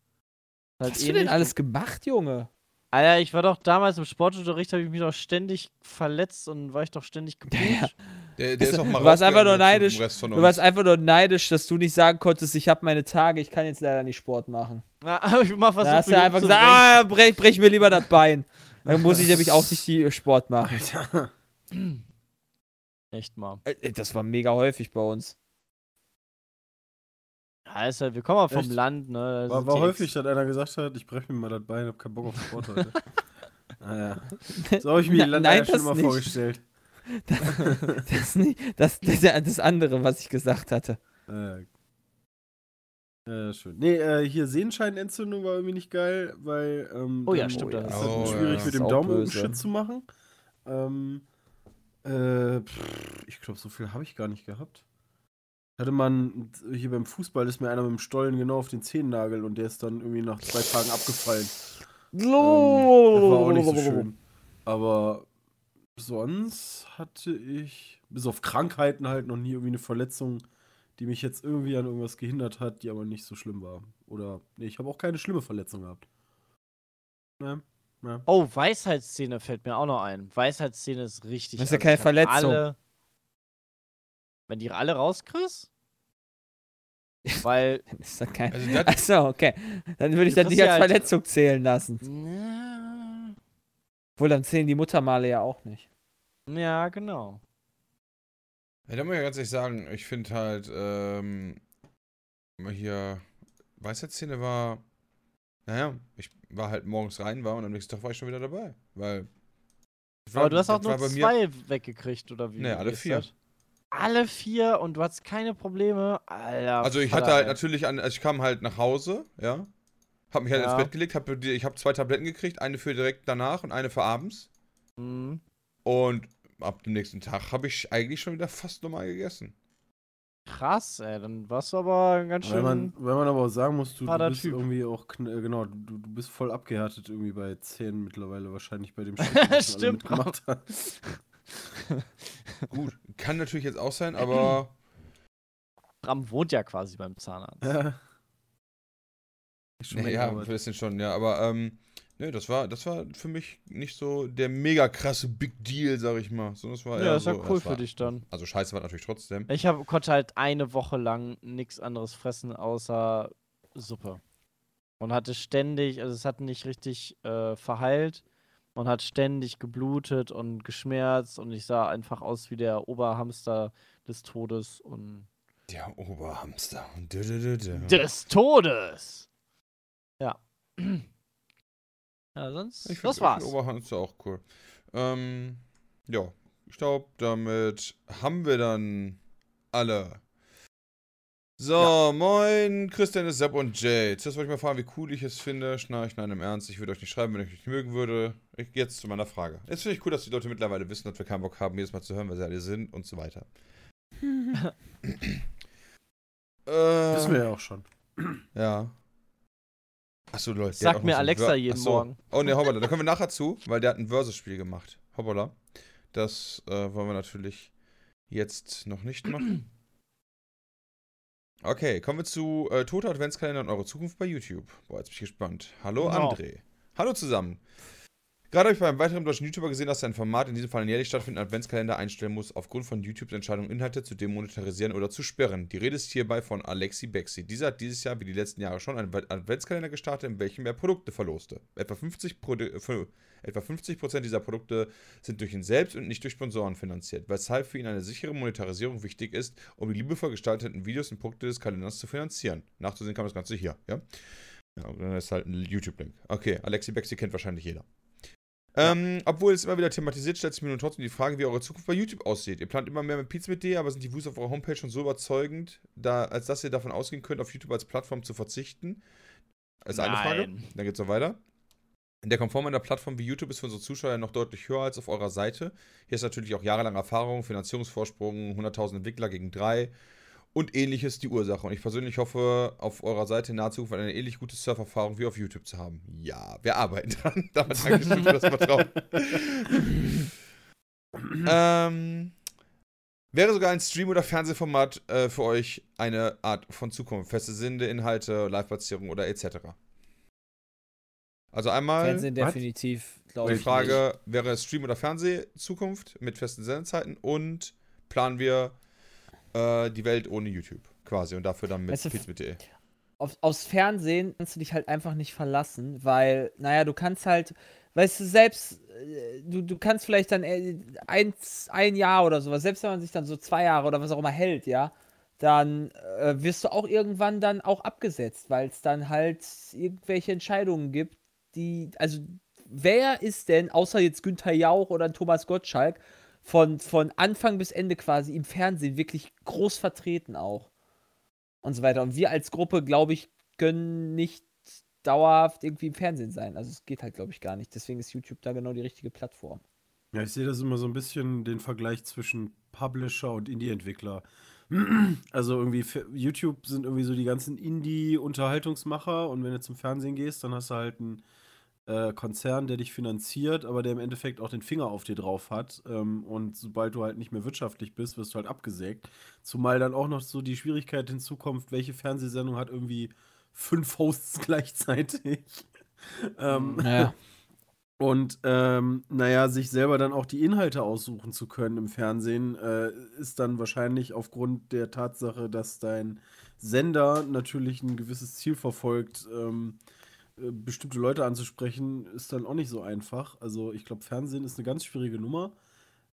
Was hast du denn ähnlich- alles gemacht, Junge? Alter, ich war doch damals im Sportunterricht, habe ich mich doch ständig verletzt und war ich doch ständig [laughs] geputscht. Ja. Der, der ist auch mal Du warst einfach nur neidisch. Du warst einfach nur neidisch, dass du nicht sagen konntest, ich habe meine Tage, ich kann jetzt leider nicht Sport machen. Na, [laughs] hab ich mal versucht, Da hast du einfach gesagt, ah, brech, brech mir lieber das Bein. Dann muss ich nämlich auch nicht die Sport machen. Alter. [clears throat] Echt mal. Äh, Das war mega häufig bei uns. Ja, ist halt, wir kommen ja vom Echt? Land, ne? da War, war die häufig, dass einer gesagt hat, ich breche mir mal das Bein, hab keinen Bock auf Sport heute. [laughs] naja. So habe ich mir die Nein, Landeier das schon immer nicht. vorgestellt. [laughs] Das ist, nicht, das, das das andere, was ich gesagt hatte. Äh, äh, schön. Nee, äh, hier Sehenscheinentzündung war irgendwie nicht geil, weil ähm, Oh ja, stimmt, oh das ist das Oh, schwierig ja. mit dem Daumen böse. Shit zu machen. Ähm, äh, pff, ich glaube, so viel habe ich gar nicht gehabt. Hatte man hier beim Fußball ist mir einer mit dem Stollen genau auf den Zehennagel und der ist dann irgendwie nach zwei Tagen abgefallen. Ähm, das war auch nicht so schön. Aber sonst hatte ich, bis auf Krankheiten halt, noch nie irgendwie eine Verletzung, die mich jetzt irgendwie an irgendwas gehindert hat, die aber nicht so schlimm war. Oder, nee, ich habe auch keine schlimme Verletzung gehabt. Ne? Ne? Oh, Weisheitszähne fällt mir auch noch ein. Weisheitszähne ist richtig. Das ist ja keine Verletzung. Alle, wenn die alle rauskriegst? [laughs] Weil. Ist das kein. Also das- Achso, okay. Dann würde ich das nicht als ja halt- Verletzung zählen lassen. Ja, Obwohl, dann zählen die Muttermale ja auch nicht. ja genau. Ja, da muss ich ja ganz ehrlich sagen, ich finde halt, ähm, hier, Weisheitszähne war, naja, ich war halt morgens rein, war und am nächsten Tag war ich schon wieder dabei, weil. war- Aber du hast auch nur zwei weggekriegt, oder wie? Nee, alle vier. das? Alle vier und du hattest keine Probleme? Alter. Also ich Vater, hatte halt ey. natürlich, an, also ich kam halt nach Hause, ja, hab mich halt Ja. ins Bett gelegt, hab, ich habe zwei Tabletten gekriegt, eine für direkt danach und eine für abends. Mhm. Und ab dem nächsten Tag habe ich eigentlich schon wieder fast normal gegessen. Krass, ey, dann warst du aber ganz schön. Weil man, weil man aber auch sagen muss, du, du bist Typ. irgendwie auch, kn- äh, genau, du, du bist voll abgehärtet irgendwie bei 10 mittlerweile wahrscheinlich bei dem [laughs] alle Stimmt, mitgemacht hast. Gut, kann natürlich jetzt auch sein, aber Bram wohnt ja quasi beim Zahnarzt. Ja. Nee, mehr ja, ein bisschen schon, ja. Aber ähm, ne, das war, das war für mich nicht so der mega krasse Big Deal, sag ich mal. Sondern es war Ja, ja so, cool es für war, dich dann. Also scheiße war natürlich trotzdem. Ich hab, konnte halt eine Woche lang nichts anderes fressen außer Suppe. Und hatte ständig, also es hat nicht richtig äh, verheilt und hat ständig geblutet und geschmerzt und ich sah einfach aus wie der Oberhamster des Todes und Der Oberhamster. Des Todes. Ja. [clears throat] Ja, sonst, Ich das war's. Ich find Oberhamster auch cool. Ähm, ja, ich glaube, damit haben wir dann alle. So, moin, Christian, Sepp und Jay. Zuerst wollte ich mal fragen, wie cool ich es finde. Schnarch, nein, im Ernst. Ich würde euch nicht schreiben, wenn ich euch nicht mögen würde. Ich, jetzt zu meiner Frage. Jetzt finde ich cool, dass die Leute mittlerweile wissen, dass wir keinen Bock haben, jedes Mal zu hören, wer sie alle sind und so weiter. [laughs] äh, Wissen wir ja auch schon. ja. Achso, Leute. Sagt mir Alexa jeden Achso. Morgen. Oh ne, hoppala, da kommen wir nachher zu, weil der hat ein Versus-Spiel gemacht. Hoppala. Das äh, wollen wir natürlich jetzt noch nicht machen. [clears throat] Okay, kommen wir zu äh, Tote Adventskalender und eure Zukunft bei YouTube. Boah, jetzt bin ich gespannt. Hallo Genau. André. Hallo zusammen. Gerade habe ich bei einem weiteren deutschen YouTuber gesehen, dass sein Format in diesem Fall einen jährlich stattfindenden Adventskalender einstellen muss, aufgrund von YouTubes Entscheidung, Inhalte zu demonetarisieren oder zu sperren. Die Rede ist hierbei von Alexi Bexi. Dieser hat dieses Jahr, wie die letzten Jahre schon, einen Adventskalender gestartet, in welchem er Produkte verloste. Etwa 50, Produ etwa 50% dieser Produkte sind durch ihn selbst und nicht durch Sponsoren finanziert, weshalb für ihn eine sichere Monetarisierung wichtig ist, um die liebevoll gestalteten Videos und Produkte des Kalenders zu finanzieren. Nachzusehen kann man das Ganze hier, ja? Ja, dann ist halt ein YouTube-Link. Okay, Alexi Bexi kennt wahrscheinlich jeder. Ähm, obwohl es immer wieder thematisiert, stellt sich mir nun trotzdem die Frage, wie eure Zukunft bei YouTube aussieht. Ihr plant immer mehr mit Pizza mit D, aber sind die Views auf eurer Homepage schon so überzeugend, da, als dass ihr davon ausgehen könnt, auf YouTube als Plattform zu verzichten? Das ist eine Frage. Nein. Dann geht's noch weiter. Der Komfort einer Plattform wie YouTube ist für unsere Zuschauer noch deutlich höher als auf eurer Seite. Hier ist natürlich auch jahrelange Erfahrung, Finanzierungsvorsprung, 100.000 Entwickler gegen drei und ähnliches die Ursache. Und ich persönlich hoffe, auf eurer Seite in naher Zukunft eine ähnlich gute Surferfahrung wie auf YouTube zu haben. Ja, wir arbeiten dran. [laughs] Damit danke schön für das Vertrauen. ähm, wäre sogar ein Stream- oder Fernsehformat äh, für euch eine Art von Zukunft. Feste Sinde, Inhalte, Live-Platzierung oder etc. Also einmal Fernsehen definitiv, glaube die ich. Frage, wäre es Stream- oder Fernseh-Zukunft mit festen Sendezeiten und planen wir äh, die Welt ohne YouTube quasi und dafür dann mit Weißt du, pizza.de. auf, aufs Fernsehen kannst du dich halt einfach nicht verlassen, weil, naja, du kannst halt, weißt du, selbst, äh, du, du kannst vielleicht dann äh, ein, ein Jahr oder sowas, selbst wenn man sich dann so zwei Jahre oder was auch immer hält, ja, dann äh, wirst du auch irgendwann dann auch abgesetzt, weil es dann halt irgendwelche Entscheidungen gibt, die, also wer ist denn, außer jetzt Günther Jauch oder Thomas Gottschalk, von, von Anfang bis Ende quasi im Fernsehen wirklich groß vertreten auch? und so weiter. Und wir als Gruppe, glaube ich, können nicht dauerhaft irgendwie im Fernsehen sein. Also es geht halt, glaube ich, gar nicht. Deswegen ist YouTube da genau die richtige Plattform. Ja, ich sehe das immer so ein bisschen den Vergleich zwischen Publisher und Indie-Entwickler. [clears throat] Also irgendwie YouTube sind irgendwie so die ganzen Indie-Unterhaltungsmacher und wenn du zum Fernsehen gehst, dann hast du halt einen äh, Konzern, der dich finanziert, aber der im Endeffekt auch den Finger auf dir drauf hat. Ähm, und sobald du halt nicht mehr wirtschaftlich bist, wirst du halt abgesägt. Zumal dann auch noch so die Schwierigkeit hinzukommt, welche Fernsehsendung hat irgendwie fünf Hosts [laughs] gleichzeitig. [laughs] ähm, Ja. [laughs] und ähm, naja, sich selber dann auch die Inhalte aussuchen zu können im Fernsehen, äh, ist dann wahrscheinlich aufgrund der Tatsache, dass dein Sender natürlich ein gewisses Ziel verfolgt, ähm, äh, bestimmte Leute anzusprechen, ist dann auch nicht so einfach. Also ich glaube, Fernsehen ist eine ganz schwierige Nummer.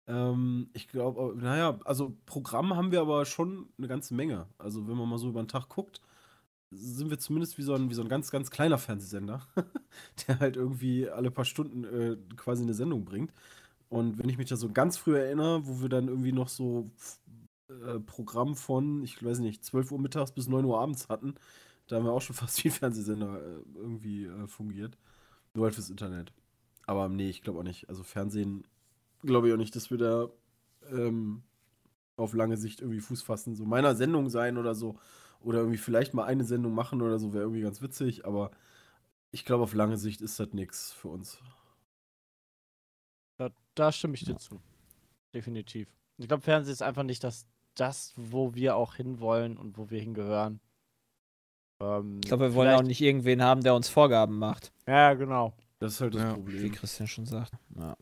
Ähm, ich glaube, naja, also Programm haben wir aber schon eine ganze Menge. Also wenn man mal so über den Tag guckt, sind wir zumindest wie so ein, wie so ein ganz, ganz kleiner Fernsehsender, [laughs] der halt irgendwie alle paar Stunden äh, quasi eine Sendung bringt. Und wenn ich mich da so ganz früh erinnere, wo wir dann irgendwie noch so äh, Programm von, ich weiß nicht, 12 Uhr mittags bis 9 Uhr abends hatten, da haben wir auch schon [laughs] fast wie ein Fernsehsender äh, irgendwie äh, fungiert. Nur halt fürs Internet. Aber nee, ich glaube auch nicht. Also Fernsehen glaube ich auch nicht, dass wir da ähm, auf lange Sicht irgendwie Fuß fassen. So meiner Sendung sein oder so. Oder irgendwie vielleicht mal eine Sendung machen oder so, wäre irgendwie ganz witzig, aber ich glaube, auf lange Sicht ist das nichts für uns. Da, da stimme ich dir zu. Definitiv. Ich glaube, Fernsehen ist einfach nicht das, das, wo wir auch hinwollen und wo wir hingehören. Ähm, Ich glaube, wir wollen auch nicht irgendwen haben, der uns Vorgaben macht. Ja, genau. Das ist halt das Ja, Wie Problem. Christian schon sagt. Ja.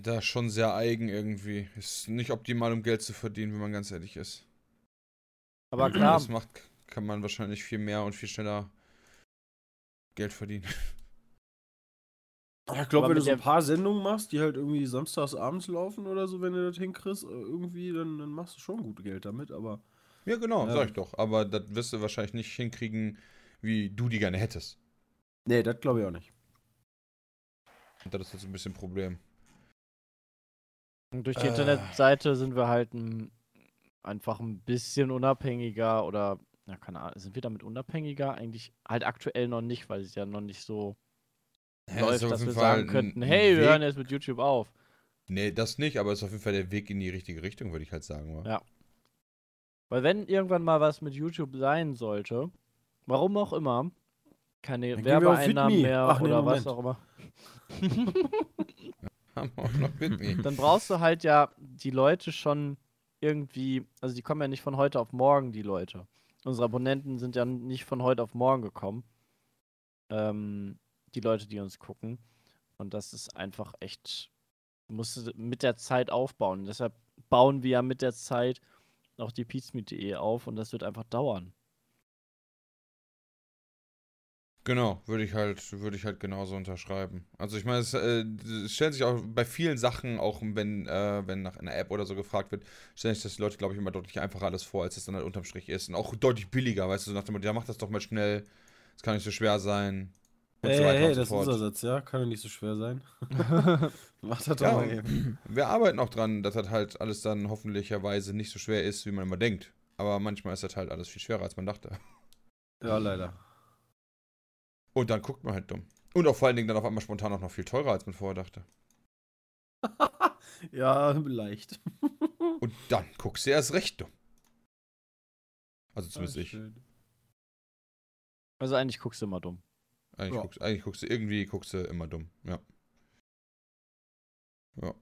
Da ist schon sehr eigen irgendwie. Ist nicht optimal, um Geld zu verdienen, wenn man ganz ehrlich ist. Aber Wenn man klar, das macht, kann man wahrscheinlich viel mehr und viel schneller Geld verdienen. Ja, ich glaube, wenn du so ein paar Sendungen machst, die halt irgendwie samstags abends laufen oder so, wenn du das hinkriegst, äh, irgendwie, dann, dann machst du schon gut Geld damit, aber Ja, genau, Ja. sag ich doch. Aber das wirst du wahrscheinlich nicht hinkriegen, wie du die gerne hättest. nee, das glaube ich auch nicht. Und das ist jetzt ein bisschen ein Problem. Und durch die Äh. Internetseite sind wir halt ein, einfach ein bisschen unabhängiger oder, ja, keine Ahnung, sind wir damit unabhängiger? Eigentlich halt aktuell noch nicht, weil es ja noch nicht so Ja, läuft, dass wir Fall sagen könnten, hey, wir Weg- hören jetzt mit YouTube auf. Nee, das nicht, aber es ist auf jeden Fall der Weg in die richtige Richtung, würde ich halt sagen. wa? Ja. Weil wenn irgendwann mal was mit YouTube sein sollte, warum auch immer, keine Werbeeinnahmen mehr Ach nee, oder was Moment. auch immer, [laughs] dann brauchst du halt ja die Leute schon irgendwie, also die kommen ja nicht von heute auf morgen, die Leute. Unsere Abonnenten sind ja nicht von heute auf morgen gekommen. Ähm, die Leute, die uns gucken. Und das ist einfach echt, musst du mit der Zeit aufbauen. deshalb bauen wir ja mit der Zeit auch die Pizmeet.de auf und das wird einfach dauern. Genau, würde ich halt, würde ich halt genauso unterschreiben. Also ich meine, es, äh, es stellt sich auch bei vielen Sachen, auch wenn, äh, wenn nach einer App oder so gefragt wird, stellen sich das die Leute, glaube ich, immer deutlich einfacher alles vor, als es dann halt unterm Strich ist. Und auch deutlich billiger, weißt du, so nach dem Motto, ja, mach das doch mal schnell, es kann nicht so schwer sein. Und Hey, so weiter hey, und so das ist fort. unser Satz, ja? Kann ja nicht so schwer sein. [laughs] Mach das doch Ja, mal eben. wir arbeiten auch dran, dass das halt alles dann hoffentlicherweise nicht so schwer ist, wie man immer denkt. Aber manchmal ist das halt alles viel schwerer, als man dachte. Ja, leider. Und dann guckt man halt dumm. Und auch vor allen Dingen dann auf einmal spontan auch noch viel teurer, als man vorher dachte. [laughs] ja, leicht. [laughs] Und dann guckst du erst recht dumm. Also zumindest Ah, ich. Also eigentlich guckst du immer dumm. Eigentlich, Ja. guckst, eigentlich guckst du irgendwie guckst du immer dumm. Ja. Ja.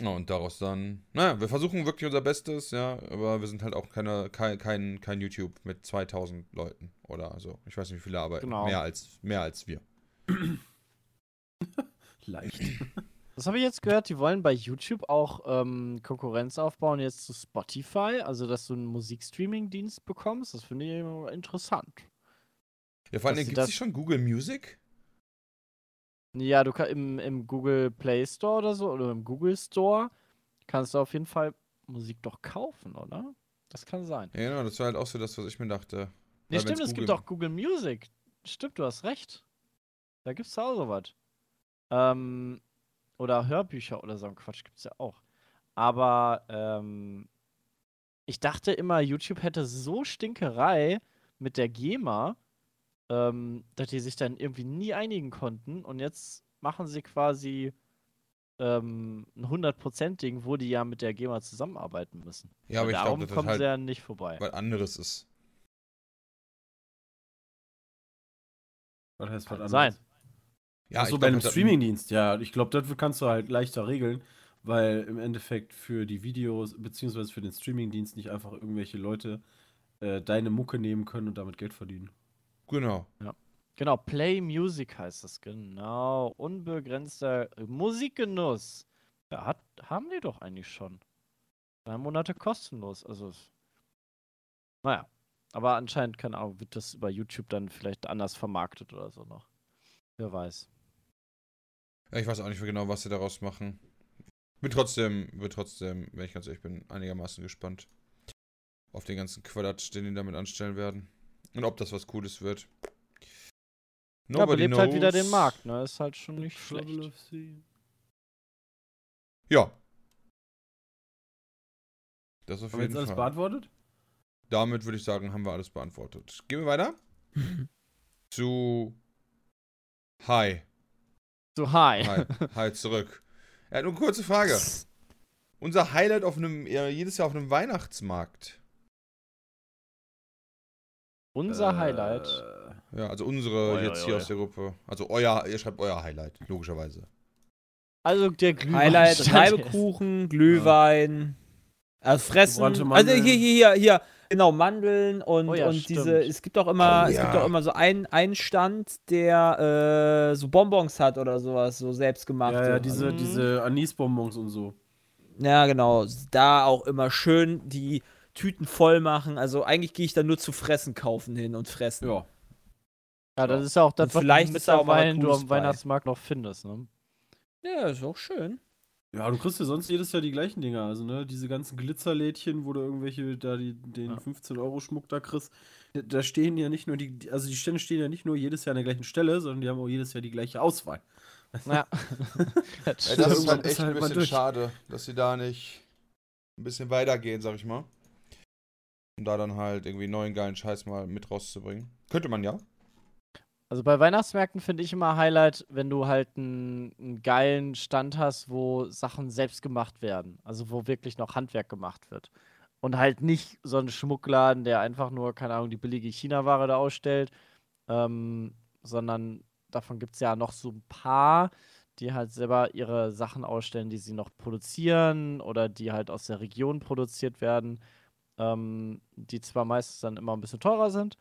Ja, und daraus dann. Naja, wir versuchen wirklich unser Bestes, ja, aber wir sind halt auch keine, kein, kein, kein YouTube mit 2000 Leuten oder so. Ich weiß nicht, wie viele arbeiten. Genau. Mehr, als, mehr als wir. [clears throat] Leicht. [clears throat] Das habe ich jetzt gehört, die wollen bei YouTube auch ähm, Konkurrenz aufbauen jetzt zu Spotify, also dass du einen Musikstreaming-Dienst bekommst. Das finde ich immer interessant. Ja, vor sie gibt es schon Google Music? Ja, du kannst im, im Google Play Store oder so oder im Google Store kannst du auf jeden Fall Musik doch kaufen, oder? Das kann sein. Ja, genau, das war halt auch so das, was ich mir dachte. Nee, Weil stimmt, es gibt auch Google Music. Stimmt, du hast recht. Da gibt's auch sowas. Ähm, oder Hörbücher oder so ein Quatsch gibt's ja auch. Aber ähm, ich dachte immer, YouTube hätte so Stinkerei mit der GEMA, ähm, dass die sich dann irgendwie nie einigen konnten. Und jetzt machen sie quasi ähm, ein 100%-Ding, wo die ja mit der GEMA zusammenarbeiten müssen. Ja, aber Weil ich darum glaube, das kommen halt sie ja nicht vorbei. was anderes ist. Was heißt was Kann anderes? sein. Ja, Achso, ich bei einem Streamingdienst, ja. Ich glaube, das kannst du halt leichter regeln, weil im Endeffekt für die Videos, beziehungsweise für den Streamingdienst nicht einfach irgendwelche Leute äh, deine Mucke nehmen können und damit Geld verdienen. Genau. Genau, Play Music heißt das, genau. Unbegrenzter Musikgenuss. Ja, hat, haben die doch eigentlich schon. Drei Monate kostenlos. Also, naja. Aber anscheinend, keine Ahnung, wird das über YouTube dann vielleicht anders vermarktet oder so noch. Wer weiß. Ja, ich weiß auch nicht genau, was sie daraus machen. Bin trotzdem, bin trotzdem, wenn ich ganz ehrlich bin, einigermaßen gespannt auf den ganzen Quatsch, den die damit anstellen werden. Und ob das was Cooles wird. ja, belebt halt wieder den knows. Markt, ne? Ist halt schon nicht schlecht. Ja. Das auf Haben wir jeden jetzt alles Fall. beantwortet? Damit würde ich sagen, haben wir alles beantwortet. Gehen wir weiter [laughs] zu Hi. So, hi. Hi. Hi zurück. Ja, nur eine kurze Frage. [laughs] Unser Highlight auf einem, ja, jedes Jahr auf einem Weihnachtsmarkt. Unser Äh, Highlight. Ja, also unsere Oi, jetzt oi, hier oi. aus der Gruppe. Also euer, ihr schreibt euer Highlight, logischerweise. Also der Glühwein. Highlight, Reibekuchen, Glühwein. Also fressen. Also hier, hier, hier, hier. Genau, Mandeln und, Oh ja, und stimmt. diese, es gibt auch immer, Oh es ja. gibt auch immer so einen, einen Stand, der äh, so Bonbons hat oder sowas, so selbstgemachte. Ja, ja, diese, Mhm. diese Anisbonbons und so. Ja, genau. Da auch immer schön die Tüten voll machen. Also eigentlich gehe ich da nur zu fressen kaufen hin und fressen. Ja. Ja, das ist ja auch das, Und was vielleicht ist da auch mal was mittlerweile du am. Weihnachtsmarkt noch findest, ne? Ja, ist auch schön. Ja, du kriegst ja sonst jedes Jahr die gleichen Dinger. Also, ne, diese ganzen Glitzerlädchen, wo du irgendwelche, da die, den Ja. 15-Euro-Schmuck da kriegst. Da- stehen ja nicht nur die, also die Stände stehen ja nicht nur jedes Jahr an der gleichen Stelle, sondern die haben auch jedes Jahr die gleiche Auswahl. Ja. [laughs] das stimmt. das ist irgendwann halt ist echt halt ein bisschen schade, dass sie da nicht ein bisschen weitergehen, sag ich mal. Um da dann halt irgendwie neuen geilen Scheiß mal mit rauszubringen. Könnte man ja. Also bei Weihnachtsmärkten finde ich immer Highlight, wenn du halt einen, geilen Stand hast, wo Sachen selbst gemacht werden. Also wo wirklich noch Handwerk gemacht wird. Und halt nicht so ein Schmuckladen, der einfach nur, keine Ahnung, die billige China-Ware da ausstellt, ähm, sondern davon gibt es ja noch so ein paar, die halt selber ihre Sachen ausstellen, die sie noch produzieren oder die halt aus der Region produziert werden, ähm, die zwar meistens dann immer ein bisschen teurer sind,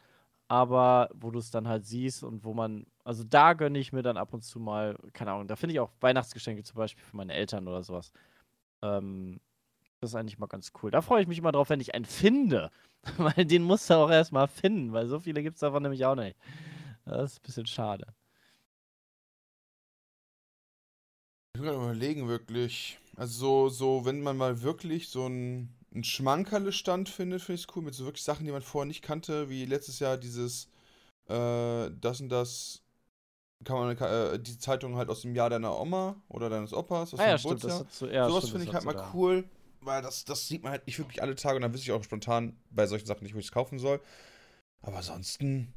aber wo du es dann halt siehst und wo man, also da gönne ich mir dann ab und zu mal, keine Ahnung, da finde ich auch Weihnachtsgeschenke zum Beispiel für meine Eltern oder sowas. Ähm, das ist eigentlich mal ganz cool. Da freue ich mich immer drauf, wenn ich einen finde. [laughs] weil den musst du auch erstmal finden, weil so viele gibt es davon nämlich auch nicht. Das ist ein bisschen schade. Ich gerade überlegen, wirklich. Also, so, so, wenn man mal wirklich so ein, ein Schmankerle-Stand findet, finde ich es cool. Mit so wirklich Sachen, die man vorher nicht kannte, wie letztes Jahr dieses, äh, das und das, kann man, äh, die Zeitung halt aus dem Jahr deiner Oma oder deines Opas, aus Ah dem ja, stimmt. Hat so, ja, Sowas finde ich halt mal so cool, weil das, das sieht man halt nicht wirklich alle Tage und dann wüsste ich auch spontan bei solchen Sachen nicht, wo ich es kaufen soll. Aber ansonsten,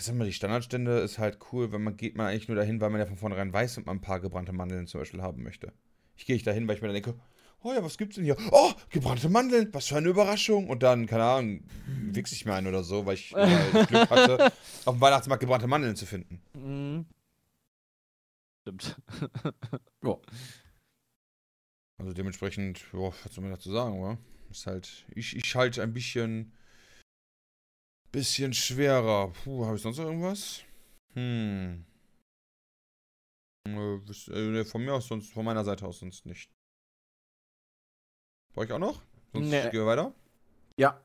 sagen wir, die Standardstände ist halt cool, wenn man geht man eigentlich nur dahin, weil man ja von vornherein weiß, ob man ein paar gebrannte Mandeln zum Beispiel haben möchte. Ich gehe nicht dahin, weil ich mir dann denke, oh ja, was gibt's denn hier? Oh, gebrannte Mandeln, was für eine Überraschung. Und dann, keine Ahnung, wichse ich mir ein oder so, weil ich äh, [laughs] Glück hatte, auf dem Weihnachtsmarkt gebrannte Mandeln zu finden. Mhm. Stimmt. [laughs] Also dementsprechend, boah, was soll man dazu sagen, oder? Ist halt, ich, ich halte ein bisschen, bisschen schwerer. Puh, habe ich sonst noch irgendwas? Hm. Äh, äh, von mir aus sonst, von meiner Seite aus sonst nicht. Brauche ich auch noch? Sonst Nee. gehen wir weiter. Ja.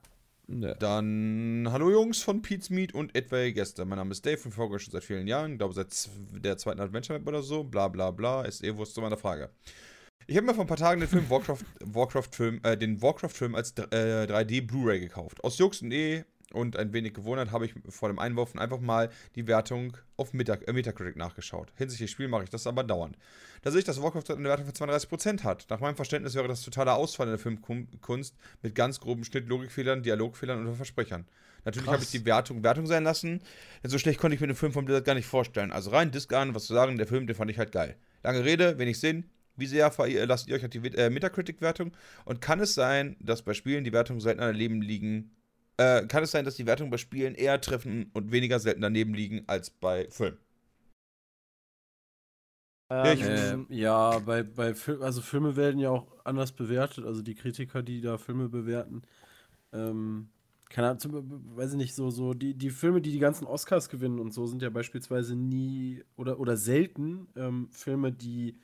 Dann hallo Jungs von Pete's Meat und etwaige Gäste. Mein Name ist Dave und folge euch schon seit vielen Jahren. Ich glaube seit der zweiten Adventure Map oder so. Bla bla bla. Ist eh Wurst zu meiner Frage. Ich habe mir vor ein paar Tagen den Film Warcraft, Warcraft Film, äh, den Warcraft-Film als dr- äh, 3D Blu-ray gekauft. Aus Jux und eh und ein wenig gewundert habe ich vor dem Einwurfen einfach mal die Wertung auf Meta äh, Metacritic nachgeschaut. Hinsichtlich Spiel mache ich das aber dauernd. Da sehe ich, dass Warcraft eine Wertung von 32% hat. Nach meinem Verständnis wäre das totaler Ausfall in der Filmkunst mit ganz groben Schnitt, Logikfehlern, Dialogfehlern und Versprechern. Natürlich habe ich die Wertung Wertung sein lassen, denn so schlecht konnte ich mir den Film von Blizzard gar nicht vorstellen. Also rein Disc an, was zu sagen, der Film, den fand ich halt geil. Lange Rede, wenig Sinn. Wie sehr äh, lasst ihr euch auf die äh, Metacritic-Wertung? Und kann es sein, dass bei Spielen die Wertungen seltener daneben liegen? Äh, kann es sein, dass die Wertungen bei Spielen eher treffen und weniger selten daneben liegen als bei Filmen? Ähm, Ähm, ja, bei, bei Fil also Filme werden ja auch anders bewertet, also die Kritiker, die da Filme bewerten. Ähm, keine Ahnung, zum, weiß ich nicht, so, so, die, die Filme, die die ganzen Oscars gewinnen und so, sind ja beispielsweise nie oder, oder selten ähm, Filme, die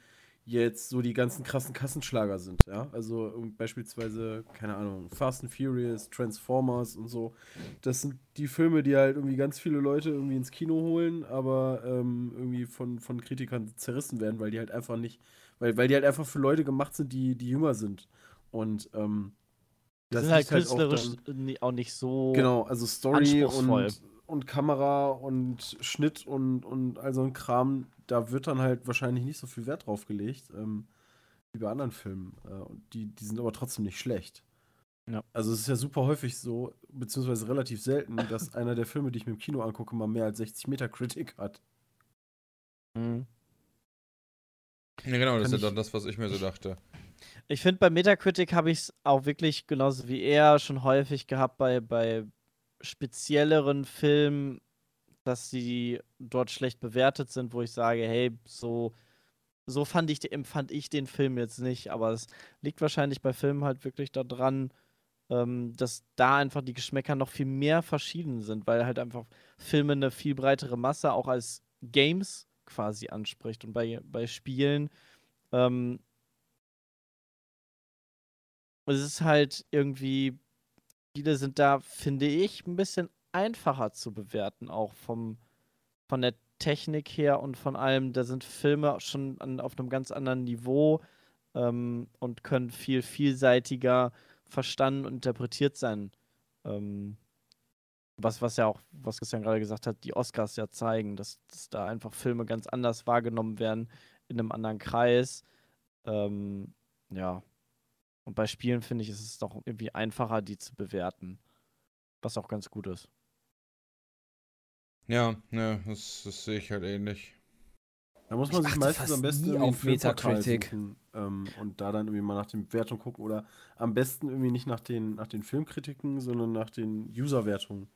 jetzt so die ganzen krassen Kassenschlager sind, ja. Also beispielsweise, keine Ahnung, Fast and Furious, Transformers und so. Das sind die Filme, die halt irgendwie ganz viele Leute irgendwie ins Kino holen, aber ähm, irgendwie von, von Kritikern zerrissen werden, weil die halt einfach nicht, weil, weil die halt einfach für Leute gemacht sind, die, die jünger sind. Und ähm, die sind halt liegt auch künstlerisch dann- auch nicht so. Genau, also Story und, und Kamera und Schnitt und, und all so ein Kram, da wird dann halt wahrscheinlich nicht so viel Wert drauf gelegt, ähm, wie bei anderen Filmen. Äh, und die, die sind aber trotzdem nicht schlecht. Ja. Also es ist ja super häufig so, beziehungsweise relativ selten, dass [laughs] einer der Filme, die ich mir im Kino angucke, mal mehr als 60 Meter Kritik hat. Mhm. Ja, genau, das Kann ist ja ich- dann das, was ich mir so dachte. Ich finde, bei Metacritic habe ich es auch wirklich genauso wie er schon häufig gehabt bei, bei spezielleren Filmen, dass sie dort schlecht bewertet sind, wo ich sage, hey, so, so fand ich, empfand ich den Film jetzt nicht. Aber es liegt wahrscheinlich bei Filmen halt wirklich daran, ähm, dass da einfach die Geschmäcker noch viel mehr verschieden sind, weil halt einfach Filme eine viel breitere Masse auch als Games quasi anspricht. Und bei, bei Spielen ähm, es ist halt irgendwie, viele sind da, finde ich, ein bisschen einfacher zu bewerten, auch vom, von der Technik her und von allem. Da sind Filme schon an, auf einem ganz anderen Niveau ähm, und können viel vielseitiger verstanden und interpretiert sein. Ähm, was, was ja auch, was Christian gerade gesagt hat, die Oscars ja zeigen, dass, dass da einfach Filme ganz anders wahrgenommen werden in einem anderen Kreis. Ähm, ja. Und bei Spielen finde ich, ist es doch irgendwie einfacher, die zu bewerten. Was auch ganz gut ist. Ja, ne, das, das sehe ich halt ähnlich. Da muss Ich man sich achte meistens am besten auf Metacritic. ähm, und da dann irgendwie mal nach den Bewertungen gucken oder am besten irgendwie nicht nach den, nach den Filmkritiken, sondern nach den User-Wertungen.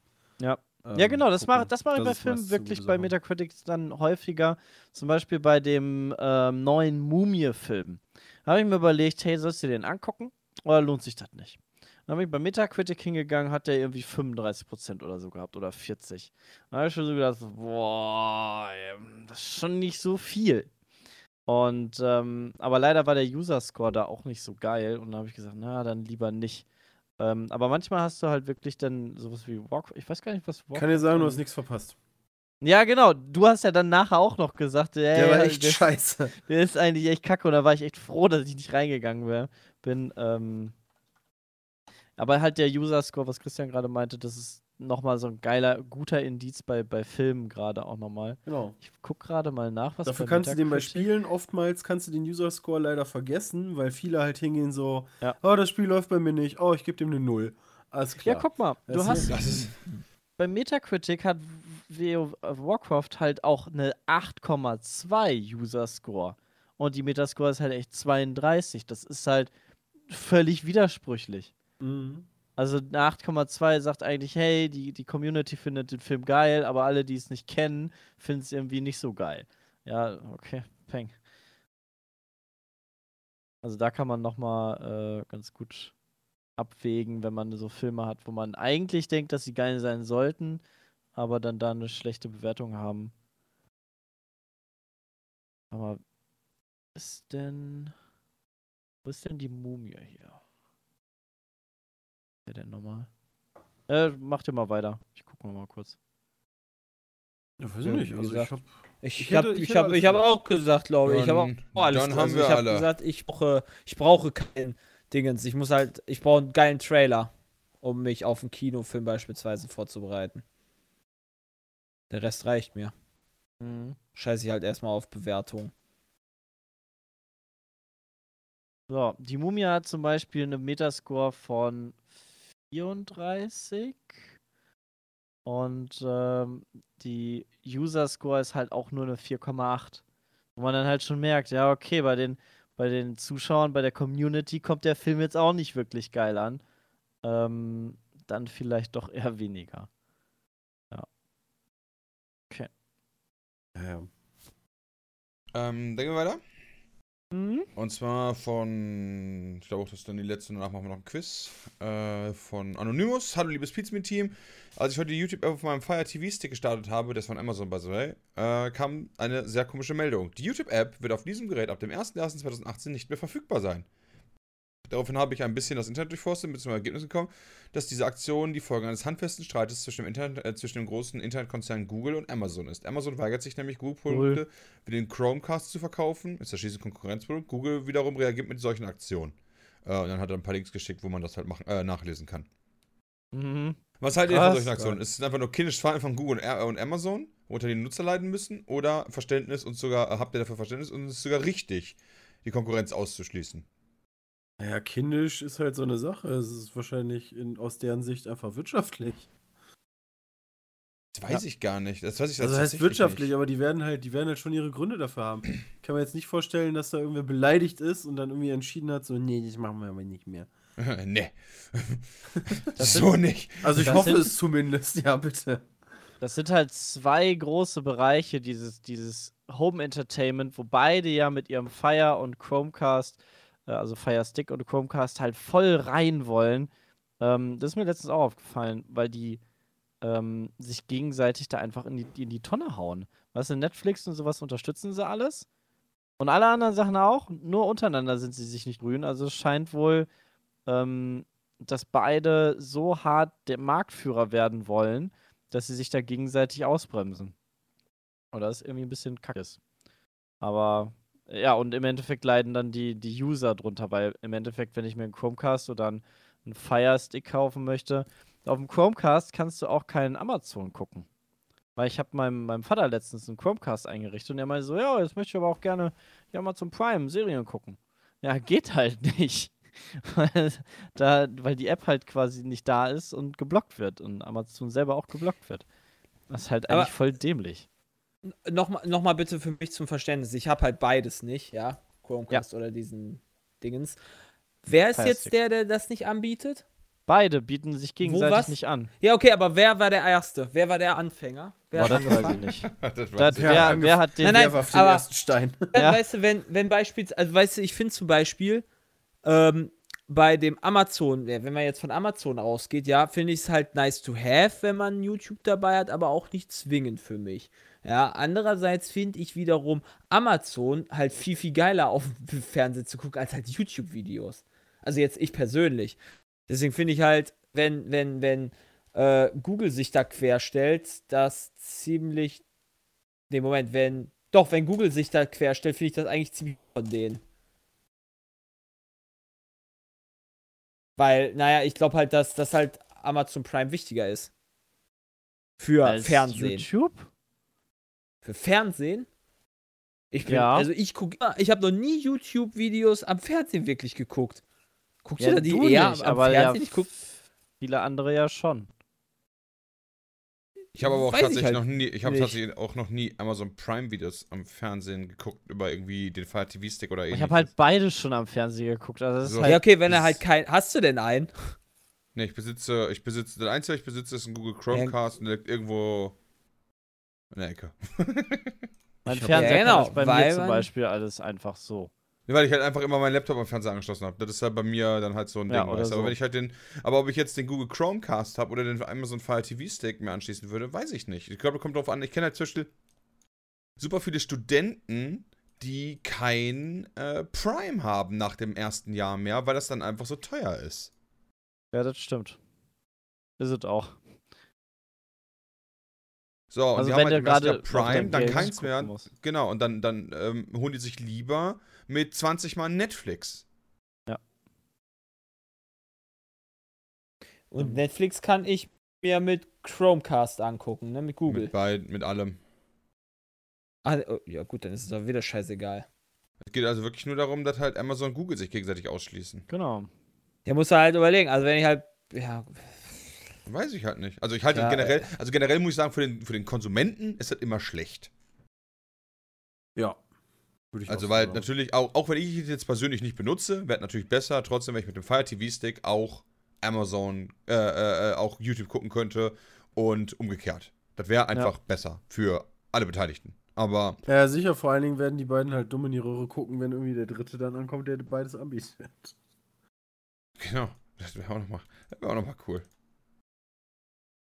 Ja. ähm, ja, genau, das mache das mach ich bei Filmen wirklich bei. Metacritic dann häufiger. Zum Beispiel bei dem ähm, neuen Mumie-Film. Habe ich mir überlegt, hey, sollst du den angucken? Oder lohnt sich das nicht? Dann bin ich bei Metacritic hingegangen, hat der irgendwie 35% oder so gehabt oder 40. Da habe ich schon so gedacht, boah, das ist schon nicht so viel. Und, ähm, aber leider war der User-Score da auch nicht so geil und da habe ich gesagt, na, dann lieber nicht. Ähm, aber manchmal hast du halt wirklich dann sowas wie Warcraft. Ich weiß gar nicht, was Warcraft. Kann dir sagen, du hast nichts verpasst. Ja, genau. Du hast ja dann nachher auch noch gesagt, ey, Der war echt der, scheiße. der ist eigentlich echt kacke und da war ich echt froh, dass ich nicht reingegangen wär, bin. Ähm, aber halt der User-Score, was Christian gerade meinte, das ist nochmal so ein geiler, guter Indiz bei, bei Filmen gerade auch nochmal. Genau. Ich guck gerade mal nach, was Dafür kannst du den bei Spielen oftmals kannst du den User-Score leider vergessen, weil viele halt hingehen so, Ja. oh, das Spiel läuft bei mir nicht, oh, ich gebe dem eine Null. Alles klar. Ja, guck mal, du Das hast ist- Das ist. Bei Metacritic hat Warcraft halt auch eine 8,2 User-Score. Und die Metascore ist halt echt 32. Das ist halt völlig widersprüchlich. Mhm. Also eine 8,2 sagt eigentlich, hey, die, die Community findet den Film geil, aber alle, die es nicht kennen, finden es irgendwie nicht so geil. Ja, okay, peng. Also da kann man nochmal äh, ganz gut abwägen, wenn man so Filme hat, wo man eigentlich denkt, dass sie geil sein sollten, aber dann da eine schlechte Bewertung haben. Aber ist denn. Wo ist denn die Mumie hier? Wer denn nochmal? Äh, mach dir mal weiter. Ich guck mal, mal kurz. Ja, weiß ich Ja, nicht. Also ich gesagt. hab, Ich, Ich hätte- habe ich ich hätte hab, ich hab auch gesagt, glaube ich. Ich habe auch Dann- alles dann haben also wir ich hab alle. gesagt, ich brauche, ich brauche keinen Dingens. Ich muss halt, ich brauche einen geilen Trailer, um mich auf einen Kinofilm beispielsweise vorzubereiten. Der Rest reicht mir. Mhm. Scheiße ich halt erstmal auf Bewertung. So, die Mumie hat zum Beispiel eine Metascore von 34 und ähm, die User-Score ist halt auch nur eine 4,8. Wo man dann halt schon merkt, ja, okay, bei den, bei den Zuschauern, bei der Community kommt der Film jetzt auch nicht wirklich geil an. Ähm, dann vielleicht doch eher weniger. ja, ja. Ähm, denken wir weiter. Mhm. Und zwar von, ich glaube auch, das ist dann die letzte, danach machen wir noch ein Quiz. Äh, von Anonymous. Hallo, liebes Pizmeet-Team. Als ich heute die YouTube-App auf meinem Fire TV-Stick gestartet habe, das von Amazon by the way, äh, kam eine sehr komische Meldung. Die YouTube-App wird auf diesem Gerät ab dem 01.01.2018 nicht mehr verfügbar sein. Daraufhin habe ich ein bisschen das Internet durchforstet und bin zum Ergebnis gekommen, dass diese Aktion die Folge eines handfesten Streites zwischen dem, Internet, äh, zwischen dem großen Internetkonzern Google und Amazon ist. Amazon weigert sich nämlich, Google-Produkte wie den Chromecast zu verkaufen, ist ja schließlich ein Konkurrenzprodukt. Google wiederum reagiert mit solchen Aktionen. Äh, und dann hat er ein paar Links geschickt, wo man das halt machen, äh, nachlesen kann. Mhm. Was haltet ihr von solchen Aktionen? Ist es einfach nur kindisches Verhalten von Google und, Ä- und Amazon, worunter die Nutzer leiden müssen? Oder Verständnis und sogar, äh, habt ihr dafür Verständnis und es ist sogar richtig, die Konkurrenz auszuschließen? Naja, kindisch ist halt so eine Sache. Es ist wahrscheinlich in, aus deren Sicht einfach wirtschaftlich. Das weiß ich gar nicht. Das weiß ich Also heißt tatsächlich wirtschaftlich, nicht. aber die werden halt, die werden halt schon ihre Gründe dafür haben. Ich kann mir jetzt nicht vorstellen, dass da irgendwer beleidigt ist und dann irgendwie entschieden hat, so, nee, das machen wir aber nicht mehr. [laughs] nee. [laughs] Das [laughs] so nicht. Also ich Das hoffe sind- es zumindest, ja bitte. Das sind halt zwei große Bereiche, dieses, dieses Home Entertainment, wo beide ja mit ihrem Fire und Chromecast, äh, also Fire Stick und Chromecast, halt voll rein wollen. Ähm, das ist mir letztens auch aufgefallen, weil die ähm, sich gegenseitig da einfach in die, in die Tonne hauen. Weißt du, Netflix und sowas unterstützen sie alles. Und alle anderen Sachen auch, nur untereinander sind sie sich nicht grün. Also es scheint wohl, ähm, dass beide so hart der Marktführer werden wollen, dass sie sich da gegenseitig ausbremsen. Oder das irgendwie ein bisschen kacke ist. Aber ja, und im Endeffekt leiden dann die, die User drunter, weil im Endeffekt, wenn ich mir einen Chromecast oder einen, einen Fire Stick kaufen möchte, auf dem Chromecast kannst du auch keinen Amazon gucken. Weil ich habe meinem, meinem Vater letztens einen Chromecast eingerichtet und er meinte so, ja, jetzt möchte ich aber auch gerne ja, Amazon Prime Serien gucken. Ja, geht halt [laughs] nicht. weil, da, weil die App halt quasi nicht da ist und geblockt wird und Amazon selber auch geblockt wird. Das ist halt Aber- eigentlich voll dämlich. Nochmal noch mal bitte für mich zum Verständnis. Ich habe halt beides nicht, ja. Chromecast oder diesen Dingens. Wer ist Fire jetzt der, der das nicht anbietet? Beide bieten sich gegenseitig was? nicht an. Ja, okay, aber wer war der Erste? Wer war der Anfänger? Wer Boah, hat das weiß ich nicht. [laughs] Das Das, wer, wer hat den Nein, nein, warf den aber- ersten Stein? [laughs] Ja. Weißt du, wenn, wenn beispielsweise, also weißt du, ich finde zum Beispiel, ähm, bei dem Amazon, ja, wenn man jetzt von Amazon ausgeht, ja, finde ich es halt nice to have, wenn man YouTube dabei hat, aber auch nicht zwingend für mich. Ja, andererseits finde ich wiederum Amazon halt viel, viel geiler auf dem Fernsehen zu gucken, als halt YouTube-Videos. Also jetzt ich persönlich. Deswegen finde ich halt, wenn, wenn, wenn äh, Google sich da querstellt, das ziemlich. Nee, Moment, wenn. Doch, wenn Google sich da querstellt, finde ich das eigentlich ziemlich von denen. Weil, naja, ich glaube halt, dass das halt Amazon Prime wichtiger ist. Für Als Fernsehen. YouTube? Für Fernsehen? Ich bin, Ja. also ich gucke, ich habe noch nie YouTube-Videos am Fernsehen wirklich geguckt. Guckst Ja, du da die du eher nicht, am aber ja, Fernsehen? ich guck, viele andere ja schon. Ich habe aber auch Weiß tatsächlich halt noch nie, ich habe tatsächlich auch noch nie Amazon Prime Videos am Fernsehen geguckt über irgendwie den Fire TV Stick oder ähnliches. Ich habe halt beides schon am Fernseher geguckt. Also das So. ist halt, ja, okay, wenn er halt kein. Hast du denn einen? Nee, ich besitze, ich besitze, der einzige, ich besitze, ist ein Google Chromecast und der liegt irgendwo in der Ecke. [laughs] mein Fernseher Ja, genau, bei weil mir zum Beispiel alles einfach so. Nee, weil ich halt einfach immer meinen Laptop am Fernseher angeschlossen habe. Das ist halt bei mir dann halt so ein Ja, Ding. Weißt? du. Aber so. wenn ich halt den, aber ob ich jetzt den Google Chromecast habe oder den Amazon Fire TV Stick mir anschließen würde, weiß ich nicht. Ich glaube, kommt drauf an. Ich kenne halt zum Beispiel super viele Studenten, die kein äh, Prime haben nach dem ersten Jahr mehr, weil das dann einfach so teuer ist. Ja, das stimmt. Ist es auch. So, und Also die wenn haben halt auf Prime, dann keins mehr. musst. Genau, und dann, dann ähm, holen die sich lieber mit 20 Mal Netflix. Und Netflix kann ich mir mit Chromecast angucken, ne? Mit Google. Mit, beid, mit allem. Ah, oh, ja, gut, dann ist es doch wieder scheißegal. Es geht also wirklich nur darum, dass halt Amazon und Google sich gegenseitig ausschließen. Genau. Der muss halt überlegen. Also, wenn ich halt. Ja, Weiß ich halt nicht. Also ich halte Ja, generell, also generell muss ich sagen, für den, für den Konsumenten ist das immer schlecht. Ja. Würde ich Also weil sagen. natürlich, auch, auch wenn ich es jetzt persönlich nicht benutze, wäre natürlich besser, trotzdem, wenn ich mit dem Fire TV Stick auch Amazon, äh, äh, äh, auch YouTube gucken könnte und umgekehrt. Das wäre einfach besser für alle Beteiligten. Aber Ja, sicher, vor allen Dingen werden die beiden halt dumm in die Röhre gucken, wenn irgendwie der dritte dann ankommt, der beides anbietet. genau, das wäre auch nochmal wär auch noch mal cool.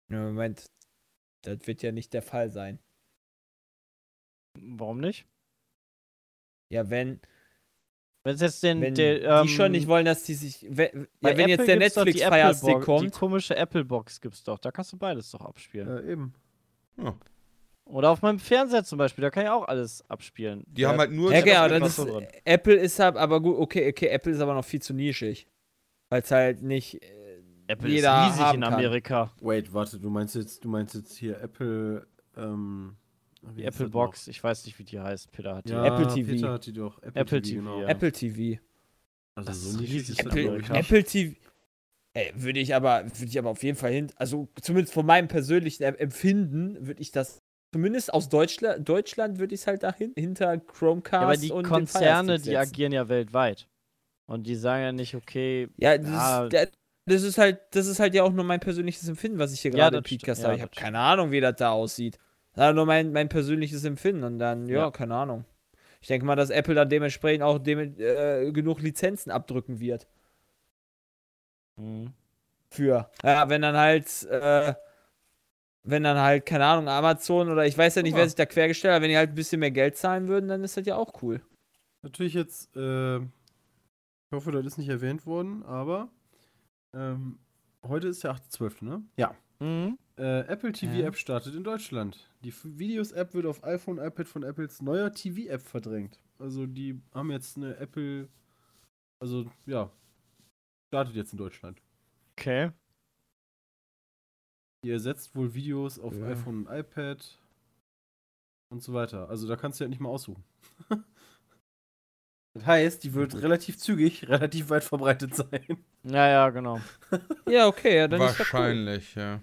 Ja, Moment. Das wird ja nicht der Fall sein. Warum nicht? Ja, wenn, Wenn es jetzt den, wenn der, die ähm, schon nicht wollen, dass die sich. Wenn, ja, wenn jetzt der die Netflix Fire Apple Stick Box- Die kommt. komische Apple Box gibt's doch. Da kannst du beides doch abspielen. Ja, eben. Ja. Oder auf meinem Fernseher zum Beispiel. Da kann ich auch alles abspielen. Die haben halt nur. Ja, genau, jeden ist. Apple ist halt, aber gut, okay, okay, Apple ist aber noch viel zu nischig. Weil es halt nicht. Apple jeder ist riesig in kann. Amerika. Wait, warte, du meinst jetzt, du meinst jetzt hier Apple, ähm, Die Apple Box. Ich weiß nicht, wie die heißt. Peter hat die. Ja, Apple TV. Peter hat die doch. Apple, Apple TV, TV, genau. ja. Apple TV. Also Das so riesig Apple. Apple TV. Ey, würde ich aber, würde ich aber auf jeden Fall hin, also zumindest von meinem persönlichen Em- Empfinden, würde ich das, zumindest aus Deutschland, Deutschland würde ich es halt dahin, hinter Chromecast Ja, aber die und Konzerne, die agieren ja weltweit. Und die sagen ja nicht, okay, Ja, das. Ist, der- das ist halt, das ist halt ja auch nur mein persönliches Empfinden, was ich hier Ja, gerade im Podcast ja, habe. Ich habe keine Ahnung, wie das da aussieht. Das ist nur mein, mein persönliches Empfinden und dann, ja, Ja. keine Ahnung. Ich denke mal, dass Apple dann dementsprechend auch dem, äh, genug Lizenzen abdrücken wird. hm, Für. Ja, wenn dann halt, äh, wenn dann halt, keine Ahnung, Amazon oder ich weiß ja nicht, wer sich da quergestellt hat, wenn die halt ein bisschen mehr Geld zahlen würden, dann ist das ja auch cool. Natürlich jetzt, äh, ich hoffe, das ist nicht erwähnt worden, aber ähm, heute ist der 8.12., ne? Ja. hm, Äh, Apple TV Ja. App startet in Deutschland. Die Videos-App wird auf iPhone, iPad von Apples neuer TV-App verdrängt. Also die haben jetzt eine Apple, also ja, startet jetzt in Deutschland. okay. Die ersetzt wohl Videos auf Ja. iPhone und iPad und so weiter. Also da kannst du ja nicht mal aussuchen. [laughs] das heißt, die wird relativ zügig, [laughs] relativ weit verbreitet sein. Ja, ja, genau. [laughs] Ja, okay, ja, dann ist das cool. Wahrscheinlich, ja.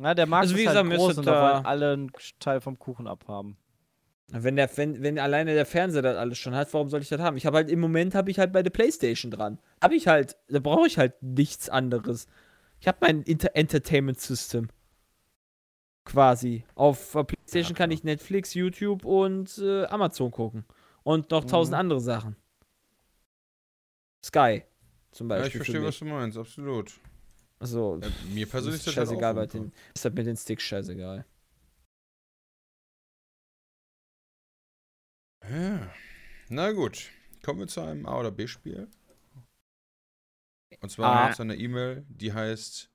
Na, der Markt Also, wie ist halt gesagt, mir ist groß und da wollen alle einen Teil vom Kuchen abhaben. Wenn, der, wenn, wenn alleine der Fernseher das alles schon hat, warum soll ich das haben? Ich habe halt im Moment habe ich halt bei der Playstation dran. Habe ich halt, da brauche ich halt nichts anderes. Ich habe mein Inter Entertainment System. Quasi. Auf Playstation Ja, kann ich Netflix, YouTube und äh, Amazon gucken. Und noch tausend Mhm. andere Sachen. Sky zum Ja, Beispiel. ich für verstehe, was du meinst, absolut. Also, Ja, mir persönlich ist das halt scheißegal auch bei den. Ist halt mit den Sticks scheißegal. Ja. Na gut, kommen wir zu einem A- oder B-Spiel. Und zwar A. zu einer E-Mail, die heißt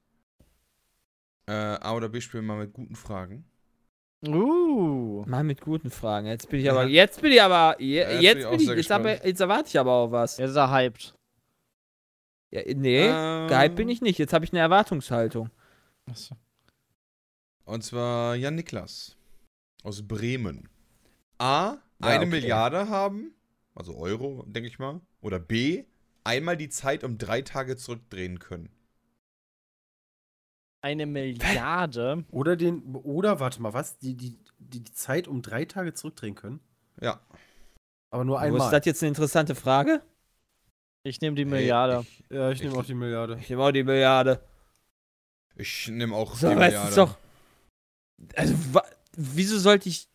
äh, A- oder B-Spiel mal mit guten Fragen. Uh. Mal mit guten Fragen. Jetzt bin ich aber, Ja. jetzt bin ich aber, je, jetzt bin jetzt, ich auch bin ich, jetzt, aber, jetzt erwarte ich aber auch was. Jetzt ist er hyped. Ja, nee, Ähm, gehypt bin ich nicht. Jetzt habe ich eine Erwartungshaltung. Achso. Und zwar Jan Niklas aus Bremen. A, Ja, eine okay. Milliarde haben, also Euro, denke ich mal. Oder B, einmal die Zeit um drei Tage zurückdrehen können. Eine Milliarde. Oder den, oder warte mal, was? Die, die, die, die Zeit um drei Tage zurückdrehen können? Ja. Aber nur Wo ist einmal. das jetzt eine interessante Frage? Ich nehme die Hey, Milliarde. Ich, ja, ich nehme Ich- auch die Milliarde. Ich nehme auch die Milliarde. ich nehme auch So, die aber es Milliarde. ist doch. Also, wa wieso sollte ich.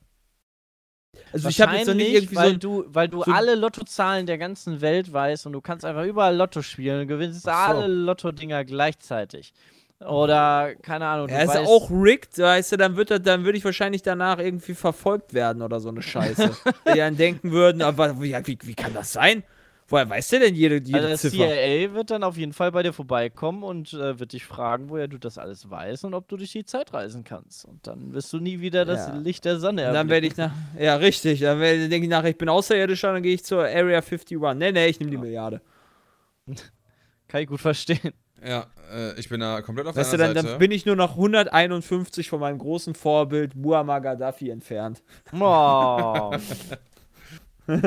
Also, ich habe jetzt noch nicht Wahrscheinlich, irgendwie so. weil ein- du, weil du so- alle Lottozahlen der ganzen Welt weißt und du kannst einfach überall Lotto spielen und gewinnst so. alle Lotto-Dinger gleichzeitig. Oder, keine Ahnung, Er ist weißt, auch rigged, weißt du, dann wird er, dann würde ich wahrscheinlich danach irgendwie verfolgt werden oder so eine Scheiße. [laughs] die dann denken würden, aber wie, wie, wie kann das sein? Woher weiß der denn jede, jede also das Ziffer? CIA wird dann auf jeden Fall bei dir vorbeikommen und äh, wird dich fragen, woher du das alles weißt und ob du durch die Zeit reisen kannst. Und dann wirst du nie wieder das Ja. Licht der Sonne Und dann werde ich nach. Ja, richtig. Dann werde- denke ich nachher, ich bin Außerirdischer, dann gehe ich zur Area 51. Nee, nee, ich nehme die Milliarde. [laughs] Kann ich gut verstehen. Ja, äh, ich bin da komplett auf Weißt du, deiner dann, Seite. dann bin ich nur noch 151 von meinem großen Vorbild Muammar Gaddafi entfernt. Oh. [laughs]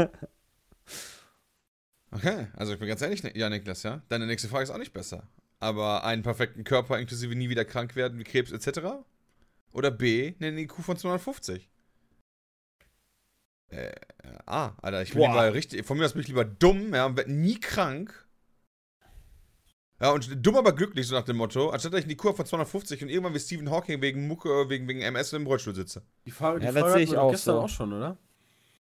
Okay, also ich bin ganz ehrlich, ja, Niklas, ja. Deine nächste Frage ist auch nicht besser. Aber einen perfekten Körper inklusive nie wieder krank werden wie Krebs etc. Oder B, einen IQ von 250. Äh, A, Alter, ich bin Boah. lieber richtig, von mir aus bin ich lieber dumm, ja, und werd nie krank. Ja, und dumm aber glücklich, so nach dem Motto, anstatt dass ich einen IQ von 250 und irgendwann wie Stephen Hawking wegen Mucke, wegen, wegen MS im Rollstuhl sitze. Die Frage, die Ja, das Frage sehe hatten ich auch gestern so. auch schon, oder?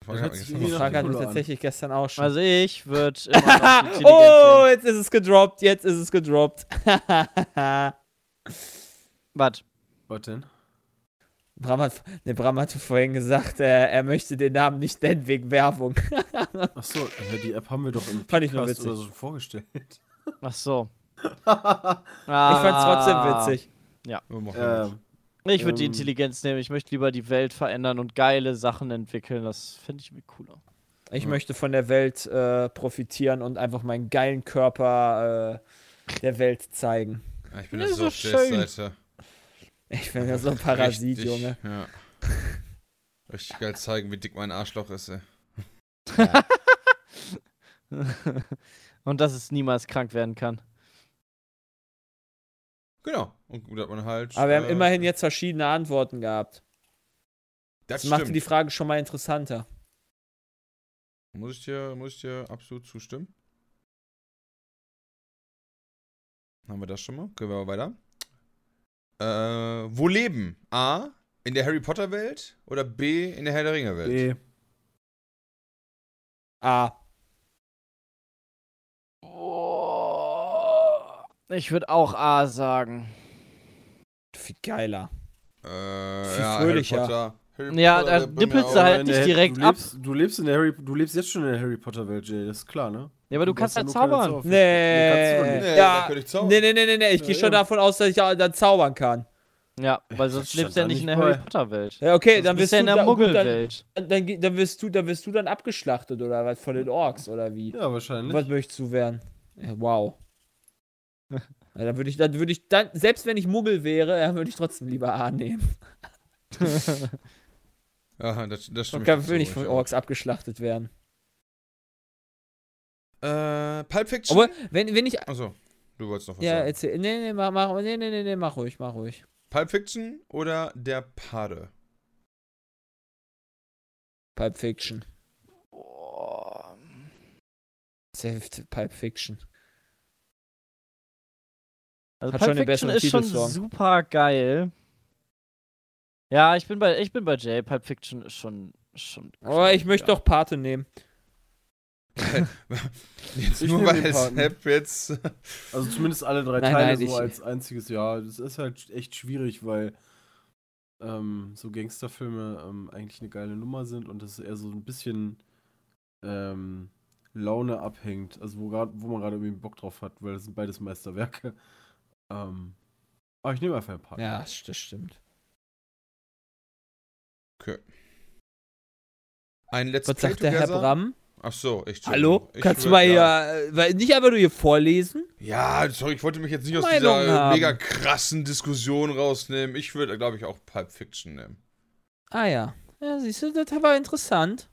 Frage hört hat sich nach Frage Kohle an. tatsächlich gestern auch schon. Also ich würde [laughs] immer noch die Intelligenz oh, jetzt ist es gedroppt, jetzt ist es gedroppt. [laughs] Was? Was denn? Bram hat, ne, Bram hatte vorhin gesagt, äh, er möchte den Namen nicht nennen wegen Werbung. [laughs] Achso, ja, die App haben wir doch im Fand ich nur Podcast witzig. oder so vorgestellt. Ach so. Ich fand's trotzdem witzig. Mal. ähm, Ich würde die Ähm. Intelligenz nehmen. Ich möchte lieber die Welt verändern und geile Sachen entwickeln. Das finde ich irgendwie cooler. Ich Ja. möchte von der Welt äh, profitieren und einfach meinen geilen Körper äh, der Welt zeigen. Ja, ich bin Ja, da ist so auf der schön. Seite. Ich bin ja so ein Parasit, Richtig, Junge. Ja. Richtig geil zeigen, wie dick mein Arschloch ist, ey. [laughs] Und dass es niemals krank werden kann. Genau. Und gut hat man halt. Aber wir haben äh, immerhin jetzt verschiedene Antworten gehabt. Das Das macht stimmt. die Frage schon mal interessanter. Muss ich dir, muss ich dir absolut zustimmen. Haben wir das schon mal? Können wir mal weiter? Äh, wo leben? A. In der Harry Potter Welt oder B. In der Herr der Ringe Welt? B. A. Ich würde auch A sagen. Viel geiler. Äh, Viel ja, fröhlicher. Harry Potter. Harry Ja, da mir du halt nicht direkt du ab. lebst, Du lebst, in der Harry, du lebst jetzt schon in der Harry Potter Welt, Jay, das ist klar, ne? Ja, aber du kannst brauchst ja zaubern. Nee, kannst du Nee. Nee, Ja. ich zaubern. Nee, nee, nee, nee, nee. Ich Ja, gehe schon eben. davon aus, dass ich ja dann zaubern kann. Ja, weil sonst lebst du ja nicht in der Harry. Potter Welt. Ja, okay, Sonst dann bist wirst du ja du in der da- Muggelwelt. dann, dann, dann wirst du, dann wirst du dann abgeschlachtet oder was von den Orks oder wie? Ja, wahrscheinlich. Was möchtest du werden? Ja, wow. Ja, dann würde ich, dann würde ich, dann, selbst wenn ich Muggel wäre, dann würde ich trotzdem lieber A nehmen. [laughs] Ja, das, das Und stimmt. kann, so, will nicht ich von. Orks abgeschlachtet werden. Äh, Pulp Fiction. Aber wenn, wenn ich. Achso, du wolltest noch was Ja, sagen. erzähl. Nee, nee, mach, mach, nee, nee, nee, nee, mach ruhig, mach ruhig. Pulp Fiction oder der Pade? Pulp Fiction. Safe Pulp Fiction. Also Hat Pulp schon Fiction ist schon super geil. Ja, ich bin bei ich bin bei Jay. Pulp Fiction ist schon schon. Aber ich möchte ja. doch Pate nehmen. [laughs] Jetzt Ich nur weil. Snap jetzt. Also zumindest alle drei Nein, Teile nein, so ich- als einziges Jahr. Das ist halt echt schwierig, weil ähm, so Gangsterfilme ähm, eigentlich eine geile Nummer sind und das eher so ein bisschen ähm, Laune abhängt. Also wo, grad, wo man gerade irgendwie Bock drauf hat, weil das sind beides Meisterwerke. Ähm, aber ich nehme einfach ein paar. Ja, das stimmt. Okay. Ein Let's Was sagt der Herr? Bram? Ach so, ich Hallo? ich Kannst du mal ja. hier, äh, weil- nicht einfach nur hier vorlesen? Ja, sorry, ich wollte mich jetzt nicht aus Meinung dieser haben. mega krassen Diskussion rausnehmen. Ich würde, glaube ich, auch Pulp Fiction nehmen. Ah ja. Ja, siehst du, das war interessant.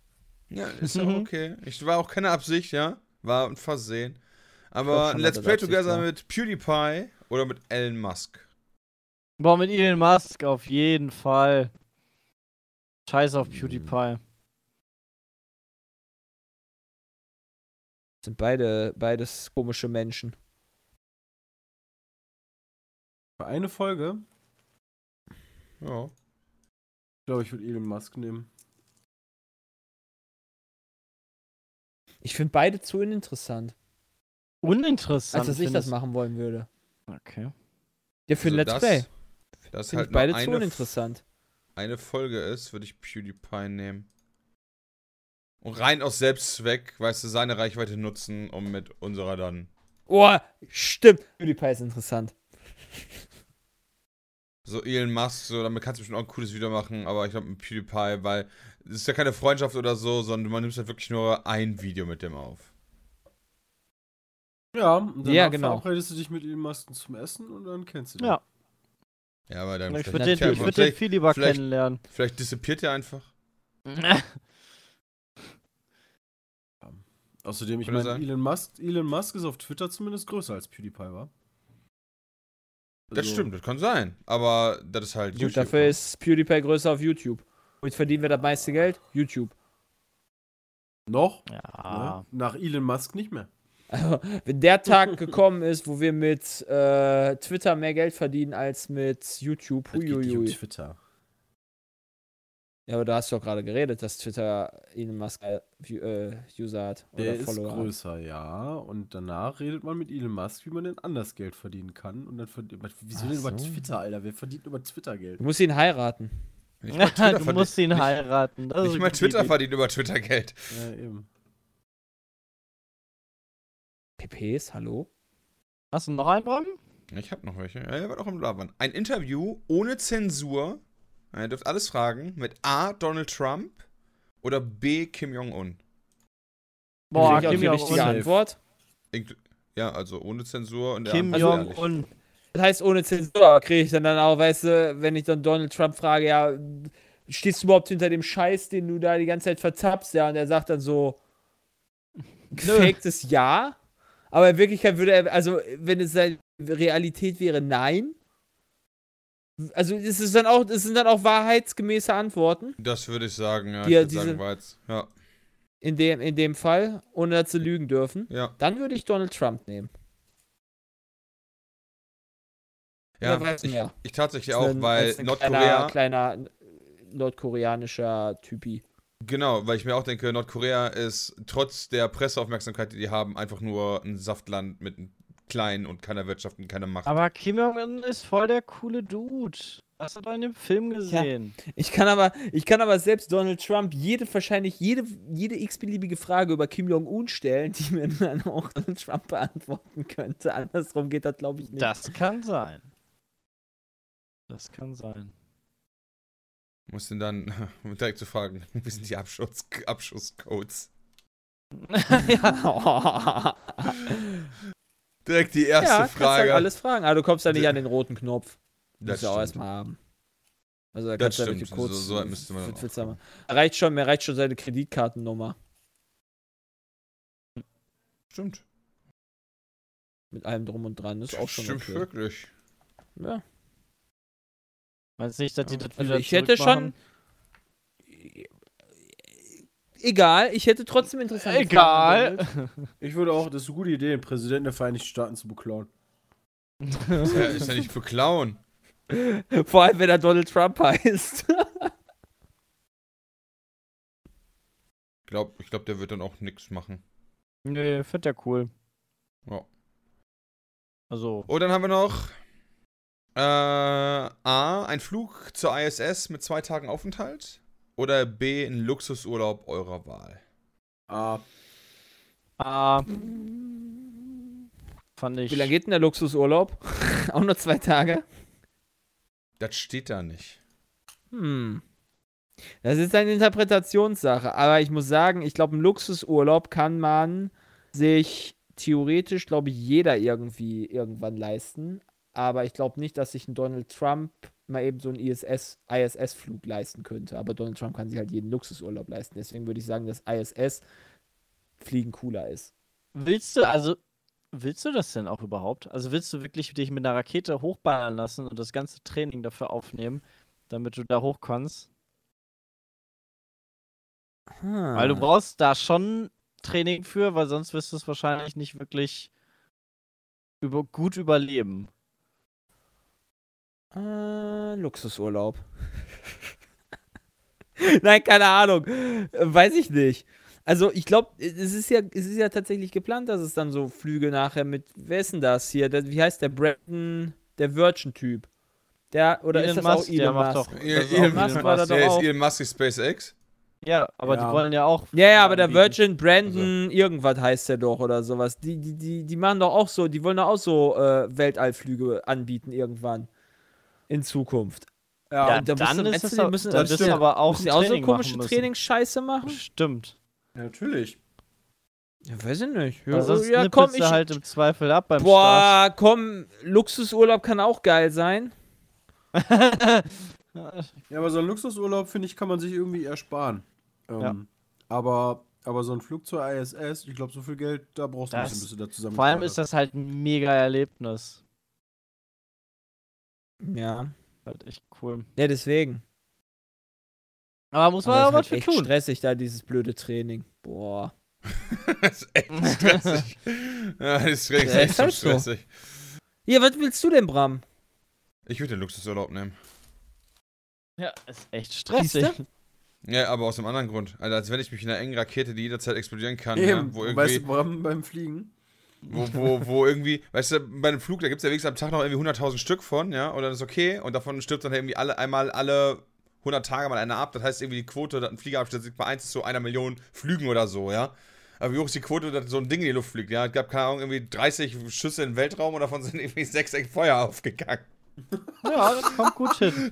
Ja, ist ja Mhm. okay. Ich war auch keine Absicht, ja. War ein Versehen. Aber ein Let's das Play Absicht Together mit PewDiePie oder mit Elon Musk. Boah, mit Elon Musk auf jeden Fall. Scheiß Hm. auf PewDiePie. Sind beide, beides komische Menschen. Für eine Folge, Ja. ich glaube ich, würde Elon Musk nehmen. Ich finde beide zu uninteressant, Uninteressant. als dass ich das machen wollen würde. Okay. Ja, für ein Also Let's das- Play. Das Finde halt ich beide zu eine, uninteressant. eine Folge ist, würde ich PewDiePie nehmen. Und rein aus Selbstzweck, weißt du, seine Reichweite nutzen, um mit unserer dann. Oh, stimmt. PewDiePie ist interessant. So Elon Musk, so, damit kannst du bestimmt auch ein cooles Video machen, aber ich glaube mit PewDiePie, weil es ist ja keine Freundschaft oder so, sondern man nimmt halt wirklich nur ein Video mit dem auf. Ja, und danach Ja, genau. verabredest du dich mit Elon Musk zum Essen und dann kennst du den. Ja. Ja, aber dann Ich vielleicht, würde den, ich würd den vielleicht, viel lieber vielleicht- kennenlernen. vielleicht disappiert er einfach. [laughs] Außerdem, ich meine, sagen. Elon Musk, Elon Musk ist auf Twitter zumindest größer als PewDiePie war. Das Also, stimmt, das kann sein. Aber das ist halt. Gut, YouTube, dafür ne? ist PewDiePie größer auf YouTube. Womit verdienen wir das meiste Geld? YouTube. Noch? Ja. Ne? Nach Elon Musk nicht mehr. Also, wenn der Tag gekommen ist, wo wir mit äh, Twitter mehr Geld verdienen als mit YouTube, Das geht nicht um huiuiui. Twitter. Ja, aber da hast du doch gerade geredet, dass Twitter Elon Musk äh, äh, User hat. Oder Der ist Follower hat. größer, ja. Und danach redet man mit Elon Musk, wie man denn anders Geld verdienen kann. Und dann verdient Wieso denn über so. Twitter, Alter? Wer verdient über Twitter Geld? Du musst ihn heiraten. Nicht [laughs] du musst ihn nicht- heiraten. Das ist Nicht mal gute Twitter verdient über Twitter Geld. Ja, eben. PPs, hallo? Hast du noch einen, Bram? Ich hab noch welche. Ja, er wird auch im Labern. Ein Interview ohne Zensur. Ja, Ihr dürft alles fragen. Mit A. Donald Trump oder B. Kim Jong-un. Boah, Kim die richtige Jong-un. Antwort. Ja, also ohne Zensur und der Kim. Jong-un. Das heißt, ohne Zensur kriege ich dann, dann auch, weißt du, wenn ich dann Donald Trump frage, ja, stehst du überhaupt hinter dem Scheiß, den du da die ganze Zeit verzappst, ja, und er sagt dann so, gefaktes Ja. Aber in Wirklichkeit würde er, also wenn es seine Realität wäre, nein. Also es ist dann auch, es sind dann auch wahrheitsgemäße Antworten Das würde ich sagen, ja. Die- ich würde diese- sagen, jetzt. Ja. in dem, in dem Fall, ohne dass sie lügen dürfen. Ja. Dann würde ich Donald Trump nehmen. Ja, ich, ich tatsächlich auch, ein- weil ein Nordkorea. Kleiner, kleiner nordkoreanischer Typi. Genau, weil ich mir auch denke, Nordkorea ist trotz der Presseaufmerksamkeit, die die haben, einfach nur ein Saftland mit einem kleinen und keiner Wirtschaft und keiner Macht. Aber Kim Jong-un ist voll der coole Dude. Hast du da in dem Film gesehen? Ich kann aber, ich kann aber selbst Donald Trump jede, wahrscheinlich jede, jede x-beliebige Frage über Kim Jong-un stellen, die mir dann auch Donald Trump beantworten könnte. Andersrum geht das, glaube ich, nicht. Das kann sein. Das kann sein. Muss denn dann [laughs] um direkt zu fragen, [laughs] wie sind die Abschuss, Abschusscodes? [laughs] Direkt die erste ja, kannst Frage. halt alles fragen. Aber du kommst ja nicht Ja. an den roten Knopf. Das Musst du auch erstmal haben. Also da Das kannst du ja stimmt. wirklich kurz. So- so müsste man du haben? Reicht schon, mir reicht schon seine Kreditkartennummer. Stimmt. Mit allem drum und dran. Das ist auch schon Stimmt okay. wirklich. Ja. Meinst du nicht, dass die das Also wieder ich hätte schon. Egal, ich hätte trotzdem interessante Egal. Fragen. Ich würde auch, das ist eine gute Idee, den Präsidenten der Vereinigten Staaten zu beklauen. Ist ja, ist ja nicht für Clown. [laughs] Vor allem, wenn er Donald Trump heißt. Ich glaube, ich glaub, der wird dann auch nichts machen. Nee, find der cool. Ja. Also, Oh, dann haben wir noch äh, A, ein Flug zur ISS mit zwei Tagen Aufenthalt. Oder B, ein Luxusurlaub eurer Wahl. Ah, ah, fand ich. Wie lange geht denn der Luxusurlaub? [laughs] auch nur zwei Tage? Das steht da nicht. Hm. Das ist eine Interpretationssache. Aber ich muss sagen, ich glaube, einen Luxusurlaub kann man sich theoretisch, glaube ich, jeder irgendwie irgendwann leisten. Aber ich glaube nicht, dass sich ein Donald Trump mal eben so einen ISS, ISS-Flug leisten könnte. Aber Donald Trump kann sich halt jeden Luxusurlaub leisten. Deswegen würde ich sagen, dass ISS-Fliegen cooler ist. Willst du, also, willst du das denn auch überhaupt? Also, willst du wirklich dich mit einer Rakete hochballern lassen und das ganze Training dafür aufnehmen, damit du da hoch kannst? Weil du Hm. brauchst da schon Training für, weil sonst wirst du es wahrscheinlich nicht wirklich über gut überleben. Äh, Luxusurlaub. [laughs] Nein, keine Ahnung. Weiß ich nicht. Also, ich glaube, es ist ja, es ist ja tatsächlich geplant, dass es dann so Flüge nachher mit. Wer ist denn das hier? Der, wie heißt der Brandon, der Virgin-Typ? Der, oder Elon ist das Musk, auch Elon der macht Musk? doch- Elon, ist Musk war da der doch ist auch. Elon Musk SpaceX. Ja, aber Ja. die wollen ja auch. Ja, ja, aber der. Virgin Brandon irgendwas heißt der doch oder sowas. Die, die, die, die machen doch auch so, die wollen doch auch so äh, Weltallflüge anbieten irgendwann. In Zukunft. Ja, und da dann musst du- müssen- dann stimmt. aber auch Müssen ein die auch so komische müssen. Trainingsscheiße machen? Stimmt. ja, natürlich. Ja, weiß ich nicht. Weil sonst ja, komm, ich. halt im Zweifel ab beim Start. boah, komm, Luxusurlaub kann auch geil sein. [laughs] Ja, aber so einen Luxusurlaub, finde ich, kann man sich irgendwie ersparen. Ähm, Ja. aber, aber so ein Flug zur ISS, ich glaube, so viel Geld, da brauchst du ein Das- bisschen, bis du da zusammen Vor allem ist das halt ein mega Erlebnis. Ja. Halt echt cool. Ja, deswegen. Aber muss man Aber was für echt tun. stressig da, dieses blöde Training. Boah. [laughs] das ist echt [laughs] stressig. ja, das ist echt, so halt so. stressig. Ja, was willst du denn, Bram? Ich würde den Luxusurlaub nehmen. Ja, ist echt stressig. Ja, aber aus einem anderen Grund. Also, als wenn ich mich in einer engen Rakete, die jederzeit explodieren kann, Eben, ja, wo weißt irgendwie, du, Bram, beim Fliegen? Wo, wo, wo irgendwie, weißt du, bei einem Flug, da gibt es ja wenigstens am Tag noch irgendwie 100.000 Stück von, ja, und dann ist okay, und davon stirbt dann irgendwie alle, einmal alle 100 Tage mal einer ab, das heißt irgendwie die Quote, dass ein Flieger abstürzt, bei 1 zu einer Million Flügen oder so, ja. Aber wie hoch ist die Quote, dass so ein Ding in die Luft fliegt, ja? Es gab, keine Ahnung, irgendwie 30 Schüsse den Weltraum und davon sind irgendwie 6 echt Feuer aufgegangen. [laughs] Ja, das kommt gut hin.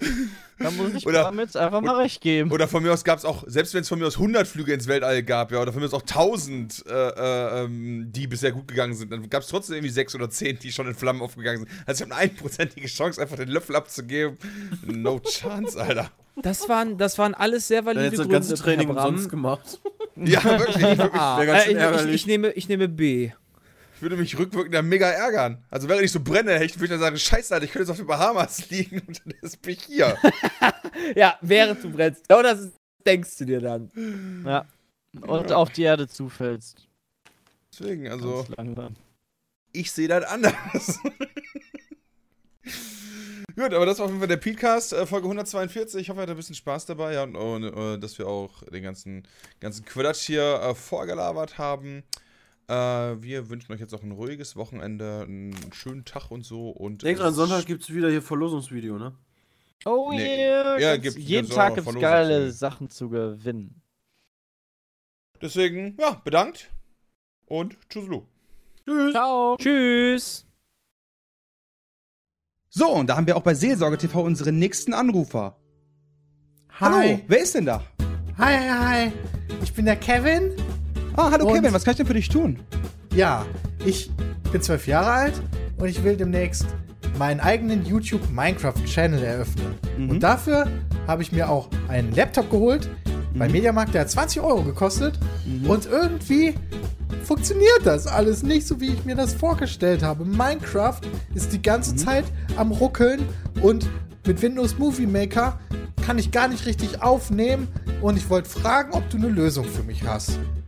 Da muss ich Oder- jetzt einfach mal recht geben. Oder von mir aus gab es auch, selbst wenn es von mir aus 100 Flüge ins Weltall gab, ja, oder von mir aus auch 1000, äh, äh, ähm, die bisher gut gegangen sind, dann gab es trotzdem irgendwie 6 oder 10, die schon in Flammen aufgegangen sind. Also ich habe eine einprozentige Chance, einfach den Löffel abzugeben. No chance, Alter. Das waren, das waren alles sehr valide hättest du das Gründe, ganze Training umsonst gemacht. Ja, wirklich. Ich würde mich, Ah, äh, ich, ich, nehme, ich nehme B. würde mich rückwirkend ja mega ärgern. Also wäre ich so brenne, hätte ich würde ich dann sagen, scheiße, Alter, ich könnte jetzt auf den Bahamas [laughs] liegen und dann ist mich hier. [laughs] Ja, während du brennst. Genau das ist- denkst du dir dann. Ja. Und auf die Erde zufällst. Deswegen, also, ich sehe das anders. [laughs] Gut, aber das war auf jeden Fall der Podcast, äh, Folge 142. Ich hoffe, ihr hattet ein bisschen Spaß dabei ja, und, und äh, dass wir auch den ganzen, ganzen Quatsch hier äh, vorgelabert haben. Äh, wir wünschen euch jetzt auch ein ruhiges Wochenende, einen schönen Tag und so. Und Denk dran, es- Sonntag gibt's wieder hier Verlosungsvideo, ne? Oh Nee. yeah. Ja, ganz- gibt- jeden gibt's Tag gibt's Verlosungen geile. Sachen zu gewinnen. Deswegen, ja, bedankt und tschüsslu. Ciao. Tschüss. So, und da haben wir auch bei Seelsorge TV unseren nächsten Anrufer. Hallo, wer ist denn da? Hi, hi, hi. Ich bin der Kevin. Ah, hallo Und- Kevin, was kann ich denn für dich tun? Ja, ich bin zwölf Jahre alt und ich will demnächst meinen eigenen YouTube Minecraft Channel eröffnen. Mhm. Und dafür habe ich mir auch einen Laptop geholt bei Mhm. Mediamarkt, der hat 20 Euro gekostet. Und irgendwie funktioniert das alles nicht so, wie ich mir das vorgestellt habe. Minecraft ist die Mhm. ganze Zeit am Ruckeln und mit Windows Movie Maker kann ich gar nicht richtig aufnehmen. Und ich wollte fragen, ob du eine Lösung für mich hast.